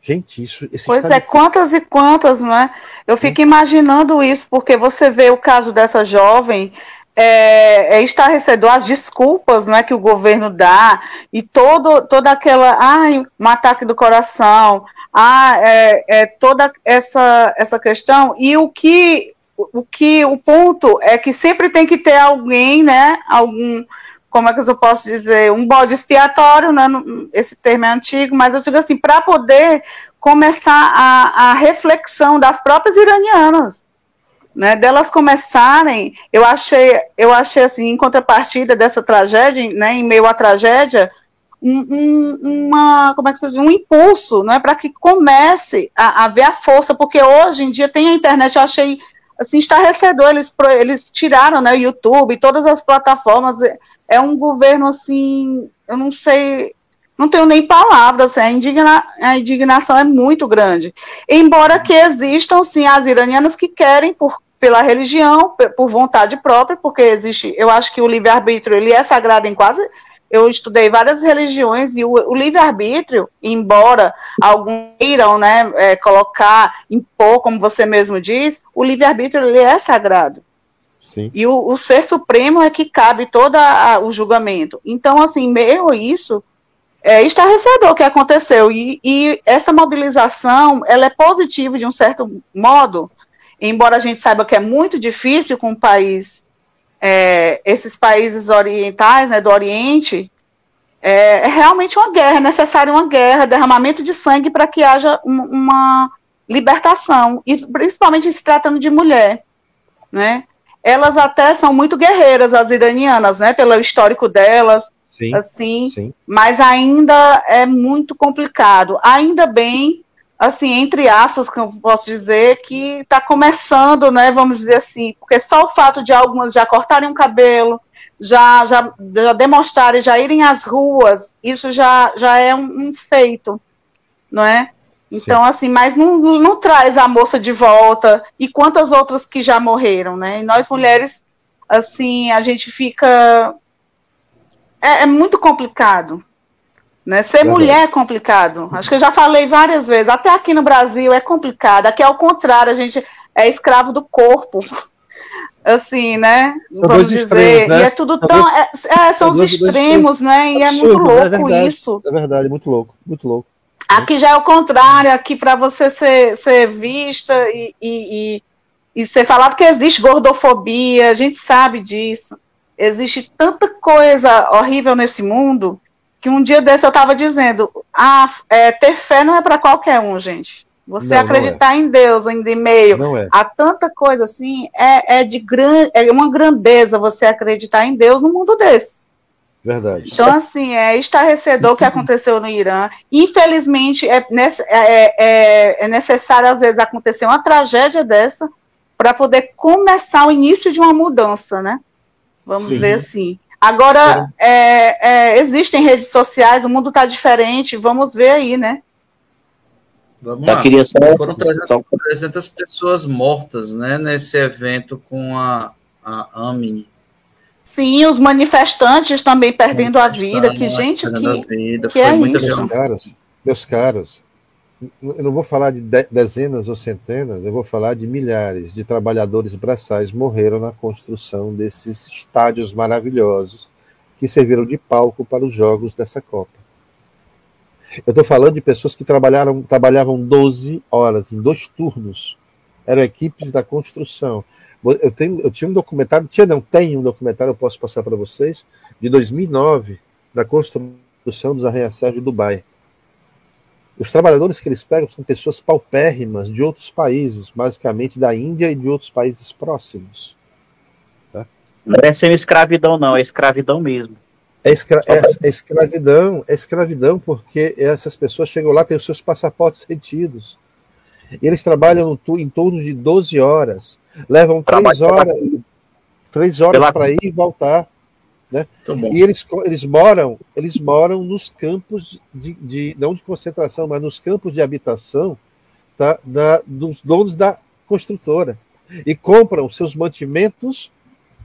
Gente, isso. pois é, de... quantas e quantas, não é? Eu fico imaginando isso, porque você vê o caso dessa jovem, é, é estarrecedor as desculpas não é, que o governo dá, e todo, toda aquela. Ai, um ataque do coração, ah, é, é, toda essa, essa questão, e o que o que o ponto é que sempre tem que ter alguém, né? Algum, como é que eu posso dizer, um bode expiatório, né? Esse termo é antigo, mas eu digo assim, para poder começar a, a reflexão das próprias iranianas, né, delas começarem, eu achei, eu achei assim, em contrapartida dessa tragédia, né, em meio à tragédia, um, um, uma, como é que se diz, um impulso, né, para que comece a, a, ver a força, porque hoje em dia tem a internet, eu achei assim, estarrecedor, eles, eles tiraram, né, o YouTube, todas as plataformas, é, é um governo, assim, eu não sei, não tenho nem palavras, a, indigna, a indignação é muito grande. Embora que existam, sim, as iranianas que querem, por, pela religião, por vontade própria, porque existe, eu acho que o livre-arbítrio, ele é sagrado em quase eu estudei várias religiões e o, o livre-arbítrio, embora alguns queiram né, é, colocar, impor, como você mesmo diz, o livre-arbítrio ele é sagrado. Sim. E o, o, ser supremo é que cabe todo a, o julgamento. Então, assim, meio isso, é estarrecedor o que aconteceu. E, e essa mobilização, ela é positiva de um certo modo, embora a gente saiba que é muito difícil com um país é, esses países orientais, né, do Oriente, é, é, realmente uma guerra, é necessária uma guerra, derramamento de sangue para que haja um, uma libertação, e principalmente se tratando de mulher, né? Elas até são muito guerreiras, as iranianas, né? Pelo histórico delas, sim, assim, sim. mas ainda é muito complicado. Ainda bem assim, entre aspas, que eu posso dizer, que está começando, né, vamos dizer assim, porque só o fato de algumas já cortarem o cabelo, já, já, já demonstrarem, já irem às ruas, isso já, já é um, um feito, não é? Então, Sim. assim, mas não, não traz a moça de volta, e quantas outras que já morreram, né? E nós mulheres, assim, a gente fica. É, é muito complicado, né? Ser mulher é complicado. Acho que eu já falei várias vezes. Até aqui no Brasil é complicado. Aqui é o contrário, a gente é escravo do corpo. Assim, né? São Vamos dizer. Extremos, né? E é tudo tão. É, é, são os extremos, né? E Absurdo, é muito louco é verdade, isso. É verdade, muito louco, muito louco. Aqui já é o contrário, aqui para você ser, ser vista e, e, e, e ser falado que existe gordofobia, a gente sabe disso. Existe tanta coisa horrível nesse mundo que um dia desse eu estava dizendo, ah, é, ter fé não é para qualquer um, gente. Você não, acreditar não é. em Deus, em e-mail, é. há tanta coisa assim, é, é de gran, é uma grandeza você acreditar em Deus no mundo desse. Verdade. Então, assim, é estarrecedor o que aconteceu no Irã. Infelizmente, é, é, é, é necessário, às vezes, acontecer uma tragédia dessa para poder começar o início de uma mudança, né? Vamos Sim. ver assim. Agora, é, é, existem redes sociais, o mundo está diferente, vamos ver aí, né? Vamos lá. Só... Foram 300, 300, pessoas mortas, né, nesse evento com a, a AMIN. Sim, os manifestantes também perdendo a vida. Que gente, que, vida. que é isso? Meus caros, meus caros, eu não vou falar de dezenas ou centenas, eu vou falar de milhares de trabalhadores braçais morreram na construção desses estádios maravilhosos que serviram de palco para os jogos dessa Copa. Eu estou falando de pessoas que trabalharam, trabalhavam 12 horas, em dois turnos. Eram equipes da construção. Eu, tenho, eu tinha um documentário, tinha não, tem um documentário, eu posso passar para vocês, de 2009, da construção dos arranha-céus de Dubai os trabalhadores que eles pegam são pessoas paupérrimas de outros países, basicamente da Índia e de outros países próximos. Tá? Não é sem escravidão, não, é escravidão mesmo. É, escra é, é, escravidão, é escravidão porque essas pessoas chegam lá, têm os seus passaportes retidos. Eles trabalham em torno de 12 horas, levam três horas, três horas para ir e voltar. Né? E eles, eles moram, eles moram nos campos de, de, não de concentração, mas nos campos de habitação tá, da, dos donos da construtora. E compram seus mantimentos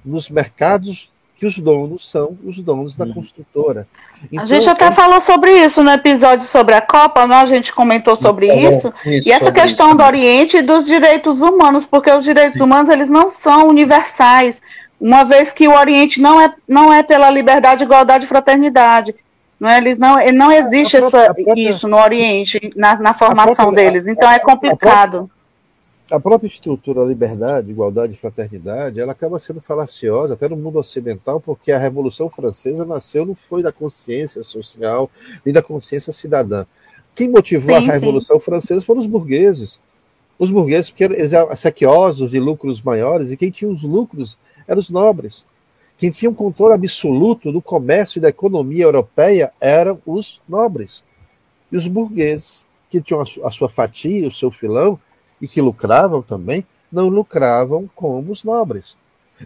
nos mercados que os donos são os donos da uhum. construtora. Então, a gente até é... falou sobre isso no episódio sobre a Copa, né? a gente comentou sobre é, isso, isso, e essa questão isso. do Oriente e dos direitos humanos, porque os direitos Sim. humanos eles não são universais, uma vez que o Oriente não é, não é pela liberdade, igualdade e fraternidade. Não, é? eles não, não existe própria, essa, própria, isso no Oriente, na, na formação própria, deles, então é complicado a própria estrutura liberdade, igualdade e fraternidade, ela acaba sendo falaciosa até no mundo ocidental, porque a Revolução Francesa nasceu não foi da consciência social, nem da consciência cidadã. Quem motivou sim, a Revolução sim. Francesa foram os burgueses. Os burgueses, porque eles eram sequiosos de lucros maiores, e quem tinha os lucros eram os nobres. Quem tinha um controle absoluto do comércio e da economia europeia eram os nobres. E os burgueses, que tinham a sua fatia, o seu filão, e que lucravam também, não lucravam como os nobres.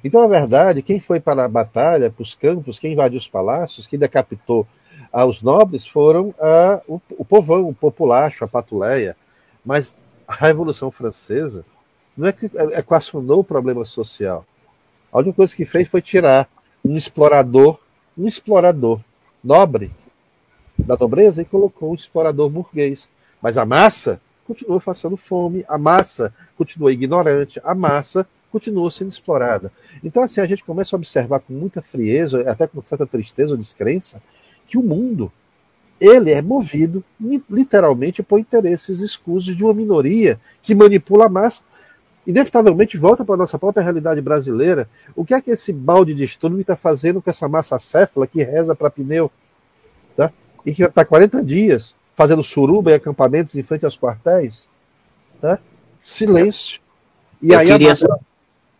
Então, na verdade, quem foi para a batalha, para os campos, quem invadiu os palácios, quem decapitou aos nobres foram a, o, o povão, o populacho, a patuleia. Mas a Revolução Francesa não é que equacionou o problema social. A única coisa que fez foi tirar um explorador, um explorador nobre da nobreza e colocou um explorador burguês. Mas a massa continua passando fome, a massa continua ignorante, a massa continua sendo explorada. Então, assim, a gente começa a observar com muita frieza, até com certa tristeza ou descrença, que o mundo ele é movido literalmente por interesses escusos de uma minoria que manipula a massa. Inevitavelmente volta para a nossa própria realidade brasileira. O que é que esse balde de estudo está fazendo com essa massa céfala que reza para pneu? Tá? E que está 40 dias fazendo suruba em acampamentos em frente aos quartéis. Né? Silêncio. E Eu aí queria... a, Massa,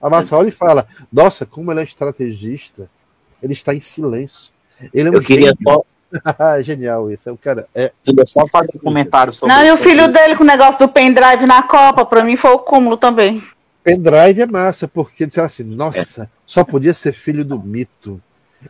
a Massa olha e fala: Nossa, como ele é estrategista. Ele está em silêncio. Ele é um Eu queria só... Genial isso. É um cara. É... Eu só fazer um comentário sobre Não, e o filho dele com o negócio do pendrive na Copa, para mim foi o cúmulo também. Pendrive é massa, porque disseram assim: nossa, é. só podia ser filho do mito.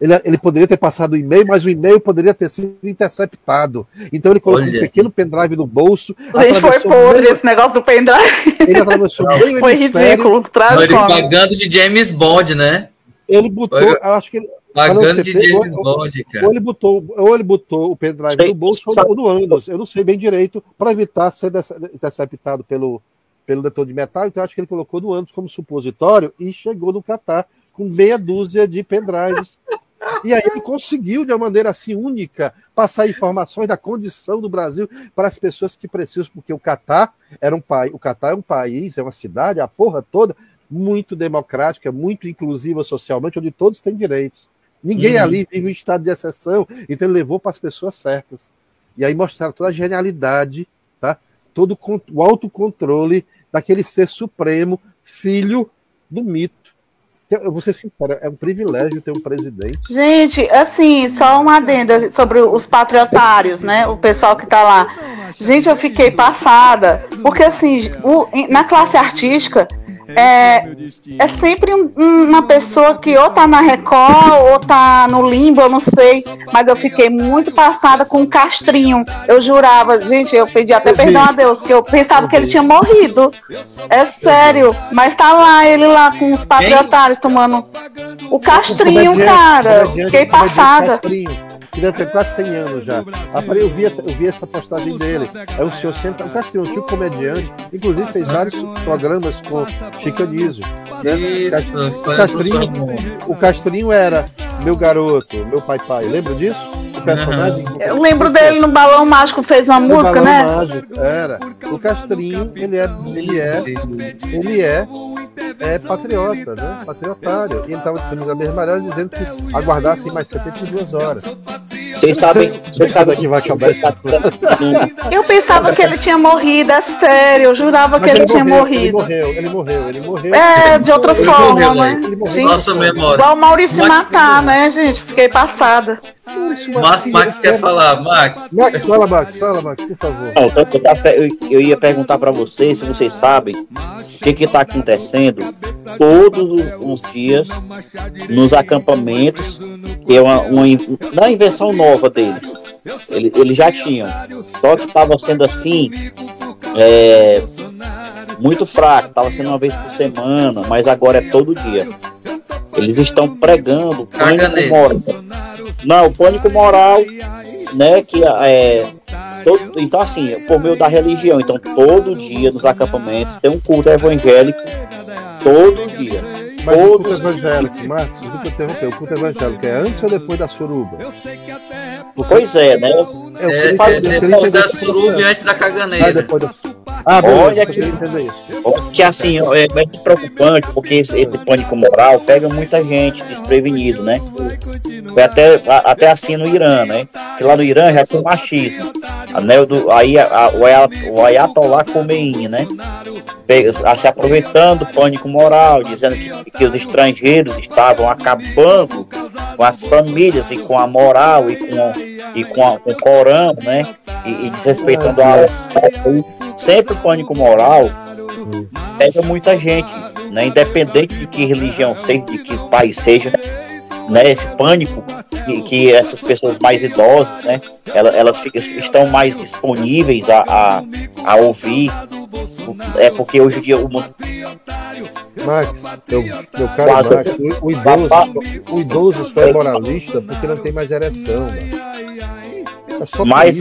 Ele, ele poderia ter passado o e-mail, mas o e-mail poderia ter sido interceptado. Então ele colocou Olha. um pequeno pendrive no bolso. Gente, foi podre meio... esse negócio do pendrive. Ele atravessou meio Foi ridículo, trágico. Ele pagando de James Bond, né? Ele botou, foi... acho que ele. Pagando de James Bond, cara. Ou ele botou, ou ele botou o pendrive no bolso ou no ânus. Eu não sei bem direito, para evitar ser interceptado pelo, pelo detor de metal. Então acho que ele colocou no ânus como supositório e chegou no Catar com meia dúzia de pendrives e aí ele conseguiu, de uma maneira assim única, passar informações da condição do Brasil para as pessoas que precisam, porque o Catar era um país, o Catar é um país, é uma cidade, a porra toda, muito democrática, muito inclusiva socialmente, onde todos têm direitos. Ninguém uhum. ali vive em estado de exceção, então ele levou para as pessoas certas. E aí mostraram toda a genialidade, tá? todo o autocontrole daquele ser supremo, filho do mito eu vou ser sincero, é um privilégio ter um presidente. Gente, assim, só uma adenda sobre os patriotários, né? O pessoal que tá lá. Gente, eu fiquei passada, porque assim, o, na classe artística, é, é sempre um, uma pessoa que ou tá na Record ou tá no limbo, eu não sei. Mas eu fiquei muito passada com o Castrinho. Eu jurava, gente, eu pedi até perdão a Deus, que eu pensava que ele tinha morrido. É sério. Mas tá lá, ele lá com os patriotários tomando o Castrinho, cara. Fiquei passada que deve ter quase 100 anos já. Eu vi essa, eu vi essa postagem dele. É um senhor senta, um Castrinho, um tipo comediante, inclusive fez vários programas com Chico Anísio. Né? Isso, o Castrinho, o Castrinho era meu garoto, meu pai pai. Lembra disso? O personagem. Uhum. Eu lembro dele no Balão Mágico fez uma no música, Balão né? Mágico, era. O Castrinho, ele é, ele é, ele é é patriota, né? Patriotário. E ele estava a amarela dizendo que aguardassem mais 72 horas. Vocês sabem, Quando que vai acabar esse Eu pensava que ele tinha morrido, é sério. Eu jurava Mas que ele, tinha morreu, morrido. Ele morreu, ele morreu, ele morreu. É, de outra Ele forma, morreu, né? né? Gente, Nossa memória. igual o Maurício Max- matar, né, gente? Fiquei passada. Max, Max quer falar, Max. Max, fala, Max, fala, Max, por favor. Não, então, eu, eu- ia perguntar para vocês se vocês sabem o que que tá acontecendo todos os- os dias nos acampamentos, que é uma, uma invenção nova deles. Ele- Eles já tinham. Só que estava sendo assim, é, muito fraco, estava sendo uma vez por semana, mas agora é todo dia. Eles estão pregando pânico moral. Não, pânico moral, né? Que é. todo- então, assim, por meio da religião. Então, todo dia nos acampamentos tem um culto evangélico. Todo dia. Mas o culto evangélico, Marcos, desculpa interromper, o culto evangélico é antes ou depois da suruba? Pois é, né? Eu É, é, depois queria entender da suruba e antes da Ah, caganeira. depois da Ah, Olha que-. Que assim, é muito preocupante, porque esse, esse pânico moral pega muita gente desprevenido, né? Foi até, até assim no Irã, né? Que lá no Irã já tem machismo. Né? Do- Aí a- o o Ayatollah Khomeini, né? A- se aproveitando do pânico moral, dizendo que, que os estrangeiros estavam acabando com as famílias e com a moral e com, e com, a- com o Corão, né? E, e desrespeitando a sempre o pânico moral pega muita gente, né? Independente de que religião seja, de que país seja, né? Esse pânico que, que essas pessoas mais idosas, né? Elas, elas ficam- estão mais disponíveis a, a, a ouvir. É porque hoje em dia o mundo Max, meu, meu caro. Max, o, o idoso, o idoso só é moralista porque não tem mais ereção, Max. É só Mas-.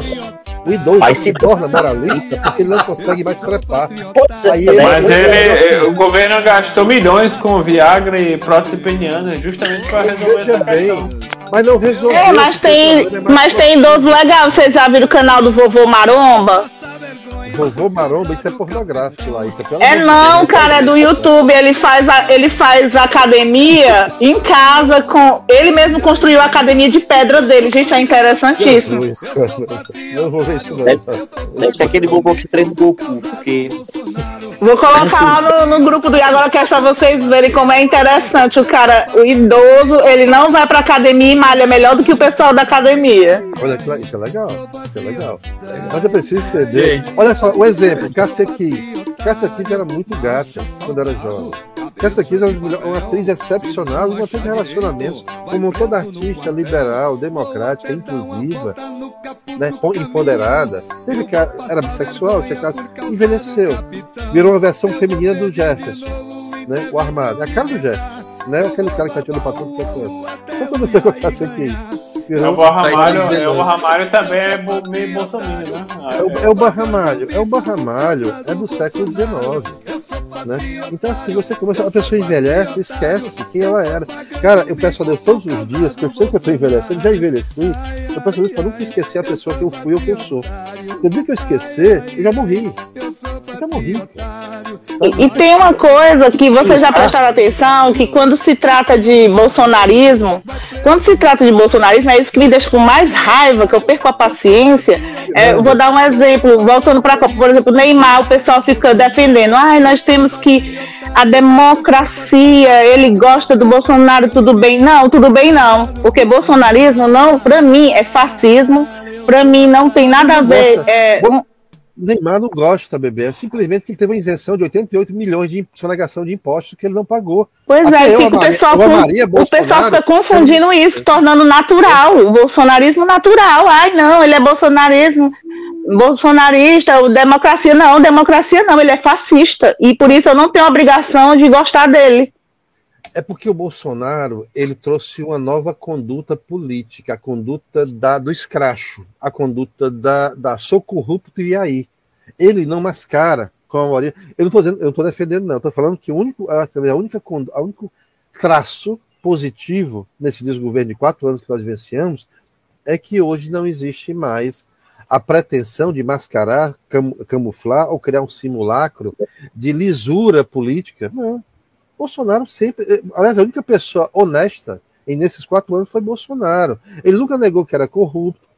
O idoso mas se torna moralista porque ele não consegue mais é, Aí Mas ele- ele, o governo gastou milhões com Viagra e prótese peniana justamente para resolver essa bem, questão. mas não resolveu. É, mas tem, é mais mas tem idoso legal. Vocês já viram o canal do Vovô Maromba? Vovô Maromba, isso é pornográfico lá. Isso é, pelo É não, Deus. cara, é do YouTube. Ele faz, a- ele faz academia em casa com. Ele mesmo construiu a academia de pedra dele. Gente, é interessantíssimo. Jesus. Eu não vou ver isso não. deve ser aquele bobo que treina o Goku, porque Vou colocar lá no, no grupo do Agora Cast pra vocês verem como é interessante. O cara, o idoso, ele não vai pra academia e malha melhor do que o pessoal da academia. Olha, isso é legal. Isso é legal. Mas eu preciso entender. Olha só, o exemplo, Cássia Kiss. Cássia Kiss era muito gata quando era jovem. Cássia Kiss é uma atriz excepcional, uma atriz de relacionamentos, como toda artista liberal, democrática, inclusiva, né, empoderada. Teve que era bissexual, tinha caso, envelheceu. Virou uma versão feminina do Jefferson, né, o armado. É a cara do Jefferson. Né? Aquele cara que atirou pra tudo que é coisa. O que aconteceu com a Cássia Kiss? É o Barramalho, é, o Barramalho também é bo- meio bolsominion, né? É o, é o barramalho, é o barramalho, é do século XIX. Né? Então, assim, você começa, a pessoa envelhece, esquece quem ela era. Cara, eu peço a Deus todos os dias, que eu sei que eu estou envelhecendo, já envelheci, eu peço a Deus para nunca esquecer a pessoa que eu fui ou que eu sou. Porque o dia que eu esquecer, eu já morri. E, e tem uma coisa que vocês já prestaram atenção, que quando se trata de bolsonarismo, quando se trata de bolsonarismo, é isso que me deixa com mais raiva, que eu perco a paciência. É, eu vou dar um exemplo, voltando para por exemplo, Neymar, o pessoal fica defendendo, ai, nós temos que a democracia, ele gosta do Bolsonaro, tudo bem. Não, tudo bem não, porque bolsonarismo não, para mim é fascismo, para mim não tem nada a ver. Nossa, é, Neymar não gosta, bebê. É simplesmente que ele teve uma isenção de 88 milhões de sonegação de impostos que ele não pagou. Pois Até é, eu o pessoal, com- o pessoal fica confundindo isso, tornando natural, o bolsonarismo natural. Ai, não, ele é bolsonarismo, bolsonarista, o democracia não, democracia não, ele é fascista. E por isso eu não tenho obrigação de gostar dele. É porque o Bolsonaro ele trouxe uma nova conduta política, a conduta da, do escracho, a conduta da, da sou corrupto e aí. Ele não mascara com a maioria. Eu não estou eu defendendo, não. Estou falando que o único, a, a única, a único traço positivo nesse desgoverno de quatro anos que nós vivenciamos é que hoje não existe mais a pretensão de mascarar, cam- camuflar ou criar um simulacro de lisura política. Não. Bolsonaro sempre. eh, Aliás, a única pessoa honesta em nesses quatro anos foi Bolsonaro. Ele nunca negou que era corrupto.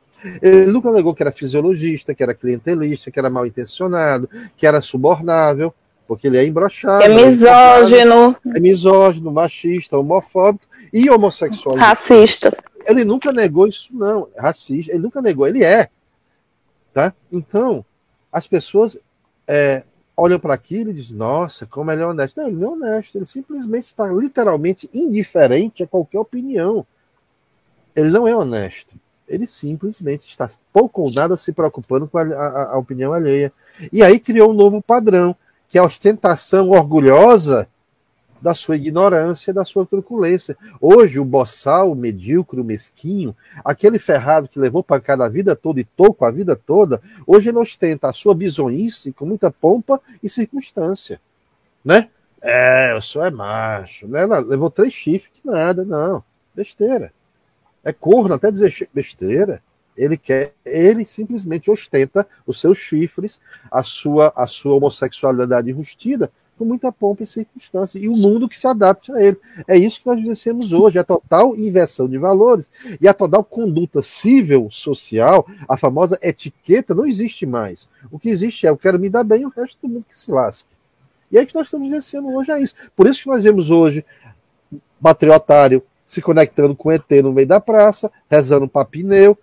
Ele nunca negou que era fisiologista, que era clientelista, que era mal intencionado, que era subornável, porque ele é embroxado. É misógino. É misógino, machista, homofóbico e homossexual. Racista. Ele nunca negou isso, não. Racista, ele nunca negou, ele é. Tá? Então, as pessoas é, olham para aquilo e dizem, nossa, como ele é honesto. Não, ele não é honesto, ele simplesmente está literalmente indiferente a qualquer opinião. Ele não é honesto. Ele simplesmente está pouco ou nada se preocupando com a, a, a opinião alheia. E aí criou um novo padrão, que é a ostentação orgulhosa da sua ignorância, da sua truculência. Hoje, o boçal, o medíocre, o mesquinho, aquele ferrado que levou pancada a vida toda e toco a vida toda, hoje ele ostenta a sua bisonhice com muita pompa e circunstância. Né? É, eu sou é macho. Né? Levou três chifres, que nada, não. Besteira. É corno até dizer besteira. Ele quer, ele simplesmente ostenta os seus chifres, a sua, a sua homossexualidade enrustida, com muita pompa e circunstância, e o mundo que se adapte a ele. É isso que nós vivenciamos hoje, a total inversão de valores e a total conduta civil, social, a famosa etiqueta não existe mais. O que existe é eu quero me dar bem o resto do mundo que se lasque. E é que nós estamos vivenciando hoje é isso. Por isso que nós vemos hoje patriotário se conectando com ET no meio da praça, rezando para pneu,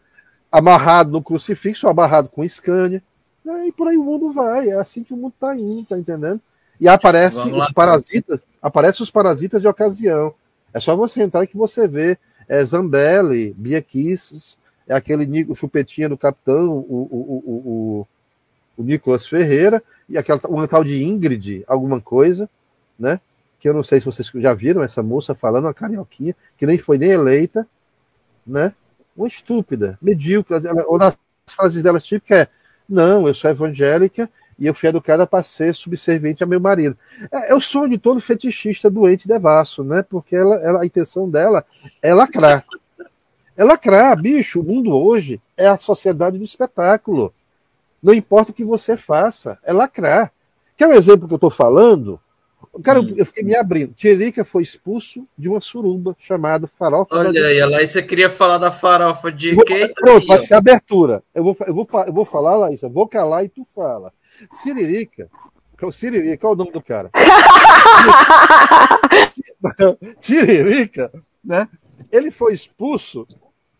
amarrado no crucifixo, amarrado com Scania, né? e por aí o mundo vai. É assim que o mundo está indo, tá entendendo? E aparece os parasitas, aparece os parasitas de ocasião. É só você entrar que você vê é, Zambelli, Bia Kisses, é aquele o chupetinha do capitão, o, o, o, o, Nicolas Ferreira, e aquela uma tal de Ingrid, alguma coisa, né? Que eu não sei se vocês já viram essa moça falando, uma carioquinha, que nem foi nem eleita, né? Uma estúpida, medíocre. Uma das frases dela típica é: Não, eu sou evangélica e eu fui educada para ser subserviente a meu marido. É, é, o sonho de todo fetichista doente devasso, né? Porque ela, ela, a intenção dela é lacrar. É lacrar, bicho. O mundo hoje é a sociedade do espetáculo. Não importa o que você faça, é lacrar. Quer um exemplo que eu estou falando? Cara, hum. eu fiquei me abrindo. Tiririca foi expulso de uma suruba chamada Farofa. Olha aí, Laís, você queria falar da farofa de vou, Pronto, vai ser abertura. Eu vou, eu, vou, eu vou falar, Laís, vou calar e tu fala. Siririca. O Siririca, qual é o nome do cara? Siririca, né? Ele foi expulso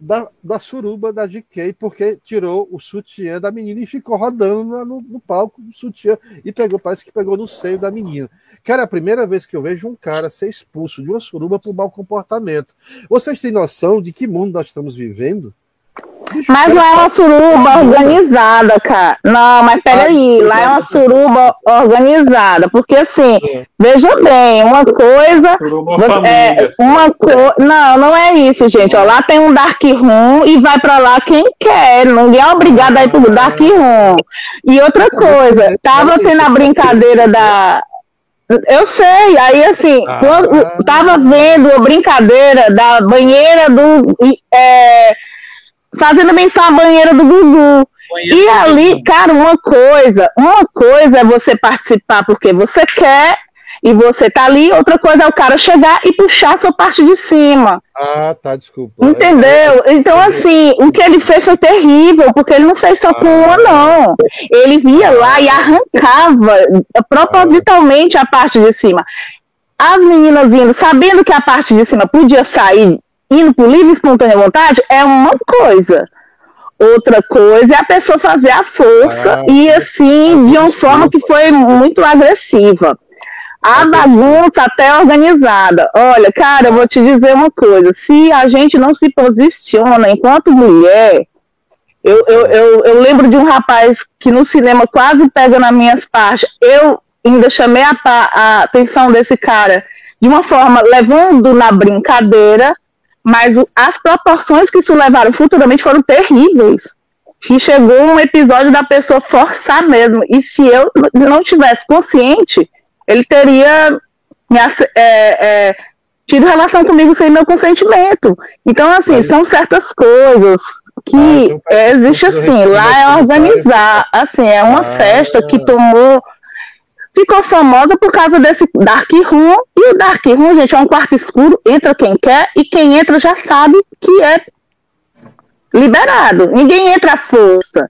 da, da suruba da GK porque tirou o sutiã da menina e ficou rodando no, no palco do sutiã e pegou, parece que pegou no seio da menina. Cara, é a primeira vez que eu vejo um cara ser expulso de uma suruba por mau comportamento. Vocês têm noção de que mundo nós estamos vivendo? Mas lá é uma suruba organizada, cara. Não, mas peraí, lá é uma suruba organizada. Porque assim, é. veja bem, uma coisa. Você, é, uma co... Não, não é isso, gente. Ó, lá tem um dark room e vai pra lá quem quer. Ninguém é obrigado a ir pro dark room. E outra coisa, tava sendo a brincadeira da. Eu sei, aí assim, ah, quando, tava vendo a brincadeira da banheira do. É, fazendo menção à banheira do Gugu. E ali, Gugu. cara, uma coisa, uma coisa é você participar porque você quer e você tá ali, outra coisa é o cara chegar e puxar a sua parte de cima. Ah, tá, desculpa. Entendeu? Então, assim, o que ele fez foi terrível, porque ele não fez só com uma, ah. não. Ele via lá e arrancava propositalmente a parte de cima. As meninas vindo, sabendo que a parte de cima podia sair indo por livre e espontânea vontade é uma coisa. Outra coisa é a pessoa fazer a força ah, e assim, de uma forma que foi muito agressiva. A bagunça até organizada. Olha, cara, eu vou te dizer uma coisa: se a gente não se posiciona enquanto mulher, eu, eu, eu, eu lembro de um rapaz que no cinema quase pega nas minhas partes. Eu ainda chamei a, a atenção desse cara de uma forma levando na brincadeira, mas as proporções que isso levaram futuramente foram terríveis. Que chegou um episódio da pessoa forçar mesmo. E se eu não tivesse consciente, ele teria me, é, é, tido relação comigo sem meu consentimento. Então, assim, Mas... são certas coisas que ah, então existe assim, lá é organizar, assim, é uma ah. festa que tomou ficou famosa por causa desse Dark Room. E o Dark Room, gente, é um quarto escuro, entra quem quer, e quem entra já sabe que é liberado. Ninguém entra à força.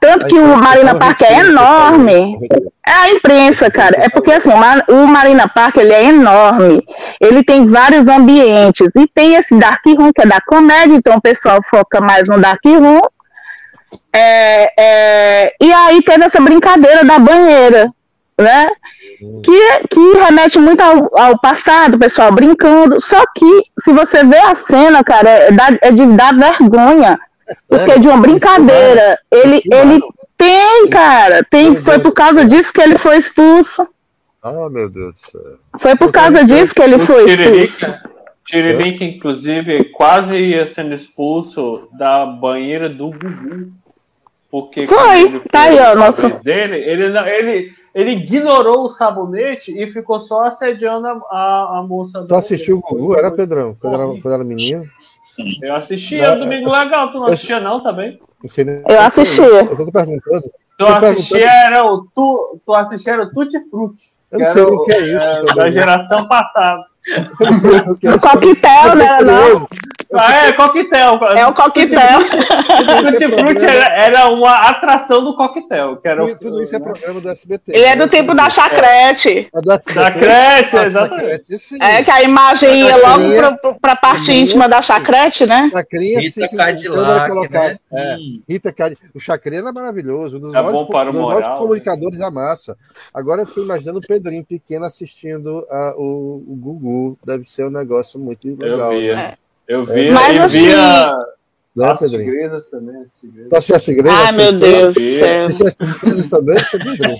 Tanto que o Marina Park é enorme. É a imprensa, cara. É porque assim, o Marina Park ele é enorme. Ele tem vários ambientes. E tem esse Dark Room, que é da comédia, então o pessoal foca mais no Dark Room. É, é, e aí teve essa brincadeira da banheira, né? Que, que remete muito ao, ao passado, o pessoal brincando. Só que, se você vê a cena, cara, é, é de dar vergonha. Porque é de uma brincadeira. Ele, ele tem, cara. Tem, foi por causa disso que ele foi expulso. Ah, meu Deus do céu. Foi por causa disso que ele foi expulso. Tiririca, inclusive, quase ia sendo expulso da banheira do Gugu. Porque foi, tá aí, ó, nosso... dele, ele, ele, ele ignorou o sabonete e ficou só assediando a, a, a moça. Tu assistiu o Gugu, era, Pedrão? Quando era, quando era menino? Eu assisti, era Domingo Legal. Tu não assistia, não, também? Eu assisti. Eu tô perguntando. Tu assistia, era o, tu, tu assistia era o Tutti Frutti. Eu não sei o que é isso. É, da geração passada. O coquetel, né? Não. Ah, é coquetel. É o coquetel. O Tutti era, era, uma atração do coquetel. Que era tudo, tudo isso é programa do SBT. Ele é do tempo da chacrete. É do SBT. Chacrete, exatamente. É que a imagem ia logo pra, pra parte íntima da chacrete, né? Chacrinha, Rita Cadillac, né? É, Rita Cadillac. O Chacrinha era maravilhoso. Um dos é maiores, bom para o dos moral, maiores comunicadores da massa. Agora eu fico imaginando o Pedrinho pequeno assistindo a, o, o Gugu. Deve ser um negócio muito legal. Eu via. Né? Eu via, Mas, eu assim, via Né, as Pedrinho? tigresas também. As tigresas. Tu assistiu as tigresas? Ai, meu Deus do céu. As tigresas também?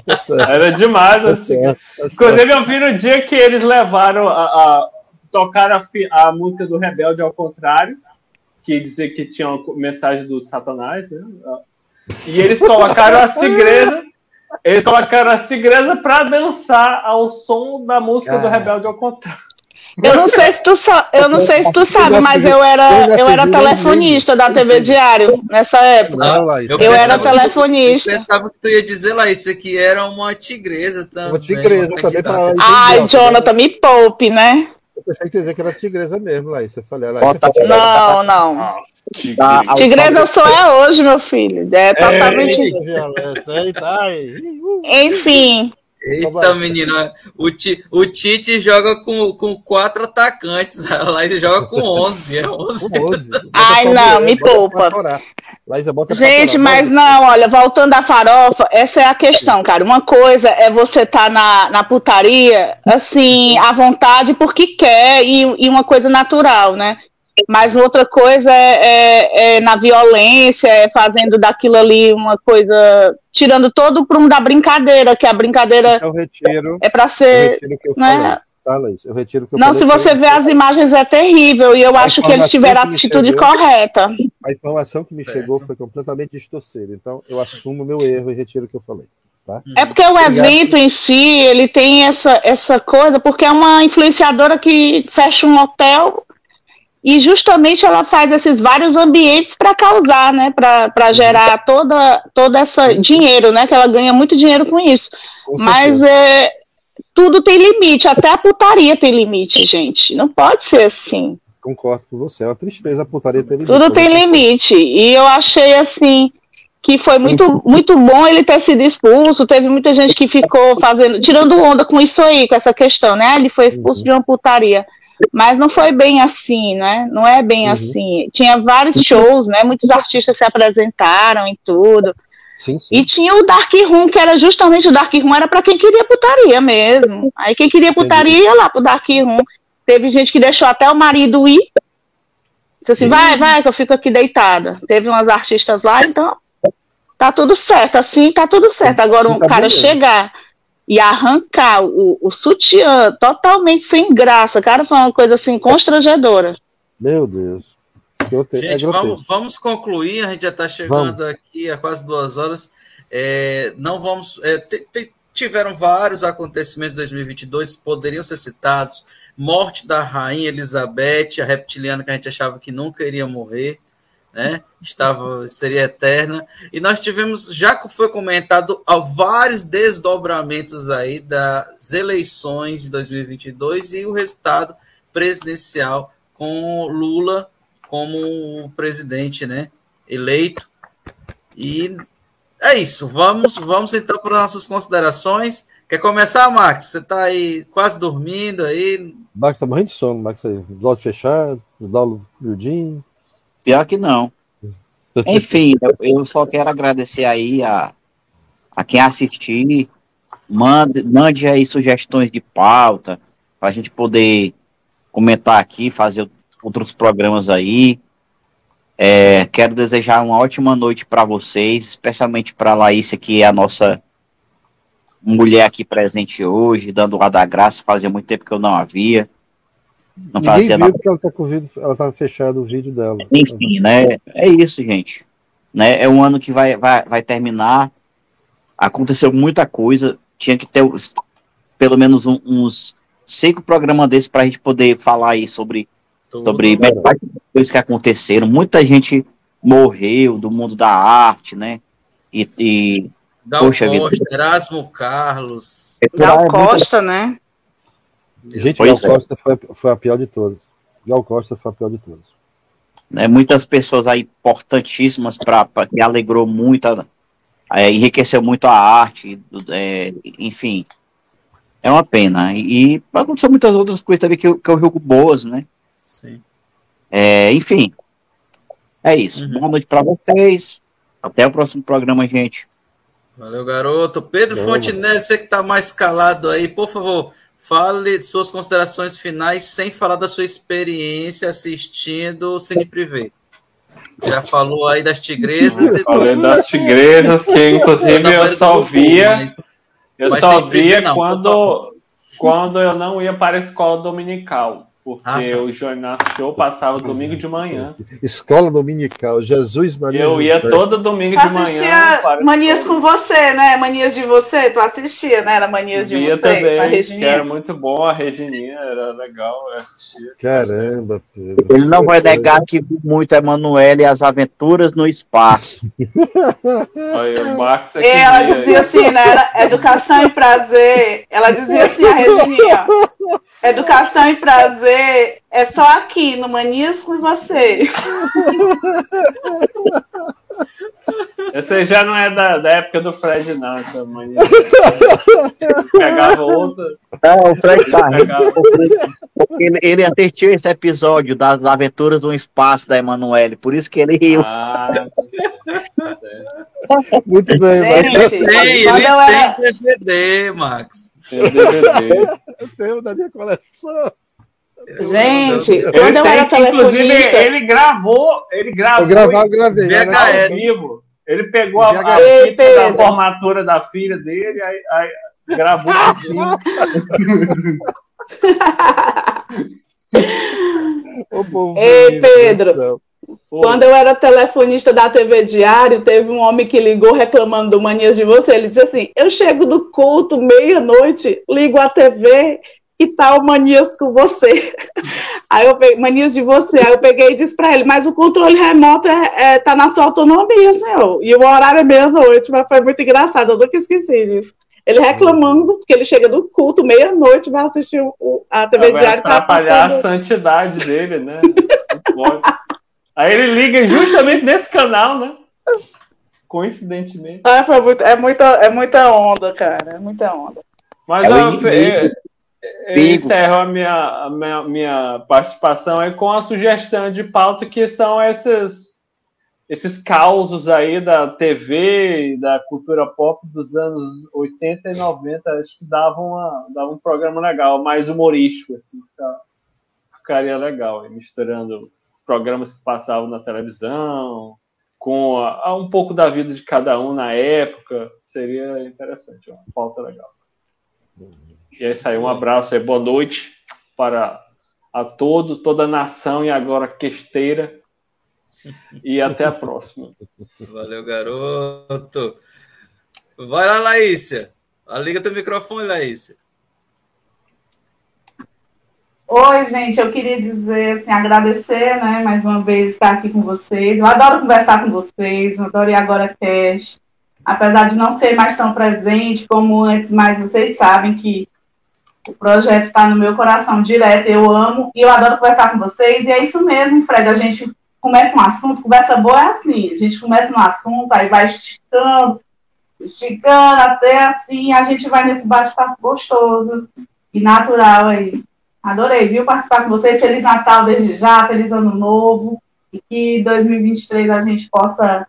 Tá certo. Era demais, Tá assim. certo, tá certo. Inclusive, eu vi no dia que eles levaram a, a tocar a, a música do Rebelde ao contrário, que dizia que tinha uma mensagem do Satanás, né? E eles colocaram as tigresas. Eles colocaram as tigresas pra dançar ao som da música do Ah. Rebelde ao contrário. Eu não sei se tu, sa- eu não sei se tu sabe, mas eu era, eu era telefonista da TV Diário nessa época. Eu era telefonista. Eu pensava que tu ia dizer lá, isso aqui era uma tigresa também. Uma tigresa também pra ela Ai. Jonathan, me poupe, né? Eu pensei que dizer que era tigresa mesmo, Laís. Eu falei, Laís, Bota você Não, não. Tá, Tigresa sou é hoje, meu filho. É totalmente. Eita, violência, eita, ai. Enfim. Eita, menina, o, Ti- o Tite joga com, com quatro atacantes, a Laís joga com 11. É 11. Com 11. Ai, não, me poupa. Laísa, bota pra Gente, mas não, olha, voltando à farofa, essa é a questão, cara. Uma coisa é você estar na, na putaria, assim, à vontade porque quer e, e uma coisa natural, né? Mas outra coisa é, é- é na violência, é fazendo daquilo ali uma coisa. tirando todo o prumo da brincadeira, que a brincadeira Eu retiro. é pra Eu ser. retiro o que eu né? falei. Tá, Laís? Eu retiro o que eu Não, falei. se você vê as imagens é terrível e eu A acho que eles tiveram a atitude chegou- correta. A informação que me chegou foi completamente distorcida. Então, eu assumo o meu erro e retiro o que eu falei. Tá? É porque o evento em si, ele tem essa, essa coisa, porque é uma influenciadora que fecha um hotel e justamente ela faz esses vários ambientes para causar, né? Para gerar toda, toda essa dinheiro, né? Que ela ganha muito dinheiro com isso. Com Mas é, tudo tem limite, até a putaria tem limite, gente. Não pode ser assim. Concordo com você. É uma tristeza a putaria ter limite. Tudo tem limite. E eu achei assim que foi muito, muito bom ele ter sido expulso. Teve muita gente que ficou fazendo, tirando onda com isso aí, com essa questão, né? Ele foi expulso de uma putaria. Mas não foi bem assim, né? Não é bem assim. Tinha vários shows, né? Muitos artistas se apresentaram e tudo. Sim, sim. E tinha o Dark Room, que era justamente o Dark Room, era para quem queria putaria mesmo. Aí quem queria putaria ia lá pro Dark Room. Teve gente que deixou até o marido ir. Disse assim, vai, vai, que eu fico aqui deitada. Teve umas artistas lá, então tá tudo certo. Assim tá tudo certo. Agora Assim um tá cara mesmo. chegar e arrancar o, o sutiã totalmente sem graça, cara, foi uma coisa assim constrangedora. Meu Deus. É Gente, grotesco. vamos, vamos concluir, a gente já está chegando aqui a quase duas horas. É, não vamos. é, te- te- tiveram vários acontecimentos de 2022 que poderiam ser citados. Morte da rainha Elizabeth, a reptiliana que a gente achava que nunca iria morrer, né? Estava, seria eterna. E nós tivemos, já que foi comentado, há vários desdobramentos aí das eleições de 2022 e o resultado presidencial com Lula como presidente, né? eleito. E é isso. Vamos, vamos então para nossas considerações. Quer começar, Max? Você está aí quase dormindo aí. Max tá morrendo de sono, Max. Os olhos fechados, os olhos miudinhos. Pior que não. Enfim, eu, só quero agradecer aí a, a quem assistir. Mande, mande aí sugestões de pauta para a gente poder comentar aqui, fazer outros programas aí. É, quero desejar uma ótima noite para vocês, especialmente para a Laís, que é a nossa mulher aqui presente hoje, dando o ar da graça, fazia muito tempo que eu não havia. Não Ninguém fazia viu nada. porque ela tá com o vídeo, ela tá fechado o vídeo dela. Enfim, né? É isso, gente. Né? É um ano que vai, vai, vai terminar. Aconteceu muita coisa. Tinha que ter pelo menos um, uns cinco programas desses para a gente poder falar aí sobre, Tudo sobre coisas que aconteceram. Muita gente morreu do mundo da arte, né? E, e Gal Poxa Costa, vida. Erasmo Carlos. Gal Costa, né? Gente, Gal é. Costa foi, foi a pior de todas. Gal Costa foi a pior de todas. Né, muitas pessoas aí importantíssimas para que alegrou muito, é, enriqueceu muito a arte, é, enfim. É uma pena. E, e aconteceu muitas outras coisas também que, eu, que eu jogo boas, né? Sim. É, enfim. É isso. Uhum. Boa noite para vocês. Até o próximo programa, gente. Valeu, garoto. Pedro Valeu, Fontenelle, você que está mais calado aí, por favor, fale de suas considerações finais sem falar da sua experiência assistindo o Cine Privé. Já falou aí das tigresas. e Falei das tigresas, que inclusive eu só via. Eu só via quando, quando eu não ia para a escola dominical. Porque ah, tá. o Jornal Show passava domingo de manhã. Escola Dominical, Jesus Maria. Eu ia todo domingo de manhã. Manias com você, né? Manias de você, tu assistia, né? Era Manias de Via você. também, que era muito bom, a Regininha era legal, eu assistia. Caramba, Pedro. Ele não vai negar que muito Emanuele e as aventuras no espaço. Aí, o Max é Ela dizia aí. assim, né? Era educação e prazer. Ela dizia assim, a Regininha. Educação e prazer é só aqui, no Manias com você. Esse aí já não é da, da época do Fred, não, essa mania. Pegava outra. Não, o Fred tá Porque ele, ele assistiu esse episódio das aventuras do espaço da Emanuele, por isso que ele riu. Ah, Muito bem, Gente, Max. Sim, ele tem DVD, Max. Tem DVD. eu tenho da minha coleção. Gente, ele quando eu era telefonista... Ele gravou, ele gravou... Eu gravava, eu gravei. VHS. Vivo. Ele pegou a, a fita da formatura da filha dele, aí, aí gravou assim. Ei, Pedro, quando eu era telefonista da TV Diário, teve um homem que ligou reclamando do Manias de Você. Ele disse assim: Eu chego do culto, meia-noite, ligo a TV e tal, Manias com você. Aí eu peguei, Manias de Você. Aí eu peguei e disse para ele: Mas o controle remoto é, é, tá na sua autonomia, senhor. E o horário é meia-noite, mas foi muito engraçado, eu nunca esqueci disso. Ele reclamando, porque ele chega do culto, meia-noite, vai assistir o, a TV Diário. Para atrapalhar tá a santidade dele, né? Aí ele liga justamente nesse canal, né? Coincidentemente. Ah, foi muito, é, muita, é muita onda, cara. É muita onda. Mas é eu, eu, eu encerro a minha, a minha, minha participação aí com a sugestão de pauta que são esses, esses causos aí da TV e da cultura pop dos anos 80 e 90. Acho que davam, uma, davam um programa legal, mais humorístico, assim. Ficaria legal, misturando programas que passavam na televisão, com a, a um pouco da vida de cada um na época, seria interessante, uma pauta legal. E é isso aí, um abraço e boa noite para a todo, toda a nação e agora questeira. E até a próxima. Valeu, garoto. Vai lá, Laísia. Liga teu microfone, Laísia. Oi, gente, eu queria dizer, assim, agradecer, né, mais uma vez estar aqui com vocês. Eu adoro conversar com vocês, eu adoro ir agora Cash. Apesar de não ser mais tão presente como antes, mas vocês sabem que o projeto está no meu coração direto, eu amo e eu adoro conversar com vocês. E é isso mesmo, Fred, a gente começa um assunto, conversa boa é assim, a gente começa no assunto, aí vai esticando, esticando até assim, a gente vai nesse bate-papo gostoso e natural aí. Adorei, viu, participar com vocês. Feliz Natal desde já, feliz Ano Novo. E que 2023 a gente possa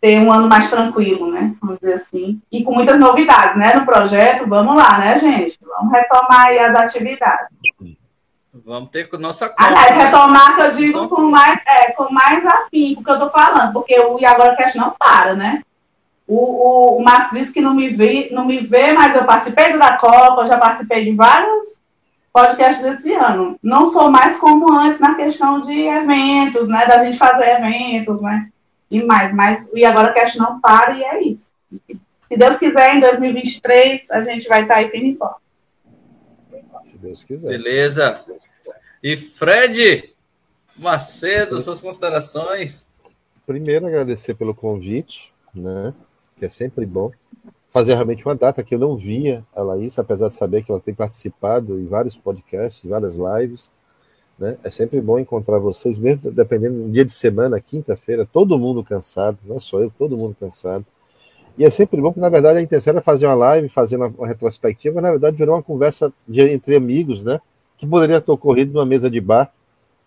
ter um ano mais tranquilo, né? Vamos dizer assim. E com muitas novidades, né? No projeto, vamos lá, né, gente? Vamos retomar aí as atividades. Vamos ter com nossa conta. Ah, né? retomar que eu digo com mais, é, com mais afim, porque eu tô falando, porque o E Agora Cast não para, né? O, o, o Marcos disse que não me, vê, não me vê, mas eu participei da Copa, já participei de vários podcasts desse ano. Não sou mais como antes na questão de eventos, né? Da gente fazer eventos, né? E mais, mas e agora o cast não para e é isso. Se Deus quiser, em 2023 a gente vai estar aí firme. Se Deus quiser. Beleza. E Fred Macedo, suas considerações? Primeiro, agradecer pelo convite, né? Que é sempre bom fazer realmente uma data que eu não via a Laís, apesar de saber que ela tem participado em vários podcasts, várias lives. Né? É sempre bom encontrar vocês, mesmo dependendo do dia de semana, quinta-feira, todo mundo cansado, não só eu, todo mundo cansado. E é sempre bom, porque na verdade a intenção era fazer uma live, fazer uma, uma retrospectiva, mas na verdade virou uma conversa de, entre amigos, né? Que poderia ter ocorrido numa mesa de bar,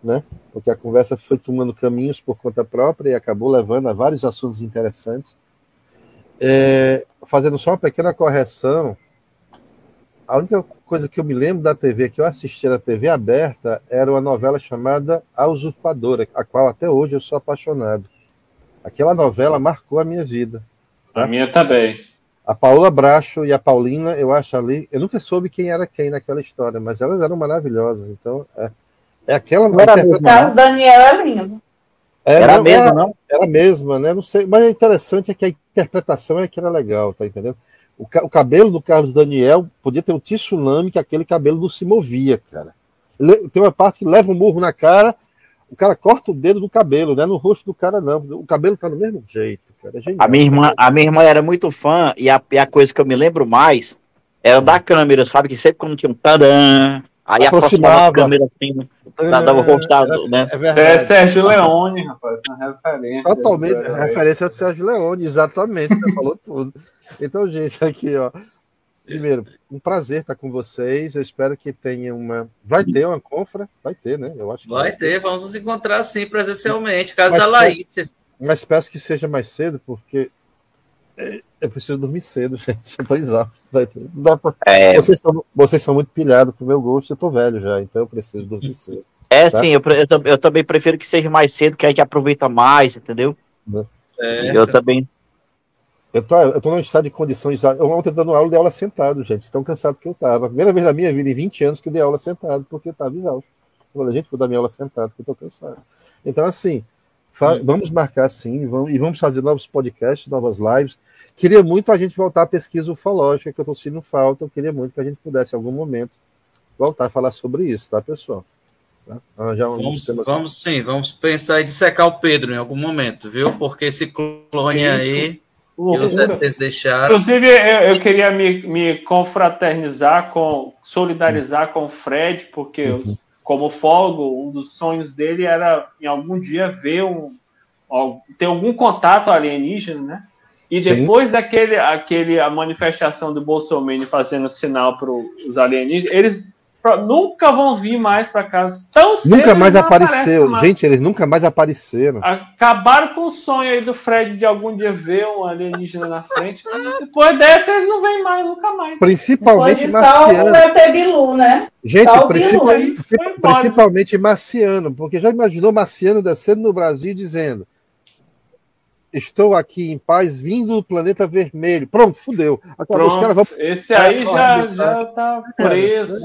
né? Porque a conversa foi tomando caminhos por conta própria e acabou levando a vários assuntos interessantes. É, fazendo só uma pequena correção, a única coisa que eu me lembro da TV que eu assisti na TV aberta era uma novela chamada A Usurpadora, a qual até hoje eu sou apaixonado. Aquela novela marcou a minha vida. Tá? A minha também. A Paula Bracho e a Paulina, eu acho ali. Eu nunca soube quem era quem naquela história, mas elas eram maravilhosas. Então, é, é aquela. O Carlos Daniel é lindo. É, era não, mesmo, era, não? Era a mesma, né? Não sei. Mas o interessante é que a interpretação é que era legal, tá entendendo? O, o cabelo do Carlos Daniel podia ter um tsunami que aquele cabelo não se movia, cara. Tem uma parte que leva um murro na cara, o cara corta o dedo do cabelo, né? No rosto do cara, não. O cabelo tá do mesmo jeito, cara. É genial, a, minha irmã, a minha irmã era muito fã, e a, e a coisa que eu me lembro mais era da câmera, sabe? Que sempre quando tinha um tadã, aí aproximava a câmera assim, né? dava o rosto, né? É, é Sérgio Leone, rapaz, é uma referência. Totalmente, referência de Sérgio Leone, exatamente, falou tudo. Então, gente, aqui, ó. Primeiro, um prazer estar com vocês. Eu espero que tenha uma. Vai ter uma confra? Vai ter, né? Eu acho vai, vai ter. ter, vamos nos encontrar sim presencialmente, casa da Laícia. Mas peço que seja mais cedo, porque eu preciso dormir cedo, gente. Eu tô exausto. Tá pra... É... Vocês, são, vocês são muito pilhados pro meu gosto, eu tô velho já, então eu preciso dormir cedo. É, tá? sim, eu, eu, eu, também prefiro que seja mais cedo, que a gente aproveita mais, entendeu? É. Eu também. Eu tô, eu tô num estado de condições. Eu ontem dando aula de aula sentado, gente. Tão cansado que eu tava. Primeira vez na minha vida em 20 anos que eu dei aula sentado, porque eu tava exausto. Eu falei, gente, vou dar minha aula sentado, porque eu tô cansado. Então, assim, vamos marcar sim, vamos, e vamos fazer novos podcasts, novas lives. Queria muito a gente voltar à pesquisa ufológica, que eu estou sentindo falta. Eu queria muito que a gente pudesse, em algum momento, voltar a falar sobre isso, tá, pessoal? Tá? Vamos, vamos sim, vamos pensar em dissecar o Pedro em algum momento, viu? Porque esse clone aí. Que vocês deixaram. Inclusive, eu, eu queria me, me, confraternizar, com, solidarizar com o Fred, porque, uhum. Como folgo, um dos sonhos dele era em algum dia ver um, ter algum contato alienígena, né? E depois Sim. daquele aquele, a manifestação do Bolsonaro fazendo sinal para os alienígenas, eles nunca vão vir mais para casa. Tão nunca mais apareceu. Mais. Gente, eles nunca mais apareceram. Acabaram com o sonho aí do Fred de algum dia ver um alienígena na frente. Depois dessa, eles não vêm mais, nunca mais. Principalmente marciano. Bilu, né? Gente, principalmente, principalmente marciano, porque já imaginou marciano descendo no Brasil dizendo Estou aqui em paz, vindo do planeta vermelho. Pronto, fudeu. Acabou, Pronto, os caras vão... Esse aí já, já tá preso.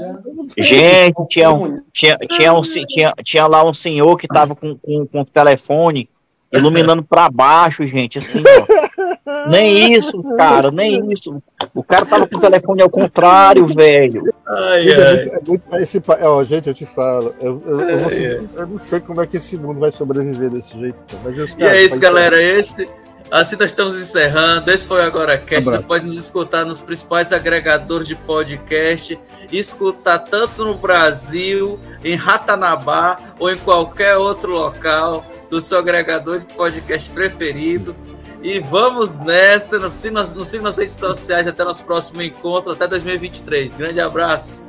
Gente, tinha, um, tinha, tinha, um, tinha, tinha lá um senhor que tava com, com, com o telefone iluminando para baixo, gente, assim, ó. Nem isso, cara, nem isso. O cara tava com o telefone ao contrário, velho. Ai, ai. É muito, é esse, ó, gente, eu te falo, eu, eu, eu, não sei, eu, não sei, como é que esse mundo vai sobreviver desse jeito. Mas os e é isso, galera. Esse, assim nós estamos encerrando. Esse foi o Agora Cast. Você pode nos escutar nos principais agregadores de podcast. Escutar tanto no Brasil, em Ratanabá ou em qualquer outro local do seu agregador de podcast preferido. E vamos nessa. Nos siga, nos, siga nas redes sociais. Até nosso próximo encontro. Até 2023. Grande abraço.